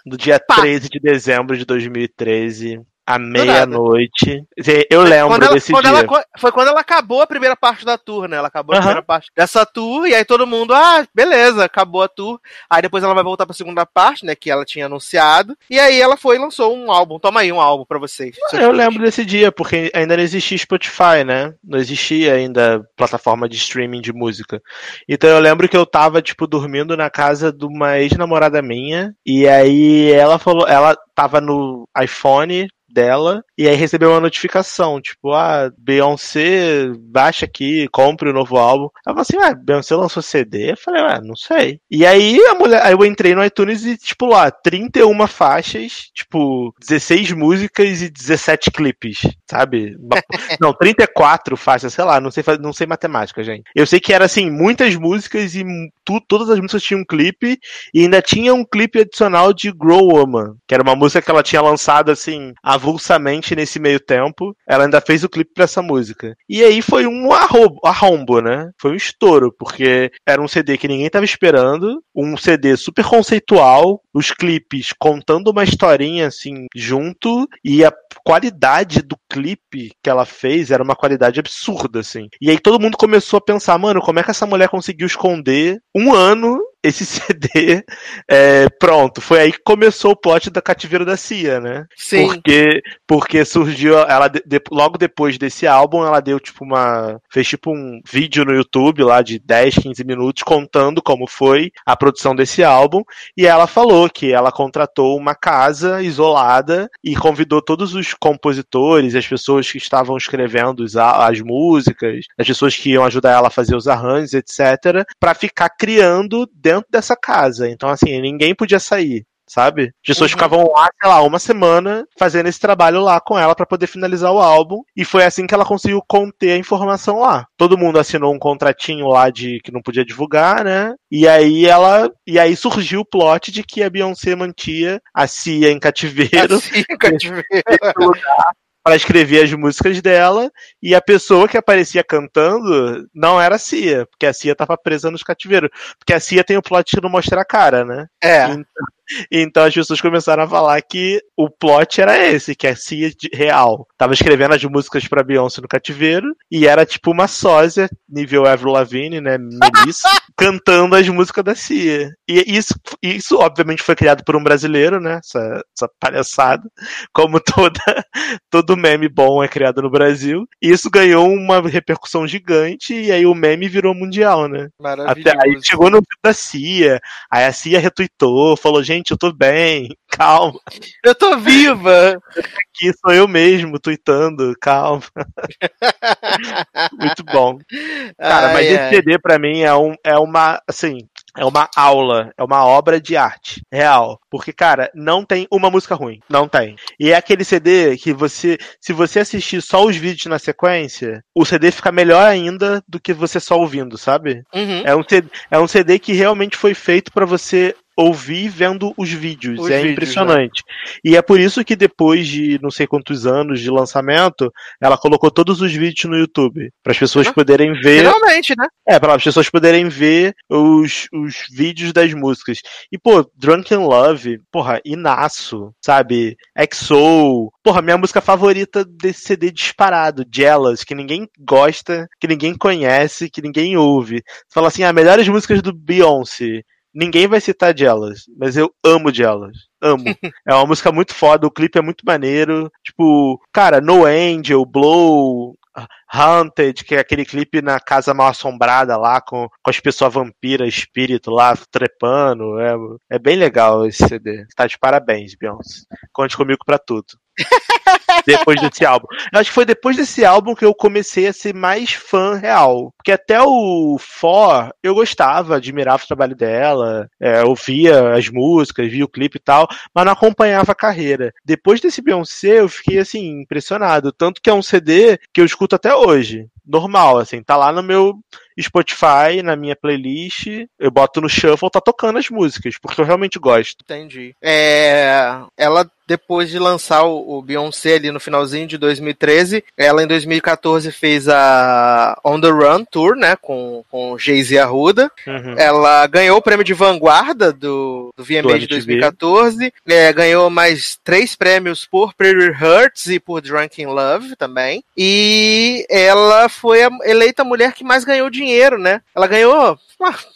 No dia Pá. 13 de dezembro de 2013, à meia-noite. Eu lembro Quando ela- desse quando dia. ela- foi quando ela acabou a primeira parte da tour, né? Ela acabou a Aham. primeira parte dessa tour e aí todo mundo, ah, beleza, acabou a tour. Aí depois ela vai voltar pra segunda parte, né, que ela tinha anunciado. E aí ela foi e lançou um álbum. Toma aí um álbum pra vocês. seus Eu fãs. lembro desse dia, porque ainda não existia Spotify, né? Não existia ainda plataforma de streaming de música. Então eu lembro que eu tava, tipo, dormindo na casa de uma ex-namorada minha, e aí ela falou, ela tava no iPhone dela, e aí recebeu uma notificação, tipo, ah, Beyoncé, baixa aqui, compre o novo álbum. Ela falou assim, ah, Beyoncé lançou CD? Eu falei, ah, não sei. E aí a mulher, aí eu entrei no iTunes e, tipo, lá, 31 faixas, tipo, 16 músicas e 17 clipes, sabe? Não, 34 faixas, sei lá, não sei, não sei matemática, gente. Eu sei que era, assim, muitas músicas e tu- todas as músicas tinham um clipe, e ainda tinha um clipe adicional de Grow Woman, que era uma música que ela tinha lançado, assim, avulsamente nesse meio tempo. Ela ainda fez o clipe pra essa música. E aí foi um arrobo, arrombo, né? Foi um estouro, porque era um CD que ninguém tava esperando, um CD super conceitual, os clipes contando uma historinha, assim, junto, e a qualidade do clipe que ela fez era uma qualidade absurda, assim. E aí todo mundo começou a pensar, mano, como é que essa mulher conseguiu esconder um ano esse CD, é, pronto, foi aí que começou o plot da Cativeiro da Cia, né? Sim. Porque, porque surgiu, ela de- de- logo depois desse álbum, ela deu tipo uma, fez tipo um vídeo no YouTube lá de 10, 15 minutos contando como foi a produção desse álbum, e ela falou que ela contratou uma casa isolada e convidou todos os compositores, as pessoas que estavam escrevendo os a- as músicas, as pessoas que iam ajudar ela a fazer os arranjos, etc, pra ficar criando dentro dessa casa. Então assim, ninguém podia sair. Sabe? As pessoas Uhum. ficavam lá, sei lá, uma semana fazendo esse trabalho lá com ela pra poder finalizar o álbum. E foi assim que ela conseguiu conter a informação lá. Todo mundo assinou um contratinho lá de que não podia divulgar, né? E aí ela. E aí surgiu o plot de que a Beyoncé mantia a Cia em cativeiro Assim, cativeiro. nesse lugar para escrever as músicas dela e a pessoa que aparecia cantando não era a Cia, porque a Cia tava presa nos cativeiros. Porque a Cia tem o plot de não mostrar a cara, né? É. Então, então as pessoas começaram a falar que o plot era esse, que a Cia de- real tava escrevendo as músicas pra Beyoncé no cativeiro e era tipo uma sósia, nível Avril Lavigne, né, Melissa, cantando as músicas da Cia. E isso, isso obviamente foi criado por um brasileiro, né, essa, essa palhaçada, como toda, todo meme bom é criado no Brasil. E isso ganhou uma repercussão gigante e aí o meme virou mundial, né? Maravilhoso. Até aí chegou no da Cia, aí a Cia retweetou, falou, gente, eu tô bem, calma, Eu tô viva! aqui sou eu mesmo tweetando, calma. Muito bom. Cara, Ai, mas ai. esse CD pra mim é, um, é uma, assim, é uma aula, é uma obra de arte real. Porque, cara, não tem uma música ruim. Não tem. E é aquele CD que você, se você assistir só os vídeos na sequência, o CD fica melhor ainda do que você só ouvindo, sabe? Uhum. É um CD, é um CD que realmente foi feito pra você ouvir vendo os vídeos. Os é vídeos, impressionante. E é por isso que depois de não sei quantos anos de lançamento, ela colocou todos os vídeos no YouTube. Para as pessoas Ah, poderem ver. Finalmente, né? É, para as pessoas poderem ver os, os vídeos das músicas. E, pô, Drunken Love, porra, Inaço, sabe? EXO. Porra, minha música favorita desse CD disparado, Jealous, que ninguém gosta, que ninguém conhece, que ninguém ouve. Você fala assim, ah, melhores músicas do Beyoncé. Ninguém vai citar Jealous, mas eu amo Jealous. Amo. é uma música muito foda, o clipe é muito maneiro. Tipo, cara, No Angel, Blow, Haunted, que é aquele clipe na casa mal assombrada lá, com, com as pessoas vampira, espírito lá, trepando. É, é bem legal esse CD. Tá de parabéns, Beyoncé. Conte comigo pra tudo. depois desse álbum. Eu acho que foi depois desse álbum que eu comecei a ser mais fã real. Porque até o For, eu gostava, admirava o trabalho dela, é, ouvia as músicas, via o clipe e tal, mas não acompanhava a carreira. Depois desse Beyoncé, eu fiquei assim, impressionado. Tanto que é um CD que eu escuto até hoje. Normal, assim, tá lá no meu Spotify, na minha playlist, eu boto no shuffle, tá tocando as músicas, porque eu realmente gosto. Entendi. É, ela, depois de lançar o, Beyoncé ali no finalzinho de 2013, ela em 2014 fez a On The Run Tour, né, com, com Jay-Z Arruda. Uhum. Ela ganhou o prêmio de vanguarda do, do VMA Do de MTV. 2014. É, ganhou mais três prêmios por Pretty Hurts e por Drunken Love também. E ela foi eleita a mulher que mais ganhou dinheiro, né? Ela ganhou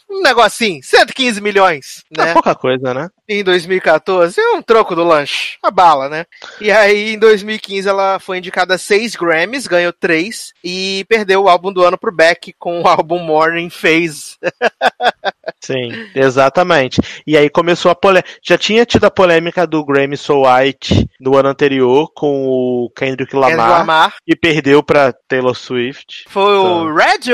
um negocinho, 115 milhões, É né? pouca coisa, né? Em 2014, é um troco do lanche, a bala, né? E aí, em 2015, ela foi indicada a seis Grammys, ganhou três, e perdeu o álbum do ano pro Beck com o álbum Morning Phase. Sim, exatamente. E aí começou a polêmica. Já tinha tido a polêmica do Grammy So White no ano anterior com o Kendrick Lamar, Kendrick Lamar. e perdeu pra Taylor Swift. Foi o Red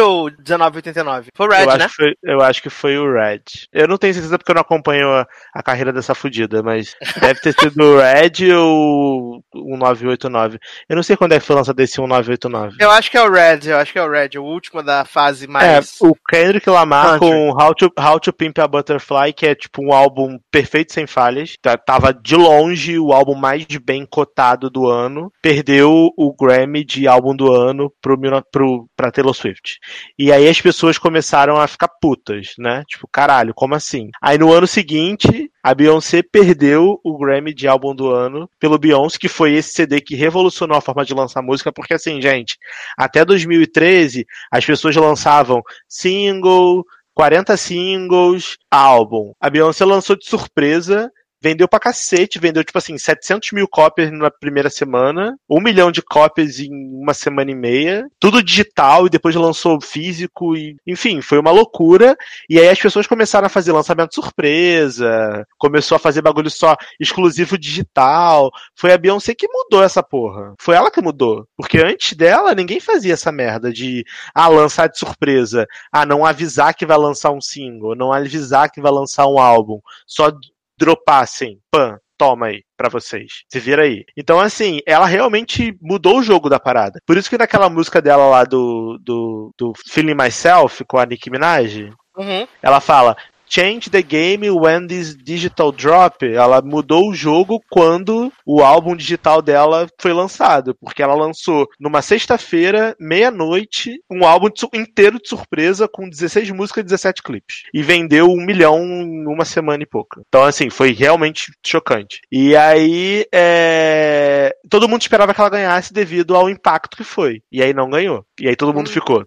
ou 1989? Foi o Red, eu, né? foi, eu acho que foi o Red. Eu não tenho certeza porque eu não acompanho a, a carreira dessa fudida, mas deve ter sido o Red ou o 1989. Eu não sei quando é que foi lançado esse 1989. Eu acho que é o Red, eu acho que é o Red, o último da fase É, mais. o Kendrick Lamar Country. com How to, How to Pimp a Butterfly, que é tipo um álbum perfeito sem falhas. Tá- Tava de longe o álbum mais bem cotado do ano. Perdeu o Grammy de álbum do ano pro, pro, pra Taylor Swift. E aí as pessoas começaram a ficar putas, né? Tipo, caralho, como assim? Aí no ano seguinte, a Beyoncé perdeu o Grammy de álbum do ano pelo Beyoncé, que foi esse CD que revolucionou a forma de lançar música, porque assim, gente, até 2013 as pessoas lançavam single 40 singles, álbum. A Beyoncé lançou de surpresa. Vendeu pra cacete, vendeu tipo assim, 700 mil cópias na primeira semana, um milhão de cópias em uma semana e meia, tudo digital e depois lançou físico e, enfim, foi uma loucura. E aí as pessoas começaram a fazer lançamento surpresa, começou a fazer bagulho só exclusivo digital. Foi a Beyoncé que mudou essa porra. Foi ela que mudou. Porque antes dela, ninguém fazia essa merda de, ah, lançar de surpresa. Ah, não avisar que vai lançar um single, não avisar que vai lançar um álbum. Só dropar assim, pã, toma aí pra vocês. Se vira aí. Então, assim, ela realmente mudou o jogo da parada. Por isso que naquela música dela lá do, do, do Feeling Myself com a Nicki Minaj, Uhum. ela fala. Change the game when this digital drop. Ela mudou o jogo quando o álbum digital dela foi lançado. Porque ela lançou numa sexta-feira, meia-noite, um álbum inteiro de surpresa com 16 músicas e 17 clipes. E vendeu um milhão em uma semana e pouca. Então, assim, foi realmente chocante. E aí, é... todo mundo esperava que ela ganhasse devido ao impacto que foi. E aí não ganhou. E aí todo mundo ficou.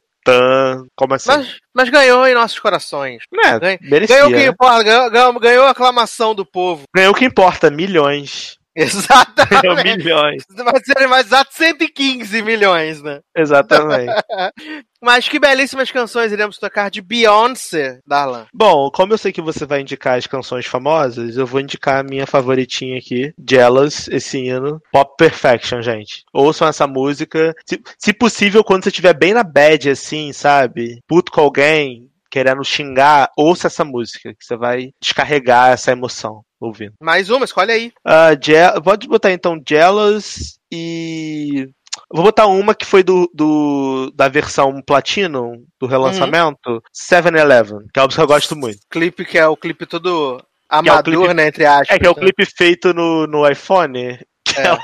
Como assim? Mas, mas ganhou em nossos corações. É, Ganha- merecia, Ganhou o que né? importa, ganhou, ganhou, ganhou a aclamação do povo. Ganhou o que importa, milhões. Exatamente. milhões. Vai ser mais exato 115 milhões, né? Exatamente. Mas que belíssimas canções iremos tocar de Beyoncé, Darlan. Bom, como eu sei que você vai indicar as canções famosas, eu vou indicar a minha favoritinha aqui, Jealous, esse hino. Pop Perfection, gente. Ouçam essa música. Se, se possível, quando você estiver bem na bad, assim, sabe? Puto com alguém, querendo xingar, ouça essa música, que você vai descarregar essa emoção ouvindo. Mais uma, escolhe aí. Ah, Je- pode botar então Jealous e. Vou botar uma que foi do, do da versão Platinum, do relançamento, 7-Eleven, que é uma que eu gosto muito. Clipe que é o clipe todo é amador, clipe- né? Entre aspas. É que é o né? clipe feito no, no iPhone. Que É.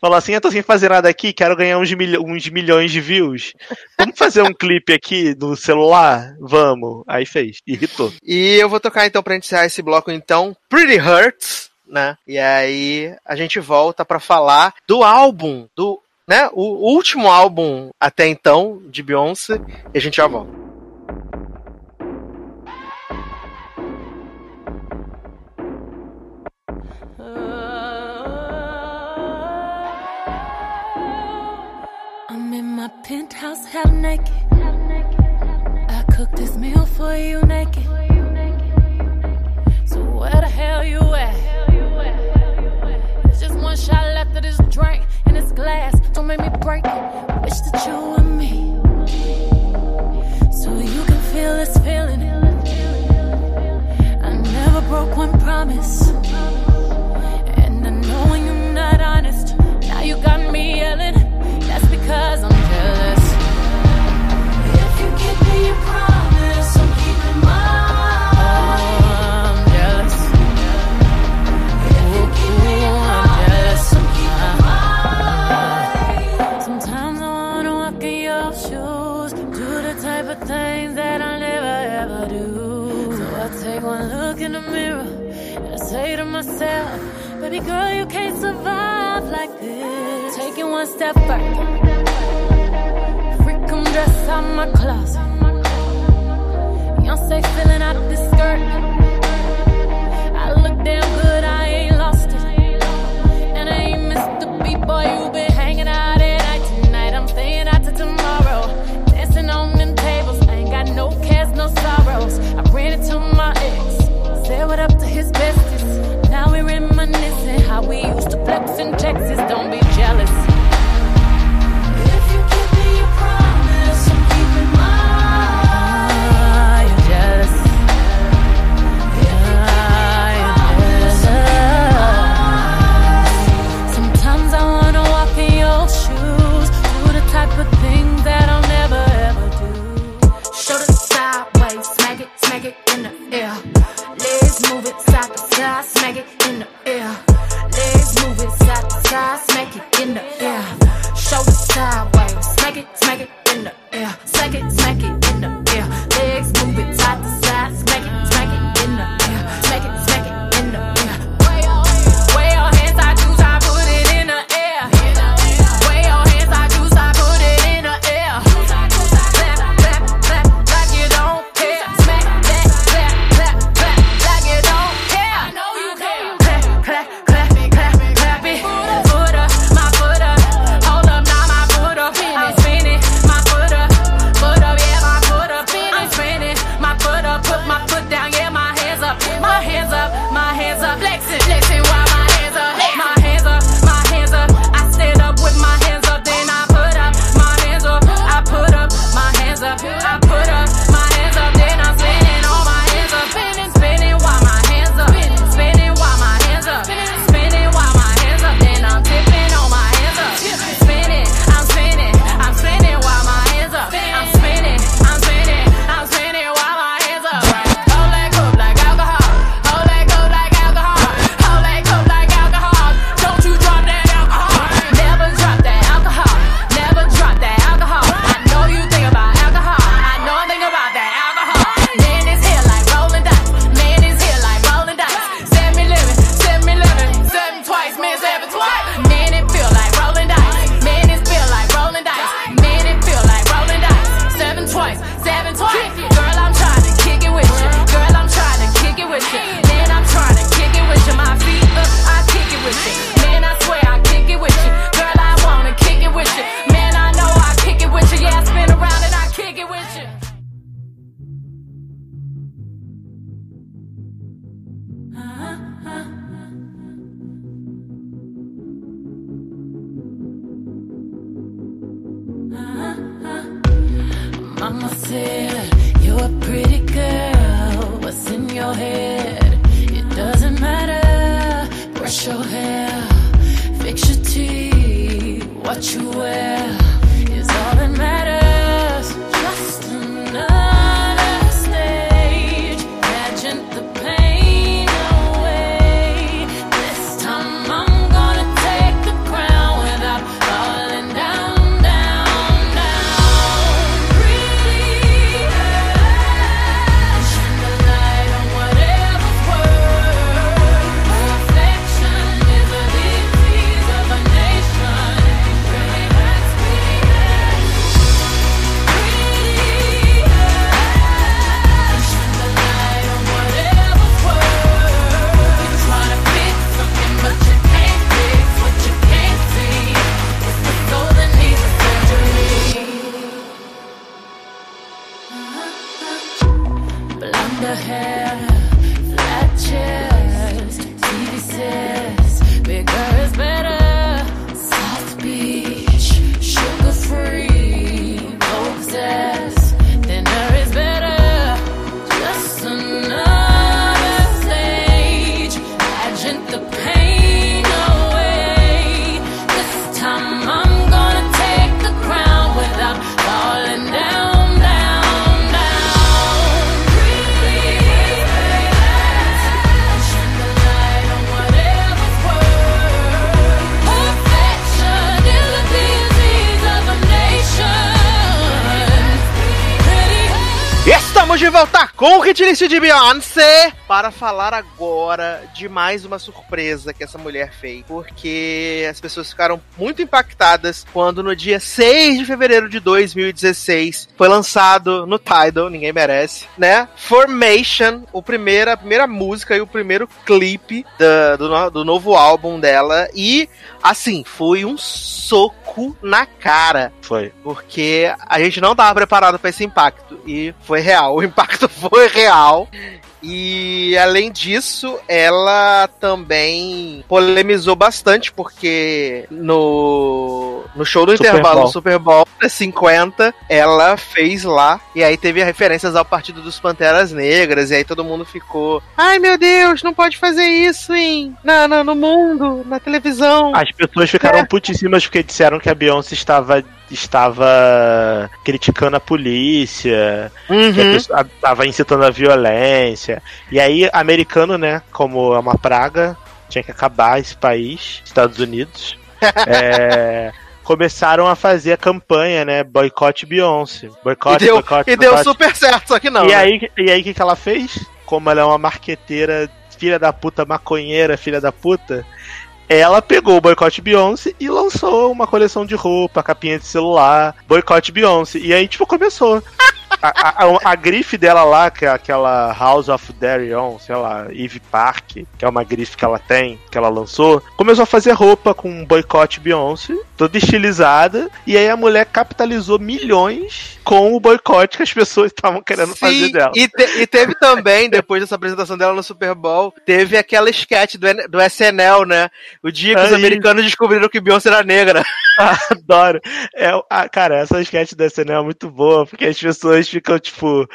falou assim: Eu tô sem fazer nada aqui, quero ganhar uns, uns milhões de views. Vamos fazer um clipe aqui no celular? Vamos. Aí fez. Irritou. E eu vou tocar então pra encerrar esse bloco então, Pretty Hurts, né? E aí a gente volta pra falar do álbum, do, né, o último álbum até então de Beyoncé, e a gente já volta. My penthouse, half naked. I cooked this meal for you naked. So where the hell you at? There's just one shot left of this drink in this glass. Don't make me break it. Wish that you were me, so you can feel this feeling. I never broke one promise, and I you're not honest. Now you got me yelling. That's because I'm baby girl, you can't um, um, uh-huh. walk in your shoes do the type of things that I never ever do. Cuz I'll say one looking in the mirror I say to myself but it go you can survive like this. Take it one step further. Come dress out my closet. Beyonce filling out this skirt. I look damn good, I ain't lost it. And I ain't missed the beat, boy. You been hanging out at night tonight. I'm staying out till tomorrow. Dancing on them tables, I ain't got no cares, no sorrows. I ran into my ex, said what up to his besties. Now we reminiscing how we used to flex in Texas. Don't be jealous. Com o Para falar agora de mais uma surpresa que essa mulher fez. Porque as pessoas ficaram muito impactadas quando no dia 6 de fevereiro de 2016 foi lançado no Tidal, ninguém merece, né? Formation, o primeira, a primeira música e o primeiro clipe da- do, do novo álbum dela. E, assim, foi um soco na cara Foi. porque a gente não tava preparado para esse impacto e foi real. O impacto foi real. E além disso, ela também polemizou bastante, porque no, no show do Super intervalo Bowl. do Super Bowl né, 50, ela fez lá, e aí teve referências ao Partido dos Panteras Negras, e aí todo mundo ficou: Ai meu Deus, não pode fazer isso em, na, na- no mundo, na televisão. As pessoas ficaram É. putíssimas porque disseram que a Beyoncé estava, estava criticando a polícia, que a Uhum. pessoa estava incitando a violência. E aí, americano, né, como é uma praga, tinha que acabar esse país, Estados Unidos, é, começaram a fazer a campanha, né, boicote Beyoncé. E Boicote, deu, boicote, e deu super certo, só que não. E né? aí, e aí, o que, que ela fez? Como ela é uma marqueteira, filha da puta, maconheira, filha da puta, ela pegou o boicote Beyoncé e lançou uma coleção de roupa, capinha de celular, boicote Beyoncé. E aí, tipo, começou. A, a, a- grife dela lá, que é aquela House of Darion, sei lá, Eve Park, que é uma grife que ela tem, que ela lançou, começou a fazer roupa com um boicote Beyoncé, toda estilizada, e aí a mulher capitalizou milhões com o boicote que as pessoas estavam querendo fazer Sim, dela. E, te- e teve também, depois dessa apresentação dela no Super Bowl, teve aquela sketch do, do SNL, né? O dia que os Aí. americanos descobriram que Beyoncé era negra. Adoro. É, ah, cara, essa sketch da SNL é muito boa, porque as pessoas ficam tipo.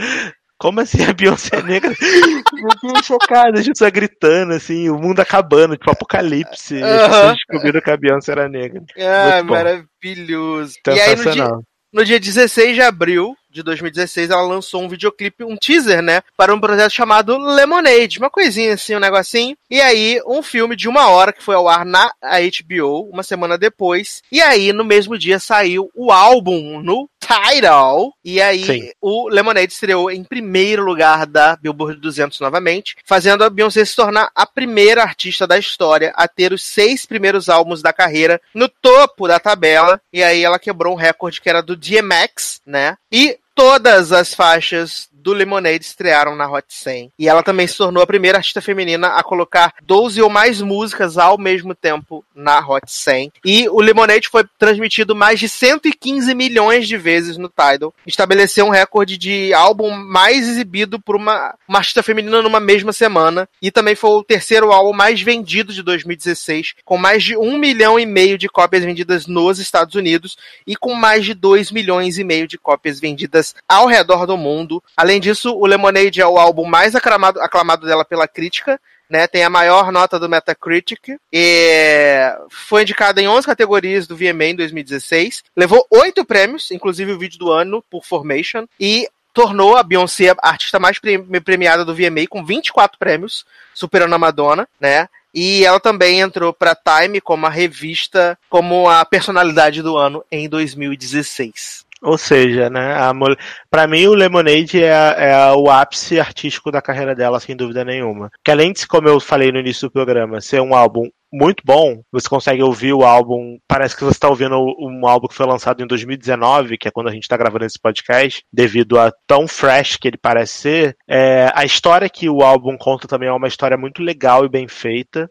Como assim a Beyoncé é negra? Ficam chocadas, as pessoas gritando, assim, o mundo acabando, tipo apocalipse. Pessoas descobriram que a Beyoncé era negra. Ah, maravilhoso. E aí, no dia. No dia 16 de abril de 2016, ela lançou um videoclipe, um teaser, né? Para um projeto chamado Lemonade. Uma coisinha assim, um negocinho. E aí, um filme de uma hora que foi ao ar na HBO, uma semana depois. E aí, no mesmo dia, saiu o álbum no Tidal. E aí, Sim. o Lemonade estreou em primeiro lugar da Billboard 200 novamente, fazendo a Beyoncé se tornar a primeira artista da história a ter os seis primeiros álbuns da carreira no topo da tabela. E aí ela quebrou um recorde que era do DMX, né? E todas as faixas do Lemonade estrearam na Hot 100. E ela também se tornou a primeira artista feminina a colocar 12 ou mais músicas ao mesmo tempo na Hot 100. E o Lemonade foi transmitido mais de 115 milhões de vezes no Tidal. Estabeleceu um recorde de álbum mais exibido por uma, uma artista feminina numa mesma semana. E também foi o terceiro álbum mais vendido de 2016, com mais de um milhão e meio de cópias vendidas nos Estados Unidos e com mais de 2 milhões e meio de cópias vendidas ao redor do mundo. Além disso, o Lemonade é o álbum mais aclamado, aclamado dela pela crítica, né, tem a maior nota do Metacritic e foi indicada em 11 categorias do VMA em 2016. Levou oito prêmios, inclusive o vídeo do ano por Formation e tornou a Beyoncé a artista mais premiada do VMA com 24 prêmios, superando a Madonna, né? E ela também entrou para Time como a revista, como a personalidade do ano em 2016. Ou seja, né, a mulher... pra mim o Lemonade é, é, o ápice artístico da carreira dela, sem dúvida nenhuma. Que além de, como eu falei no início do programa, ser um álbum muito bom, você consegue ouvir o álbum, parece que você está ouvindo um álbum que foi lançado em 2019, que é quando a gente está gravando esse podcast, devido a tão fresh que ele parece ser. É, a história que o álbum conta também é uma história muito legal e bem feita.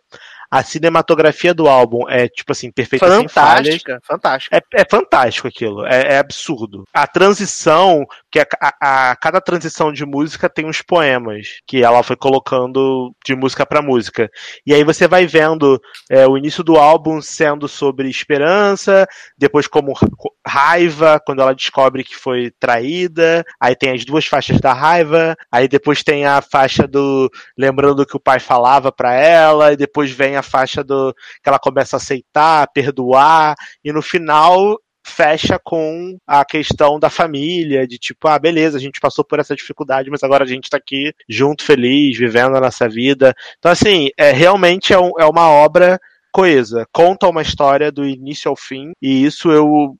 A cinematografia do álbum é, tipo assim, perfeita Fantástica, fantástica. É, é fantástico aquilo, é, é, absurdo. A transição, que a, a, a, cada transição de música tem uns poemas que ela foi colocando de música para música. E aí você vai vendo é, o início do álbum sendo sobre esperança, depois como raiva, quando ela descobre que foi traída, aí tem as duas faixas da raiva, aí depois tem a faixa do lembrando que o pai falava para ela, e depois vem a faixa do que ela começa a aceitar, perdoar, e no final fecha com a questão da família, de tipo, ah, beleza, a gente passou por essa dificuldade, mas agora a gente tá aqui junto, feliz, vivendo a nossa vida. Então, assim, é, realmente é, um, é uma obra coesa, conta uma história do início ao fim, e isso eu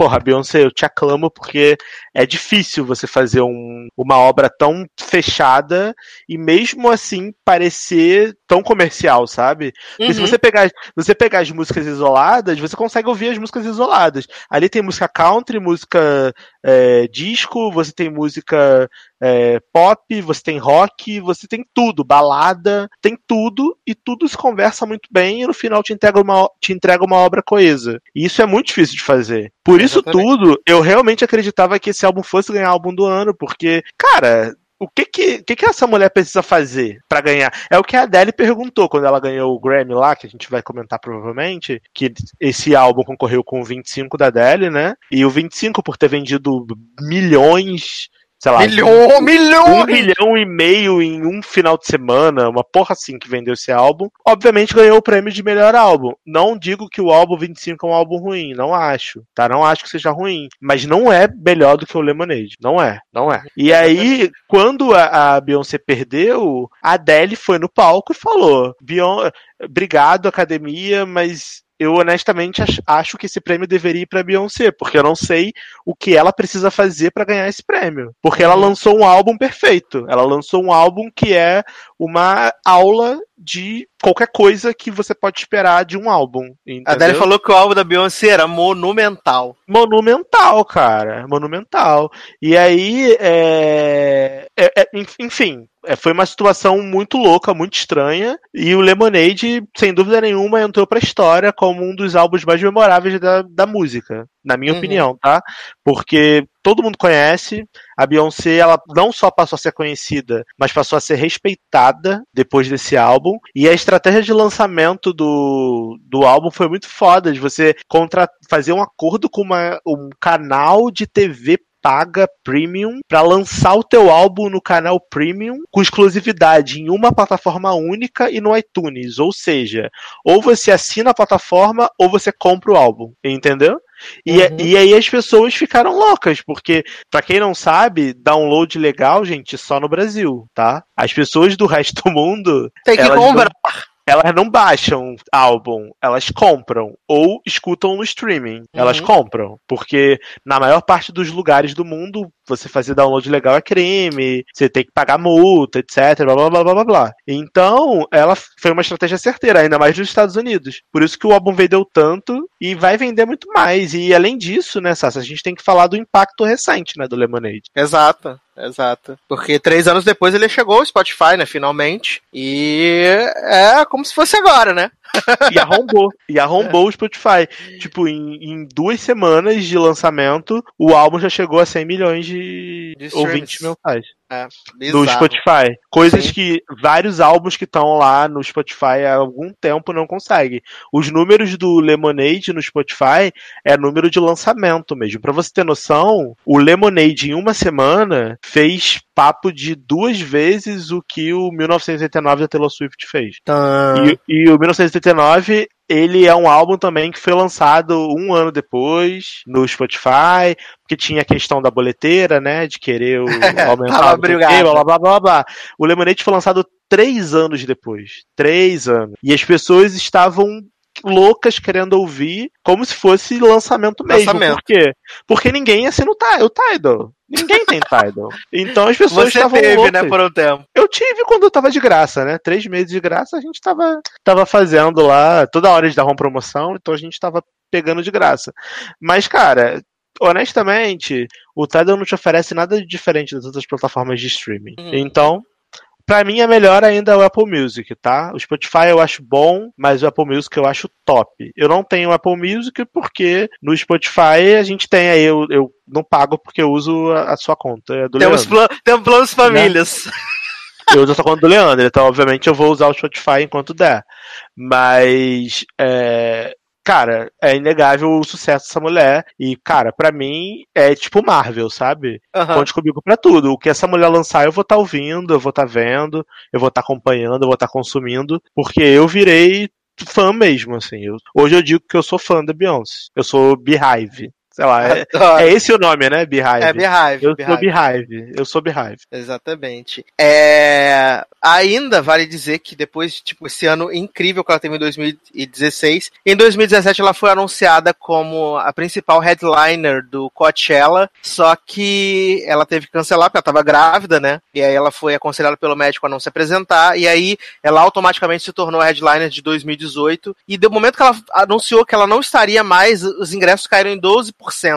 porra, Beyoncé, eu te aclamo porque é difícil você fazer um, uma obra tão fechada e mesmo assim parecer tão comercial, sabe? Porque uhum. se você pegar, você pegar as músicas isoladas, você consegue ouvir as músicas isoladas. Ali tem música country, música é, disco, você tem música é, pop, você tem rock, você tem tudo, balada, tem tudo, e tudo se conversa muito bem e no final te entrega uma, te entrega uma obra coesa. E isso é muito difícil de fazer. Por isso tudo, eu realmente acreditava que esse álbum fosse ganhar álbum do ano, porque, cara, o que que, que que essa mulher precisa fazer para ganhar? É o que a Adele perguntou quando ela ganhou o Grammy lá, que a gente vai comentar provavelmente, que esse álbum concorreu com o 25 da Adele, né? E o 25 por ter vendido milhões sei lá. Milhão, um, milhão! Um milhão e meio em um final de semana, uma porra assim que vendeu esse álbum. Obviamente ganhou o prêmio de melhor álbum. Não digo que o álbum 25 é um álbum ruim, não acho, tá? Não acho que seja ruim. Mas não é melhor do que o Lemonade. Não é, não é. E aí, quando a, a Beyoncé perdeu, a Adele foi no palco e falou: Beyoncé, obrigado, academia, mas eu honestamente acho que esse prêmio deveria ir para Beyoncé, porque eu não sei o que ela precisa fazer para ganhar esse prêmio. Porque ela uhum. lançou um álbum perfeito. Ela lançou um álbum que é uma aula de qualquer coisa que você pode esperar de um álbum. Entendeu? A Adele falou que o álbum da Beyoncé era monumental. Monumental, cara. Monumental. E aí, é... É, é, enfim, é, foi uma situação muito louca, muito estranha. E o Lemonade, sem dúvida nenhuma, entrou pra história como um dos álbuns mais memoráveis da, da música. Na minha uhum. opinião, tá? Porque todo mundo conhece. A Beyoncé, ela não só passou a ser conhecida, mas passou a ser respeitada depois desse álbum. E a estratégia de lançamento do, do álbum foi muito foda, de você contra, fazer um acordo com uma, um canal de TV paga premium para lançar o teu álbum no canal premium com exclusividade em uma plataforma única e no iTunes. Ou seja, ou você assina a plataforma ou você compra o álbum, entendeu? E, uhum. e aí as pessoas ficaram loucas, porque, para quem não sabe, download legal, gente, só no Brasil, tá? As pessoas do resto do mundo. Tem que comprar. Não elas não baixam álbum, elas compram ou escutam no streaming. Uhum. Elas compram, porque na maior parte dos lugares do mundo você fazer download legal é crime, você tem que pagar multa, etc, blá blá blá blá blá. Então, ela foi uma estratégia certeira, ainda mais nos Estados Unidos. Por isso que o álbum vendeu tanto e vai vender muito mais. E além disso, né, Sassi, a gente tem que falar do impacto recente, né, do Lemonade. Exato, exato. Porque três anos depois ele chegou ao Spotify, né, finalmente. E é como se fosse agora, né? E arrombou. e arrombou o Spotify. Tipo, em, em duas semanas de lançamento, o álbum já chegou a 100 milhões de, De ouvintes mensais. É, No bizarro. Spotify. Coisas Sim. que vários álbuns que estão lá no Spotify há algum tempo não conseguem. Os números do Lemonade no Spotify é número de lançamento mesmo. Pra você ter noção, o Lemonade em uma semana fez papo de duas vezes o que o 1989 da Taylor Swift fez. Tá. E, e o 1989, ele é um álbum também que foi lançado um ano depois no Spotify, porque tinha a questão da boleteira, né? De querer o, aumentar o blá, blá, blá, blá, blá. O Lemonade foi lançado três anos depois. Três anos. E as pessoas estavam loucas querendo ouvir como se fosse lançamento mesmo. Lançamento. Por quê? Porque ninguém assina o o Tidal. Ninguém tem Tidal. Então as pessoas Você estavam teve, loucas. né, por um tempo. Eu tive quando eu tava de graça, né? Três meses de graça a gente tava, tava fazendo lá. Toda hora eles davam promoção, então a gente tava pegando de graça. Mas, cara, honestamente, o Tidal não te oferece nada de diferente das outras plataformas de streaming. Uhum. Então, pra mim é melhor ainda o Apple Music, tá? O Spotify eu acho bom, mas o Apple Music eu acho top. Eu não tenho o Apple Music porque no Spotify a gente tem aí, eu, eu não pago porque eu uso a, a sua conta. É do Temos, Leandro. pla temos planos famílias. Eu uso essa conta do Leandro, então obviamente eu vou usar o Spotify enquanto der. Mas, é, cara, é inegável o sucesso dessa mulher. E, cara, pra mim é tipo Marvel, sabe? Aham. Conte comigo pra tudo. O que essa mulher lançar, eu vou estar ouvindo, eu vou estar vendo, eu vou estar acompanhando, eu vou estar consumindo, porque eu virei fã mesmo, assim. Eu- hoje eu digo que eu sou fã da Beyoncé. Eu sou Beehive. Sei lá, é, é esse o nome, né? Beehive. É Beehive. eu sou Beehive. Beehive. Eu sou Beehive. Exatamente. É, Ainda vale dizer que depois, tipo, esse ano incrível que ela teve em 2016, em 2017 ela foi anunciada como a principal headliner do Coachella, só que ela teve que cancelar porque ela estava grávida, né? E aí ela foi aconselhada pelo médico a não se apresentar, e aí ela automaticamente se tornou a headliner de 2018, e do momento que ela anunciou que ela não estaria mais, os ingressos caíram em 12%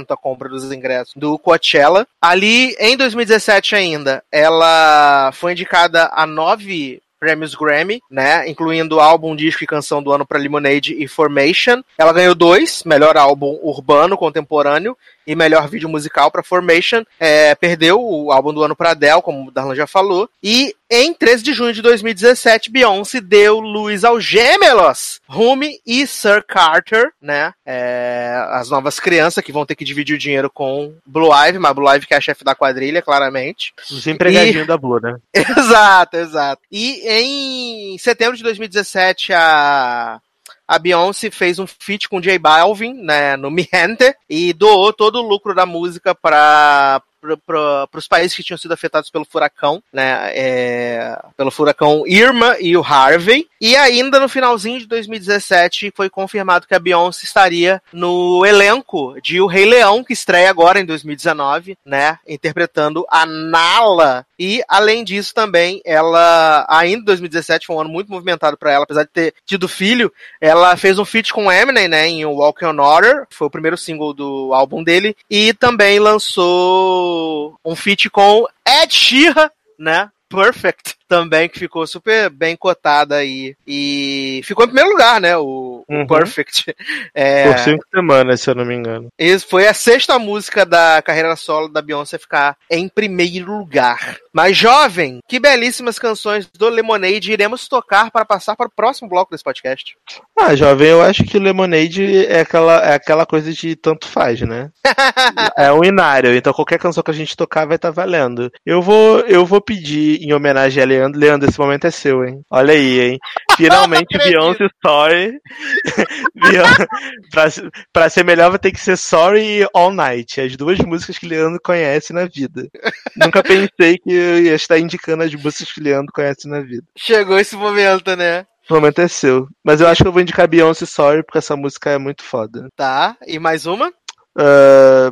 a compra dos ingressos do Coachella. Ali, em 2017 ainda, ela foi indicada a nove prêmios Grammy, né? Incluindo álbum, disco e canção do ano para Lemonade e Formation. Ela ganhou dois, melhor álbum urbano contemporâneo e melhor vídeo musical para Formation. É, perdeu o álbum do ano para Adele, como o Darlan já falou. E em 13 de junho de 2017, Beyoncé deu luz aos gêmeos, Rumi e Sir Carter, né? É, as novas crianças que vão ter que dividir o dinheiro com Blue Ivy, mas Blue Ivy que é a chefe da quadrilha, claramente. Os empregadinhos da Blue, né? Exato, exato. E em setembro de 2017, a, a Beyoncé fez um feat com J Balvin, né, no Mi Gente, e doou todo o lucro da música para para os países que tinham sido afetados pelo furacão, né, é, pelo furacão Irma e o Harvey. E ainda no finalzinho de 2017 foi confirmado que a Beyoncé estaria no elenco de O Rei Leão, que estreia agora em 2019, né, interpretando a Nala. E além disso também, ela ainda em 2017 foi um ano muito movimentado para ela, apesar de ter tido filho, ela fez um feat com Eminem, né, em Walk on Water, foi o primeiro single do álbum dele, e também lançou um feat com Ed Sheeran, né? Perfect também, que ficou super bem cotada aí. E ficou em primeiro lugar, né? O, o Uhum. Perfect. É, Por cinco semanas, se eu não me engano. esse foi a sexta música da carreira solo da Beyoncé ficar em primeiro lugar. Mas, jovem, que belíssimas canções do Lemonade iremos tocar para passar para o próximo bloco desse podcast. Ah, jovem, eu acho que Lemonade é aquela, é aquela coisa de tanto faz, né? é um inário, então qualquer canção que a gente tocar vai estar valendo. Eu vou, eu vou pedir em homenagem a Leandro. Leandro, esse momento é seu, hein? Olha aí, hein? Finalmente Beyoncé Sorry. Pra, pra ser melhor vai ter que ser Sorry e All Night. As duas músicas que Leandro conhece na vida. Nunca pensei que eu ia estar indicando as músicas que Leandro conhece na vida. Chegou esse momento, né? O momento é seu. Mas eu acho que eu vou indicar Beyoncé Sorry porque essa música é muito foda. Tá, e mais uma? Ah,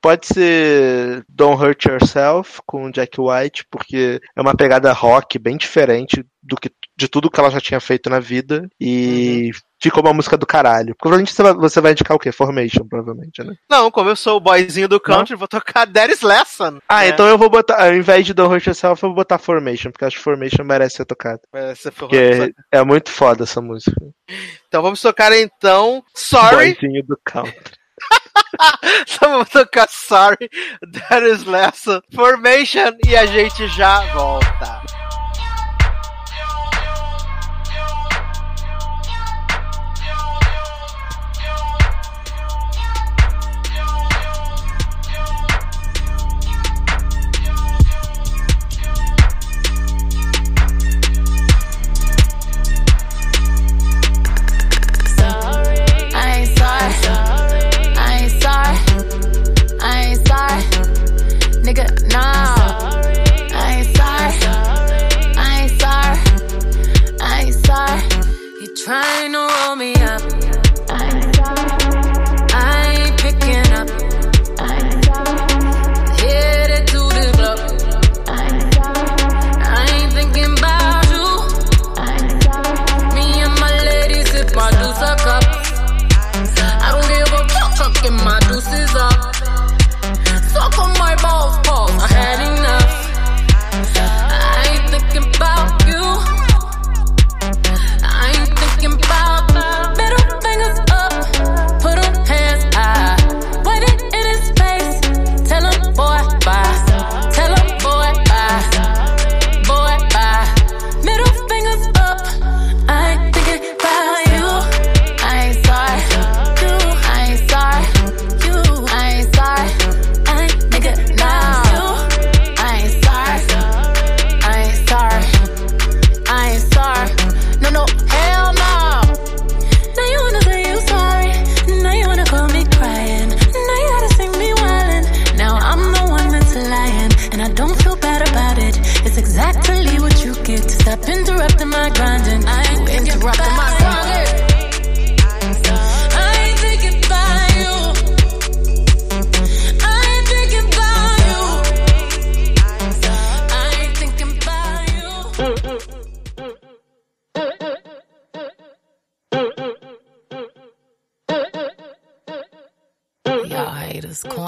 pode ser Don't Hurt Yourself com Jack White, porque é uma pegada rock bem diferente do que de tudo que ela já tinha feito na vida e ficou uma música do caralho. Provavelmente você vai, você vai indicar o quê? Formation, provavelmente, né? Não, como eu sou o boyzinho do country, vou tocar Daddy's Lesson. Ah, né? então eu vou botar, ao invés de Don't Hurt Yourself, eu vou botar Formation, porque acho que Formation merece ser tocado. É, você for- Porque é muito foda essa música. Então vamos tocar então Sorry. Boyzinho do country. Vamos tocar Sorry, Daddy's Lesson, Formation e a gente já volta. Nigga, nah. I ain't sorry. I ain't sorry. I ain't sorry. You trying to roll me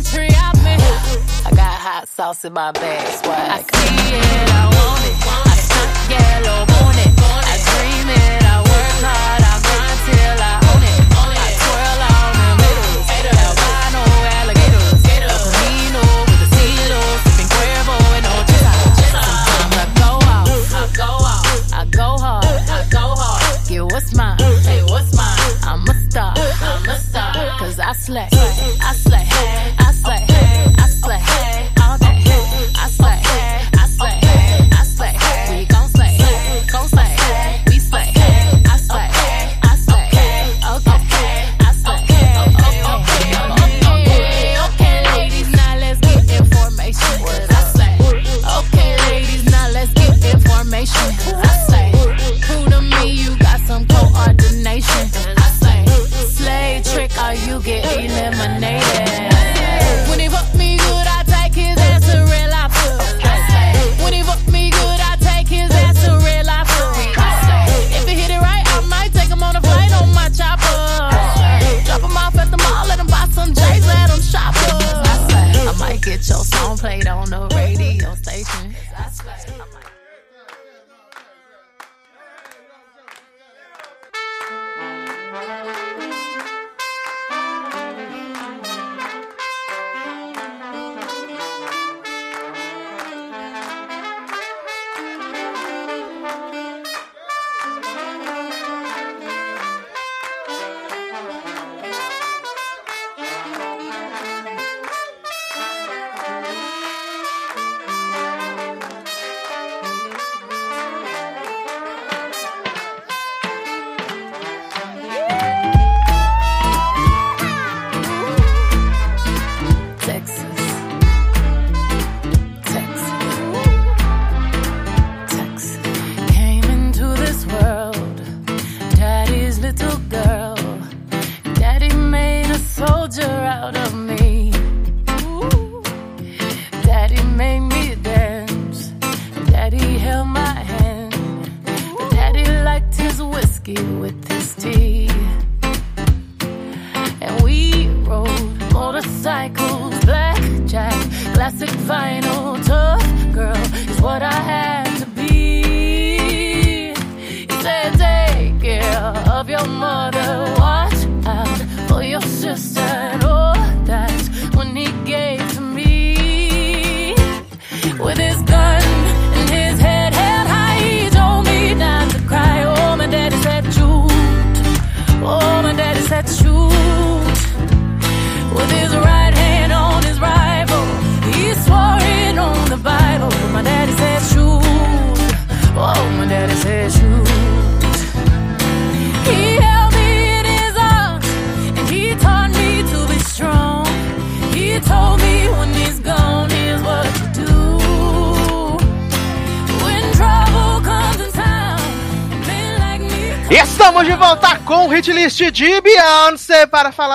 country out me. I got hot sauce in my bag, swag. I see it, I want it. I yellow, want it. I dream it, I work hard, I grind till I own it. I twirl on albino alligators. Camino with the CeeLo, sipping Cuervo and Ochila. Sometimes I go out, I go out, I go hard, I go hard. Get what's mine, hey, what's mine? I'm a star, I'm a star. Cause I slay, I slay, slay. All I I I. We gon' gon' we. I I okay, I. Okay, okay, okay, ladies, now let's get. I okay, ladies, now let's get. I to me you got some coordination. I trick you get eliminated.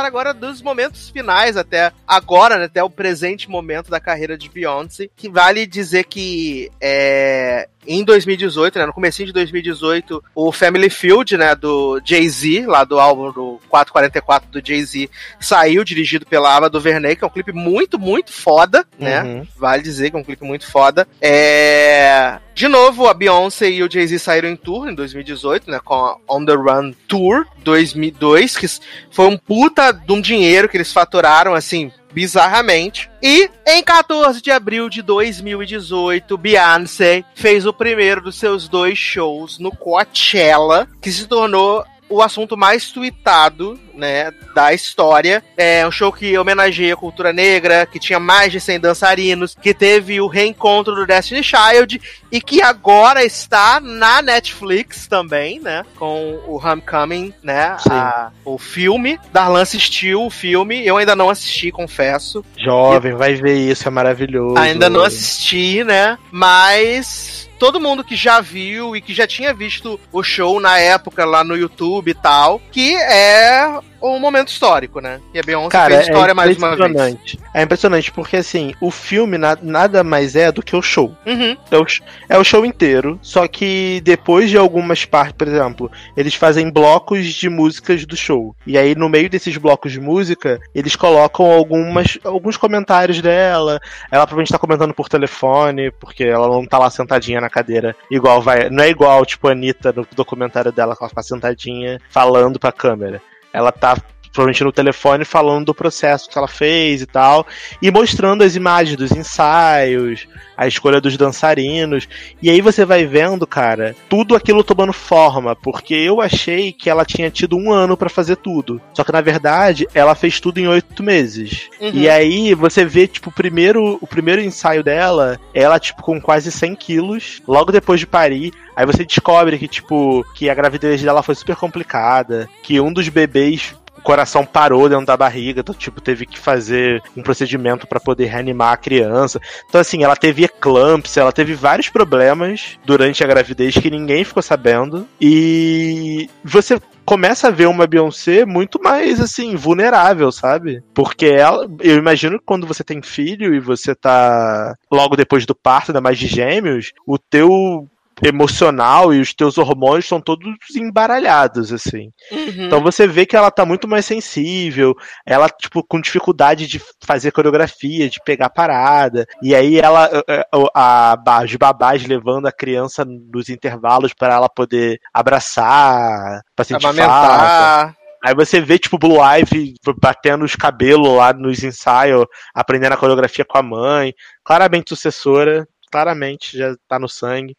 Falar agora dos momentos finais até agora, né, até o presente momento da carreira de Beyoncé, que vale dizer que é, em 2018, né, no comecinho de 2018, o Family Field, né, do Jay-Z, lá do álbum do 444 do Jay-Z, saiu dirigido pela Ava DuVernay, que é um clipe muito, muito foda, né? Uhum. Vale dizer que é um clipe muito foda. É... De novo, a Beyoncé e o Jay-Z saíram em tour em 2018, né, com a On The Run Tour 2002, que foi um puta de um dinheiro que eles faturaram, assim, bizarramente. E em 14 de abril de 2018, Beyoncé fez o primeiro dos seus dois shows no Coachella, que se tornou o assunto mais tweetado, né, da história. É um show que homenageia a cultura negra, que tinha mais de 100 dançarinos, que teve o reencontro do Destiny Child e que agora está na Netflix também, né, com o Homecoming, né, a- o filme. Darlan assistiu o filme, eu ainda não assisti, confesso. Jovem, vai ver isso, é maravilhoso. Ainda não assisti, né? Mas todo mundo que já viu e que já tinha visto o show na época lá no YouTube e tal, que é um momento histórico, né? E a Beyoncé Cara, fez história é mais uma vez. impressionante. É impressionante, porque assim, o filme na- nada mais é do que o show. Uhum. É o, é o show inteiro, só que depois de algumas partes, por exemplo, eles fazem blocos de músicas do show. E aí, no meio desses blocos de música, eles colocam algumas, alguns comentários dela. Ela provavelmente tá comentando por telefone, porque ela não tá lá sentadinha na cadeira. Igual vai. Não é igual, tipo, a Anitta no documentário dela, que ela tá sentadinha falando pra câmera. Ela tá provavelmente no telefone falando do processo que ela fez e tal, e mostrando as imagens dos ensaios, a escolha dos dançarinos. E aí você vai vendo, cara, tudo aquilo tomando forma, porque eu achei que ela tinha tido um ano pra fazer tudo. Só que na verdade ela fez tudo em oito meses. Uhum. E aí você vê, tipo, o primeiro, o primeiro ensaio dela, ela, tipo, com quase 100 quilos, logo depois de parir. Aí você descobre que, tipo, que a gravidez dela foi super complicada, que um dos bebês coração parou dentro da barriga, então, tipo, teve que fazer um procedimento pra poder reanimar a criança. Então, assim, ela teve eclâmpsia, ela teve vários problemas durante a gravidez que ninguém ficou sabendo. E você começa a ver uma Beyoncé muito mais, assim, vulnerável, sabe? Porque ela, eu imagino que quando você tem filho e você tá logo depois do parto, ainda mais de gêmeos, o teu emocional e os teus hormônios estão todos embaralhados, assim. Uhum. Então você vê que ela tá muito mais sensível, ela, tipo, com dificuldade de fazer coreografia, de pegar parada. E aí ela, eh, eh, a, a, os babás levando a criança nos intervalos para ela poder abraçar, pra sentir falta. Amamentar. Aí você vê, tipo, Blue Ivy batendo os cabelos lá nos ensaios, aprendendo a coreografia com a mãe. Claramente sucessora, claramente já tá no sangue.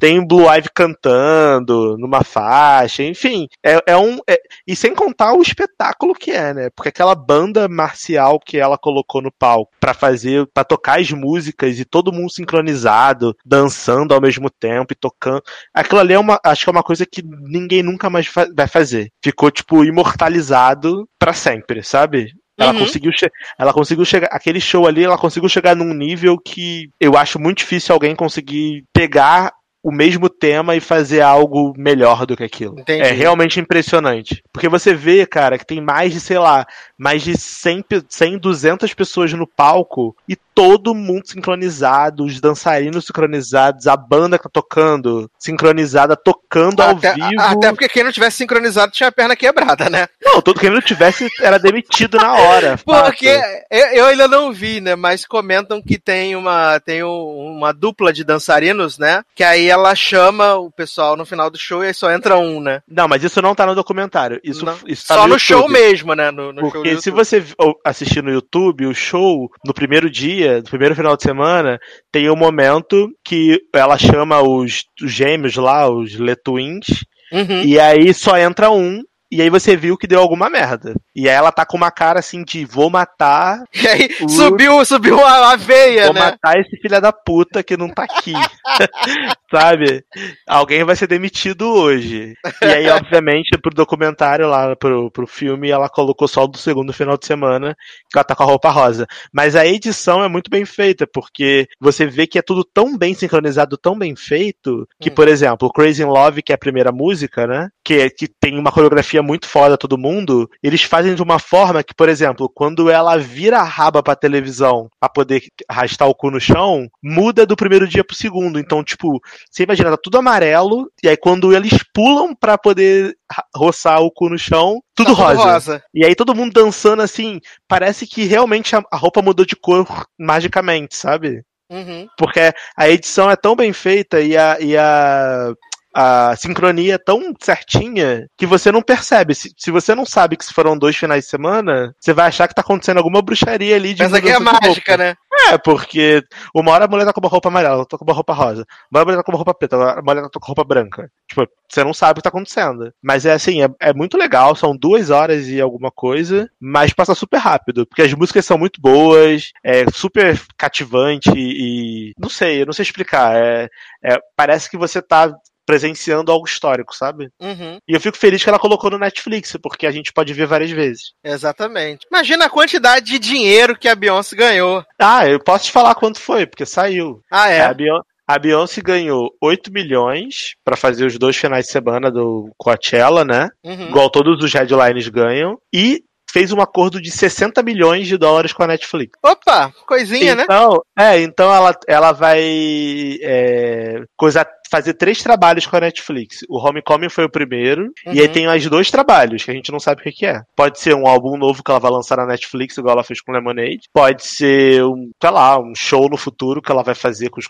Tem Blue Ivy cantando numa faixa, enfim. É, é um. é- e sem contar o espetáculo que é, né? Porque aquela banda marcial que ela colocou no palco pra fazer, pra tocar as músicas e todo mundo sincronizado, dançando ao mesmo tempo e tocando. Aquilo ali é uma. Acho que é uma coisa que ninguém nunca mais vai fazer. Ficou, tipo, imortalizado pra sempre, sabe? Ela Uhum. conseguiu, ela conseguiu chegar. Aquele show ali, ela conseguiu chegar num nível que eu acho muito difícil alguém conseguir pegar o mesmo tema e fazer algo melhor do que aquilo. Entendi. É realmente impressionante. Porque você vê, cara, que tem mais de, sei lá, mais de 100, pe- 100 200 pessoas no palco e todo mundo sincronizado, os dançarinos sincronizados, a banda que tá tocando sincronizada, tocando ao Até, vivo. a- até porque quem não tivesse sincronizado tinha a perna quebrada, né? Não, todo quem não tivesse era demitido na hora. Porque eu, eu ainda não vi, né? Mas comentam que tem uma, tem um- uma dupla de dançarinos, né? Que aí ela chama o pessoal no final do show e aí só entra um, né? Não, mas isso não tá no documentário. Isso, Não. isso tá só no, YouTube. show mesmo, né? No, no show Porque do se você assistir no YouTube, o show, no primeiro dia, no primeiro final de semana, tem um momento que ela chama os, os gêmeos lá, os Letwins, Uhum. e aí só entra um, e aí você viu que deu alguma merda. E aí ela tá com uma cara assim de vou matar, E aí O- subiu, subiu a, a veia, vou né? matar esse filho da puta que não tá aqui. Sabe? Alguém vai ser demitido hoje. E aí, obviamente, pro documentário lá, pro, pro filme, ela colocou só do segundo final de semana que ela tá com a roupa rosa. Mas a edição é muito bem feita, porque você vê que é tudo tão bem sincronizado, tão bem feito, que, por exemplo, o Crazy in Love, que é a primeira música, né? Que, é- que tem uma coreografia muito foda todo mundo, eles fazem de uma forma que, por exemplo, quando ela vira a raba pra televisão pra poder arrastar o cu no chão, muda do primeiro dia pro segundo. Então, tipo, você imagina, tá tudo amarelo, e aí quando eles pulam pra poder roçar o cu no chão, tudo, Tá rosa. E aí todo mundo dançando assim, parece que realmente a, a roupa mudou de cor magicamente, sabe? Uhum. Porque a edição é tão bem feita e a, e a, a sincronia é tão certinha que você não percebe. Se, se você não sabe que se foram dois finais de semana, você vai achar que tá acontecendo alguma bruxaria ali de Mas aqui é mágica, né? É, porque uma hora a mulher tá com uma roupa amarela, outra tá com uma roupa rosa. Uma hora a mulher tá com uma roupa preta, a mulher tá com roupa branca. Tipo, você não sabe o que tá acontecendo. Mas é assim, é, é muito legal, são duas horas e alguma coisa, mas passa super rápido, porque as músicas são muito boas, é super cativante e. Não sei, eu não sei explicar. É, é- parece que você tá presenciando algo histórico, sabe? Uhum. E eu fico feliz que ela colocou no Netflix, porque a gente pode ver várias vezes. Exatamente. Imagina a quantidade de dinheiro que a Beyoncé ganhou. Ah, eu posso te falar quanto foi, porque saiu. Ah, é? A, Beyon- a Beyoncé ganhou 8 milhões pra fazer os dois finais de semana do Coachella, né? Uhum. Igual todos os headlines ganham. E fez um acordo de 60 milhões de dólares com a Netflix. Opa, coisinha, né? então, é, então ela, ela vai é, coisa, fazer três trabalhos com a Netflix. O Homecoming foi o primeiro, e aí Uhum. tem mais dois trabalhos que a gente não sabe o que, é. Pode ser um álbum novo que ela vai lançar na Netflix, igual ela fez com Lemonade. Pode ser um, sei lá, um show no futuro que ela vai fazer com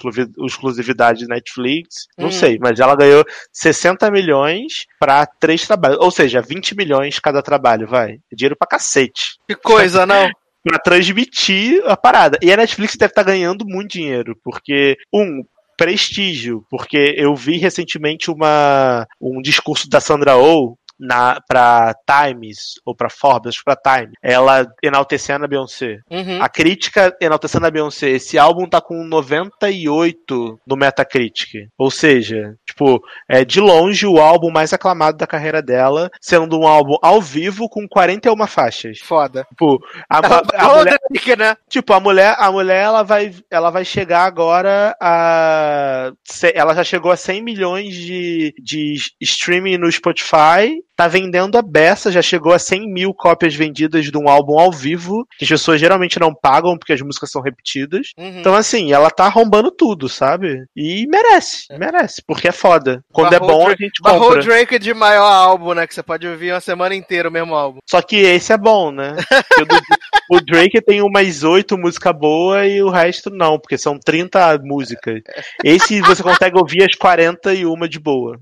exclusividade Netflix. Não Hum. sei, mas ela ganhou 60 milhões pra três trabalhos. Ou seja, 20 milhões cada trabalho, vai. É dinheiro pra cacete Que coisa, não? pra transmitir a parada. E a Netflix deve estar ganhando muito dinheiro, porque, um, prestígio, porque eu vi recentemente uma, um discurso da Sandra Oh na, pra Times, ou pra Forbes, acho que pra Time, ela enaltecendo a Beyoncé. Uhum. A crítica enaltecendo a Beyoncé. Esse álbum tá com 98 no Metacritic. Ou seja, tipo, é de longe o álbum mais aclamado da carreira dela, sendo um álbum ao vivo com 41 faixas. Foda. Tipo, a, a- a falou mulher, né? tipo, a mulher, a mulher ela vai, ela vai chegar agora a, ela já chegou a 100 milhões de, de streaming no Spotify, tá vendendo a beça, já chegou a 100 mil cópias vendidas de um álbum ao vivo, que as pessoas geralmente não pagam porque as músicas são repetidas. Uhum. Então, assim, ela tá arrombando tudo, sabe? E merece, merece, porque é foda. Quando Barrou é bom, o a Drake- gente Barrou o compra. Drake de maior álbum, né? Que você pode ouvir uma semana inteira o mesmo álbum. Só que esse é bom, né? O, Drake tem umas oito músicas boas e o resto não, porque são 30 músicas. Esse você consegue ouvir as 41 de boa.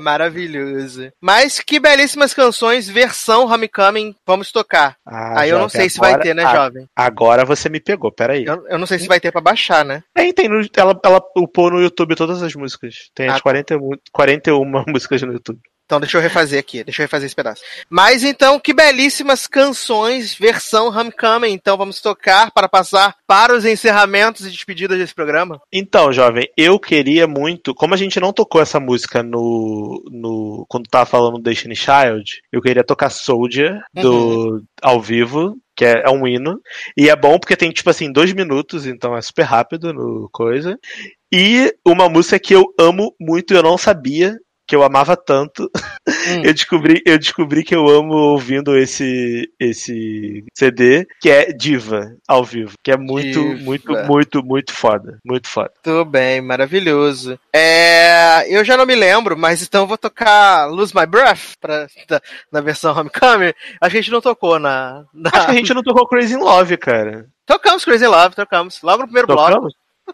Maravilhoso. Mas que belíssimas canções, versão Homecoming, vamos tocar. Ah, Aí eu não jovem, sei se vai agora- ter, né, ah, jovem? Agora você me pegou, peraí. Eu, eu não sei se vai ter pra baixar, né? Tem, tem ela, ela upou no YouTube todas as músicas. Tem as Ah. 41, 41 músicas no YouTube. Então deixa eu refazer aqui, deixa eu refazer esse pedaço. Mas então, que belíssimas canções, versão Homecoming. Então vamos tocar para passar para os encerramentos e despedidas desse programa. Então, jovem, eu queria muito. Como a gente não tocou essa música no. no quando tava falando do Destiny Child, eu queria tocar Soldier do, ao vivo. Que é, é um hino. E é bom porque tem, tipo assim, dois minutos, então é super rápido no coisa. E uma música que eu amo muito e eu não sabia que eu amava tanto. Hum. eu, descobri, eu descobri que eu amo ouvindo esse, esse CD, que é Diva, ao vivo. Que é muito, Diva. muito, muito, muito foda. Muito foda. Tudo bem, maravilhoso. É, eu já não me lembro, mas então eu vou tocar Lose My Breath pra, da- na versão Homecoming. A gente não tocou na. na- Acho que a gente não tocou Crazy in Love, cara. Tocamos Crazy Love, tocamos. Logo no primeiro bloco.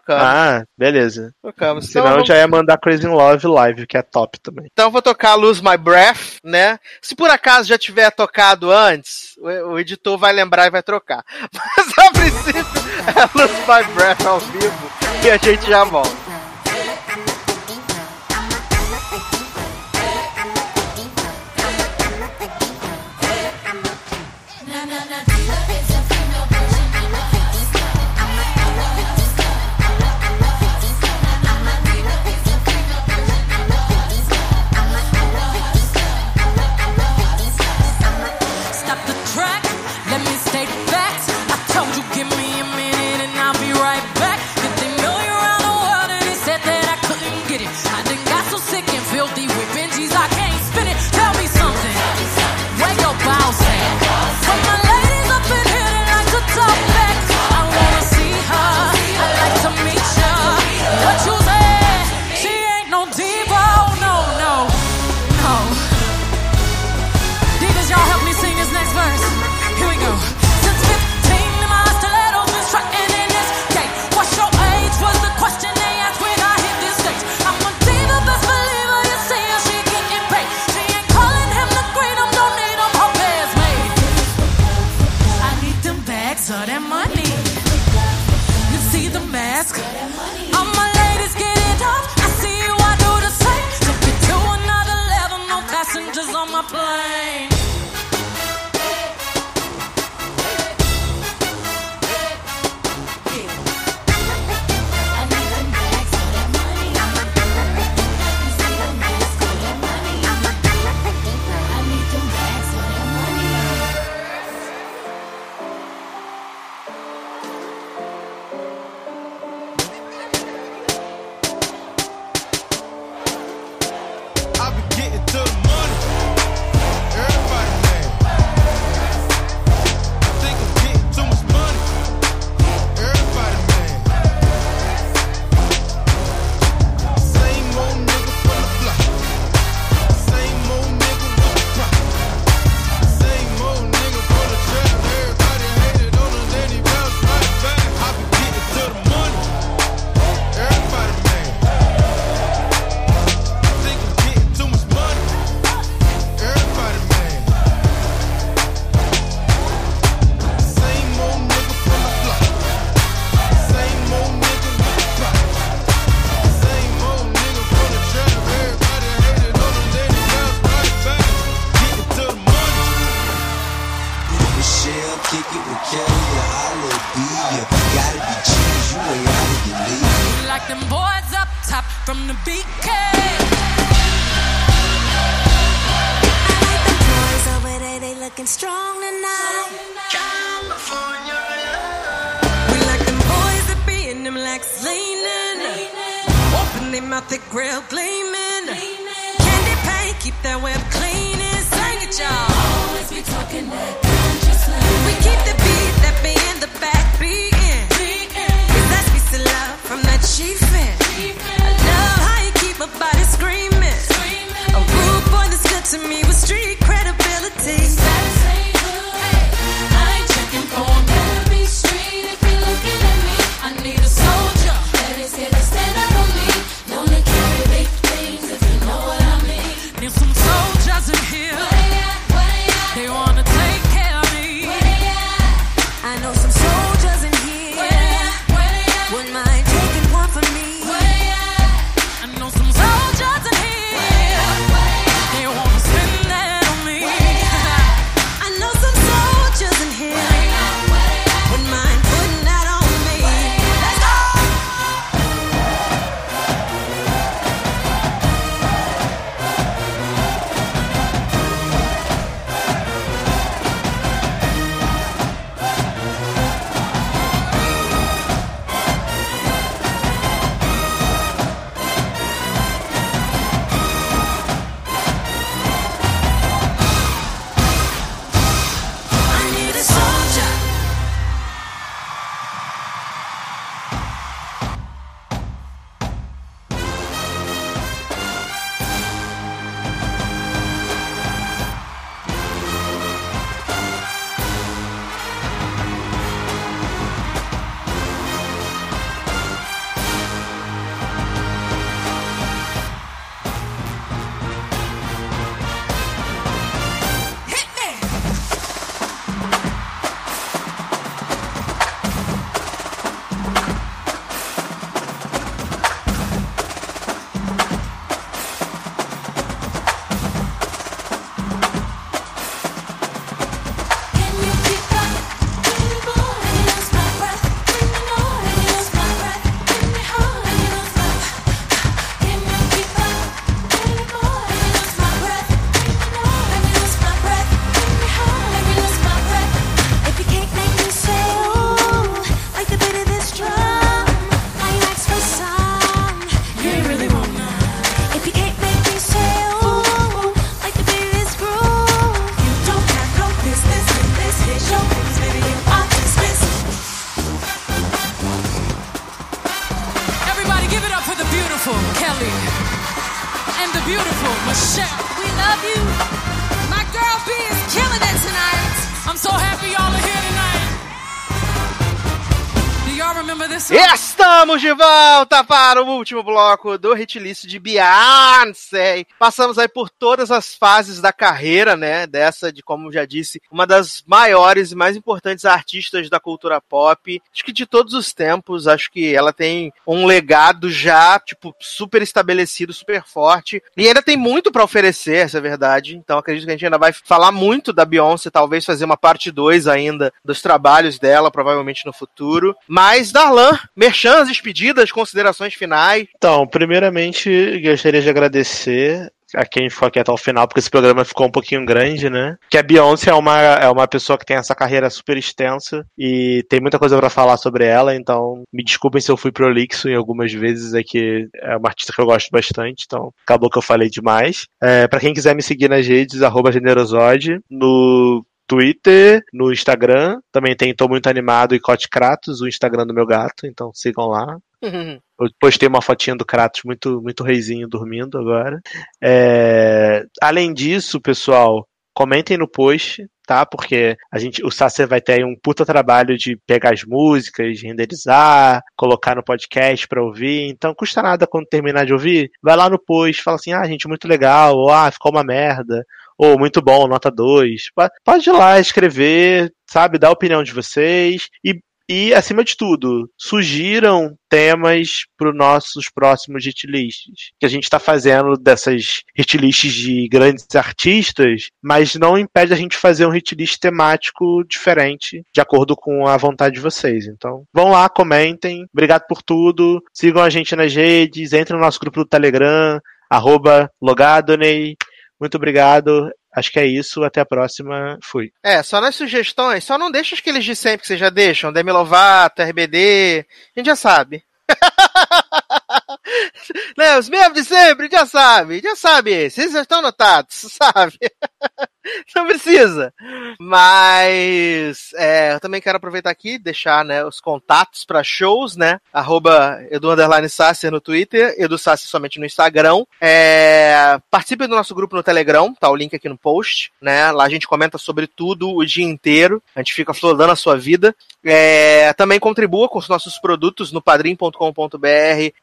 Ah, beleza. tocamos. Então, Senão eu já ia mandar Crazy in Love live, que é top também. então eu vou tocar Lose My Breath, né? Se por acaso já tiver tocado antes, o, o editor vai lembrar e vai trocar. Mas a princípio é Lose My Breath ao vivo e a gente já volta. Para o último bloco do hit list de Beyoncé. Passamos aí por todas as fases da carreira, né? Dessa, de como já disse, uma das maiores e mais importantes artistas da cultura pop. Acho que de todos os tempos, acho que ela tem um legado já, tipo, super estabelecido, super forte. E ainda tem muito pra oferecer, essa é verdade. Então acredito que a gente ainda vai falar muito da Beyoncé, talvez fazer uma parte 2 ainda dos trabalhos dela, provavelmente no futuro. Mas, Darlan, merchan, despedidas, considerações finais. Então, primeiramente, gostaria de agradecer a quem ficou aqui até o final, porque esse programa ficou um pouquinho grande, né? Que a Beyoncé é uma, é uma pessoa que tem essa carreira super extensa e tem muita coisa pra falar sobre ela, então me desculpem se eu fui prolixo em algumas vezes, é que é uma artista que eu gosto bastante, então acabou que eu falei demais. É, para quem quiser me seguir nas redes, arroba generosode, no Twitter, no Instagram, também tem Tô Muito Animado e Cote Kratos, o Instagram do meu gato, então sigam lá. Eu postei uma fotinha do Kratos muito, muito reizinho dormindo agora. É, Além disso, pessoal, comentem no post, tá? Porque a gente, o Sacer vai ter aí um puta trabalho de pegar as músicas, renderizar, colocar no podcast pra ouvir. Então, custa nada quando terminar de ouvir, vai lá no post, fala assim: "Ah, gente, muito legal", ou "Ah, ficou uma merda", ou "Muito bom, nota 2". Pode ir lá escrever, sabe, dar a opinião de vocês e E, acima de tudo, sugiram temas para os nossos próximos hitlists. Que a gente está fazendo dessas hitlists de grandes artistas, mas não impede a gente fazer um hitlist temático diferente, de acordo com a vontade de vocês. Então, vão lá, comentem. Obrigado por tudo. Sigam a gente nas redes, entrem no nosso grupo do Telegram, arroba logadoney. Muito obrigado. Acho que é isso. Até a próxima. Fui. É, só nas sugestões, só não deixa aqueles de sempre que vocês já deixam. Demi Lovato, RBD. A gente já sabe. Né, os mesmos de sempre, já sabe, já sabe esses, já estão anotados, sabe? Não precisa. Mas é, eu também quero aproveitar aqui deixar né, os contatos para shows, né? Arroba Edu no Twitter, Edu somente no Instagram. É, participe do nosso grupo no Telegram, tá o link aqui no post, né? Lá a gente comenta sobre tudo o dia inteiro. A gente fica flodando a sua vida. É, também contribua com os nossos produtos no padrim.com.br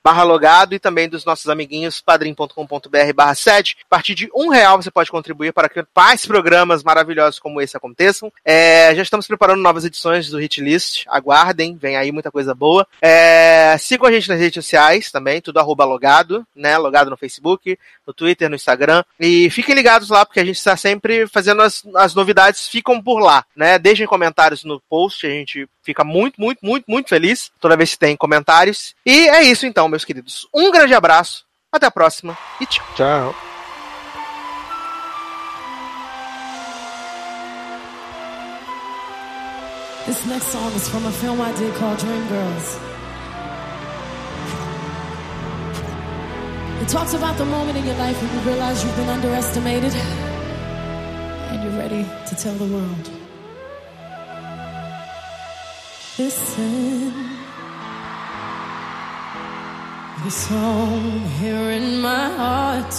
barra logado e também dos nossos amiguinhos padrim.com.br barra 7. A partir de um real você pode contribuir para que mais programas maravilhosos como esse aconteçam. É, já estamos preparando novas edições do Hit List. Aguardem, vem aí muita coisa boa. É, sigam a gente nas redes sociais também, tudo arroba logado, né? Logado no Facebook, no Twitter, no Instagram. E fiquem ligados lá, porque a gente está sempre fazendo as, as novidades, ficam por lá, né? Deixem comentários no post, a gente fica muito, muito, muito, muito feliz toda vez que tem comentários. E é isso então, meus queridos. Um grande abraço, até a próxima e tchau. Tchau. This next song is from a film I did called Dreamgirls. It talks about the moment in your life when you realize you've been underestimated and you're ready to tell the world. Listen. The song here in my heart,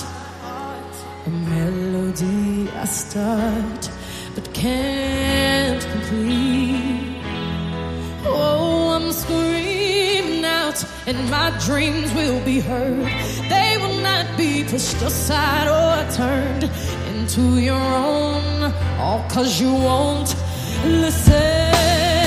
a melody I start but can't complete. I'm out, and my dreams will be heard. They will not be pushed aside or turned into your own, all cause you won't. Listen.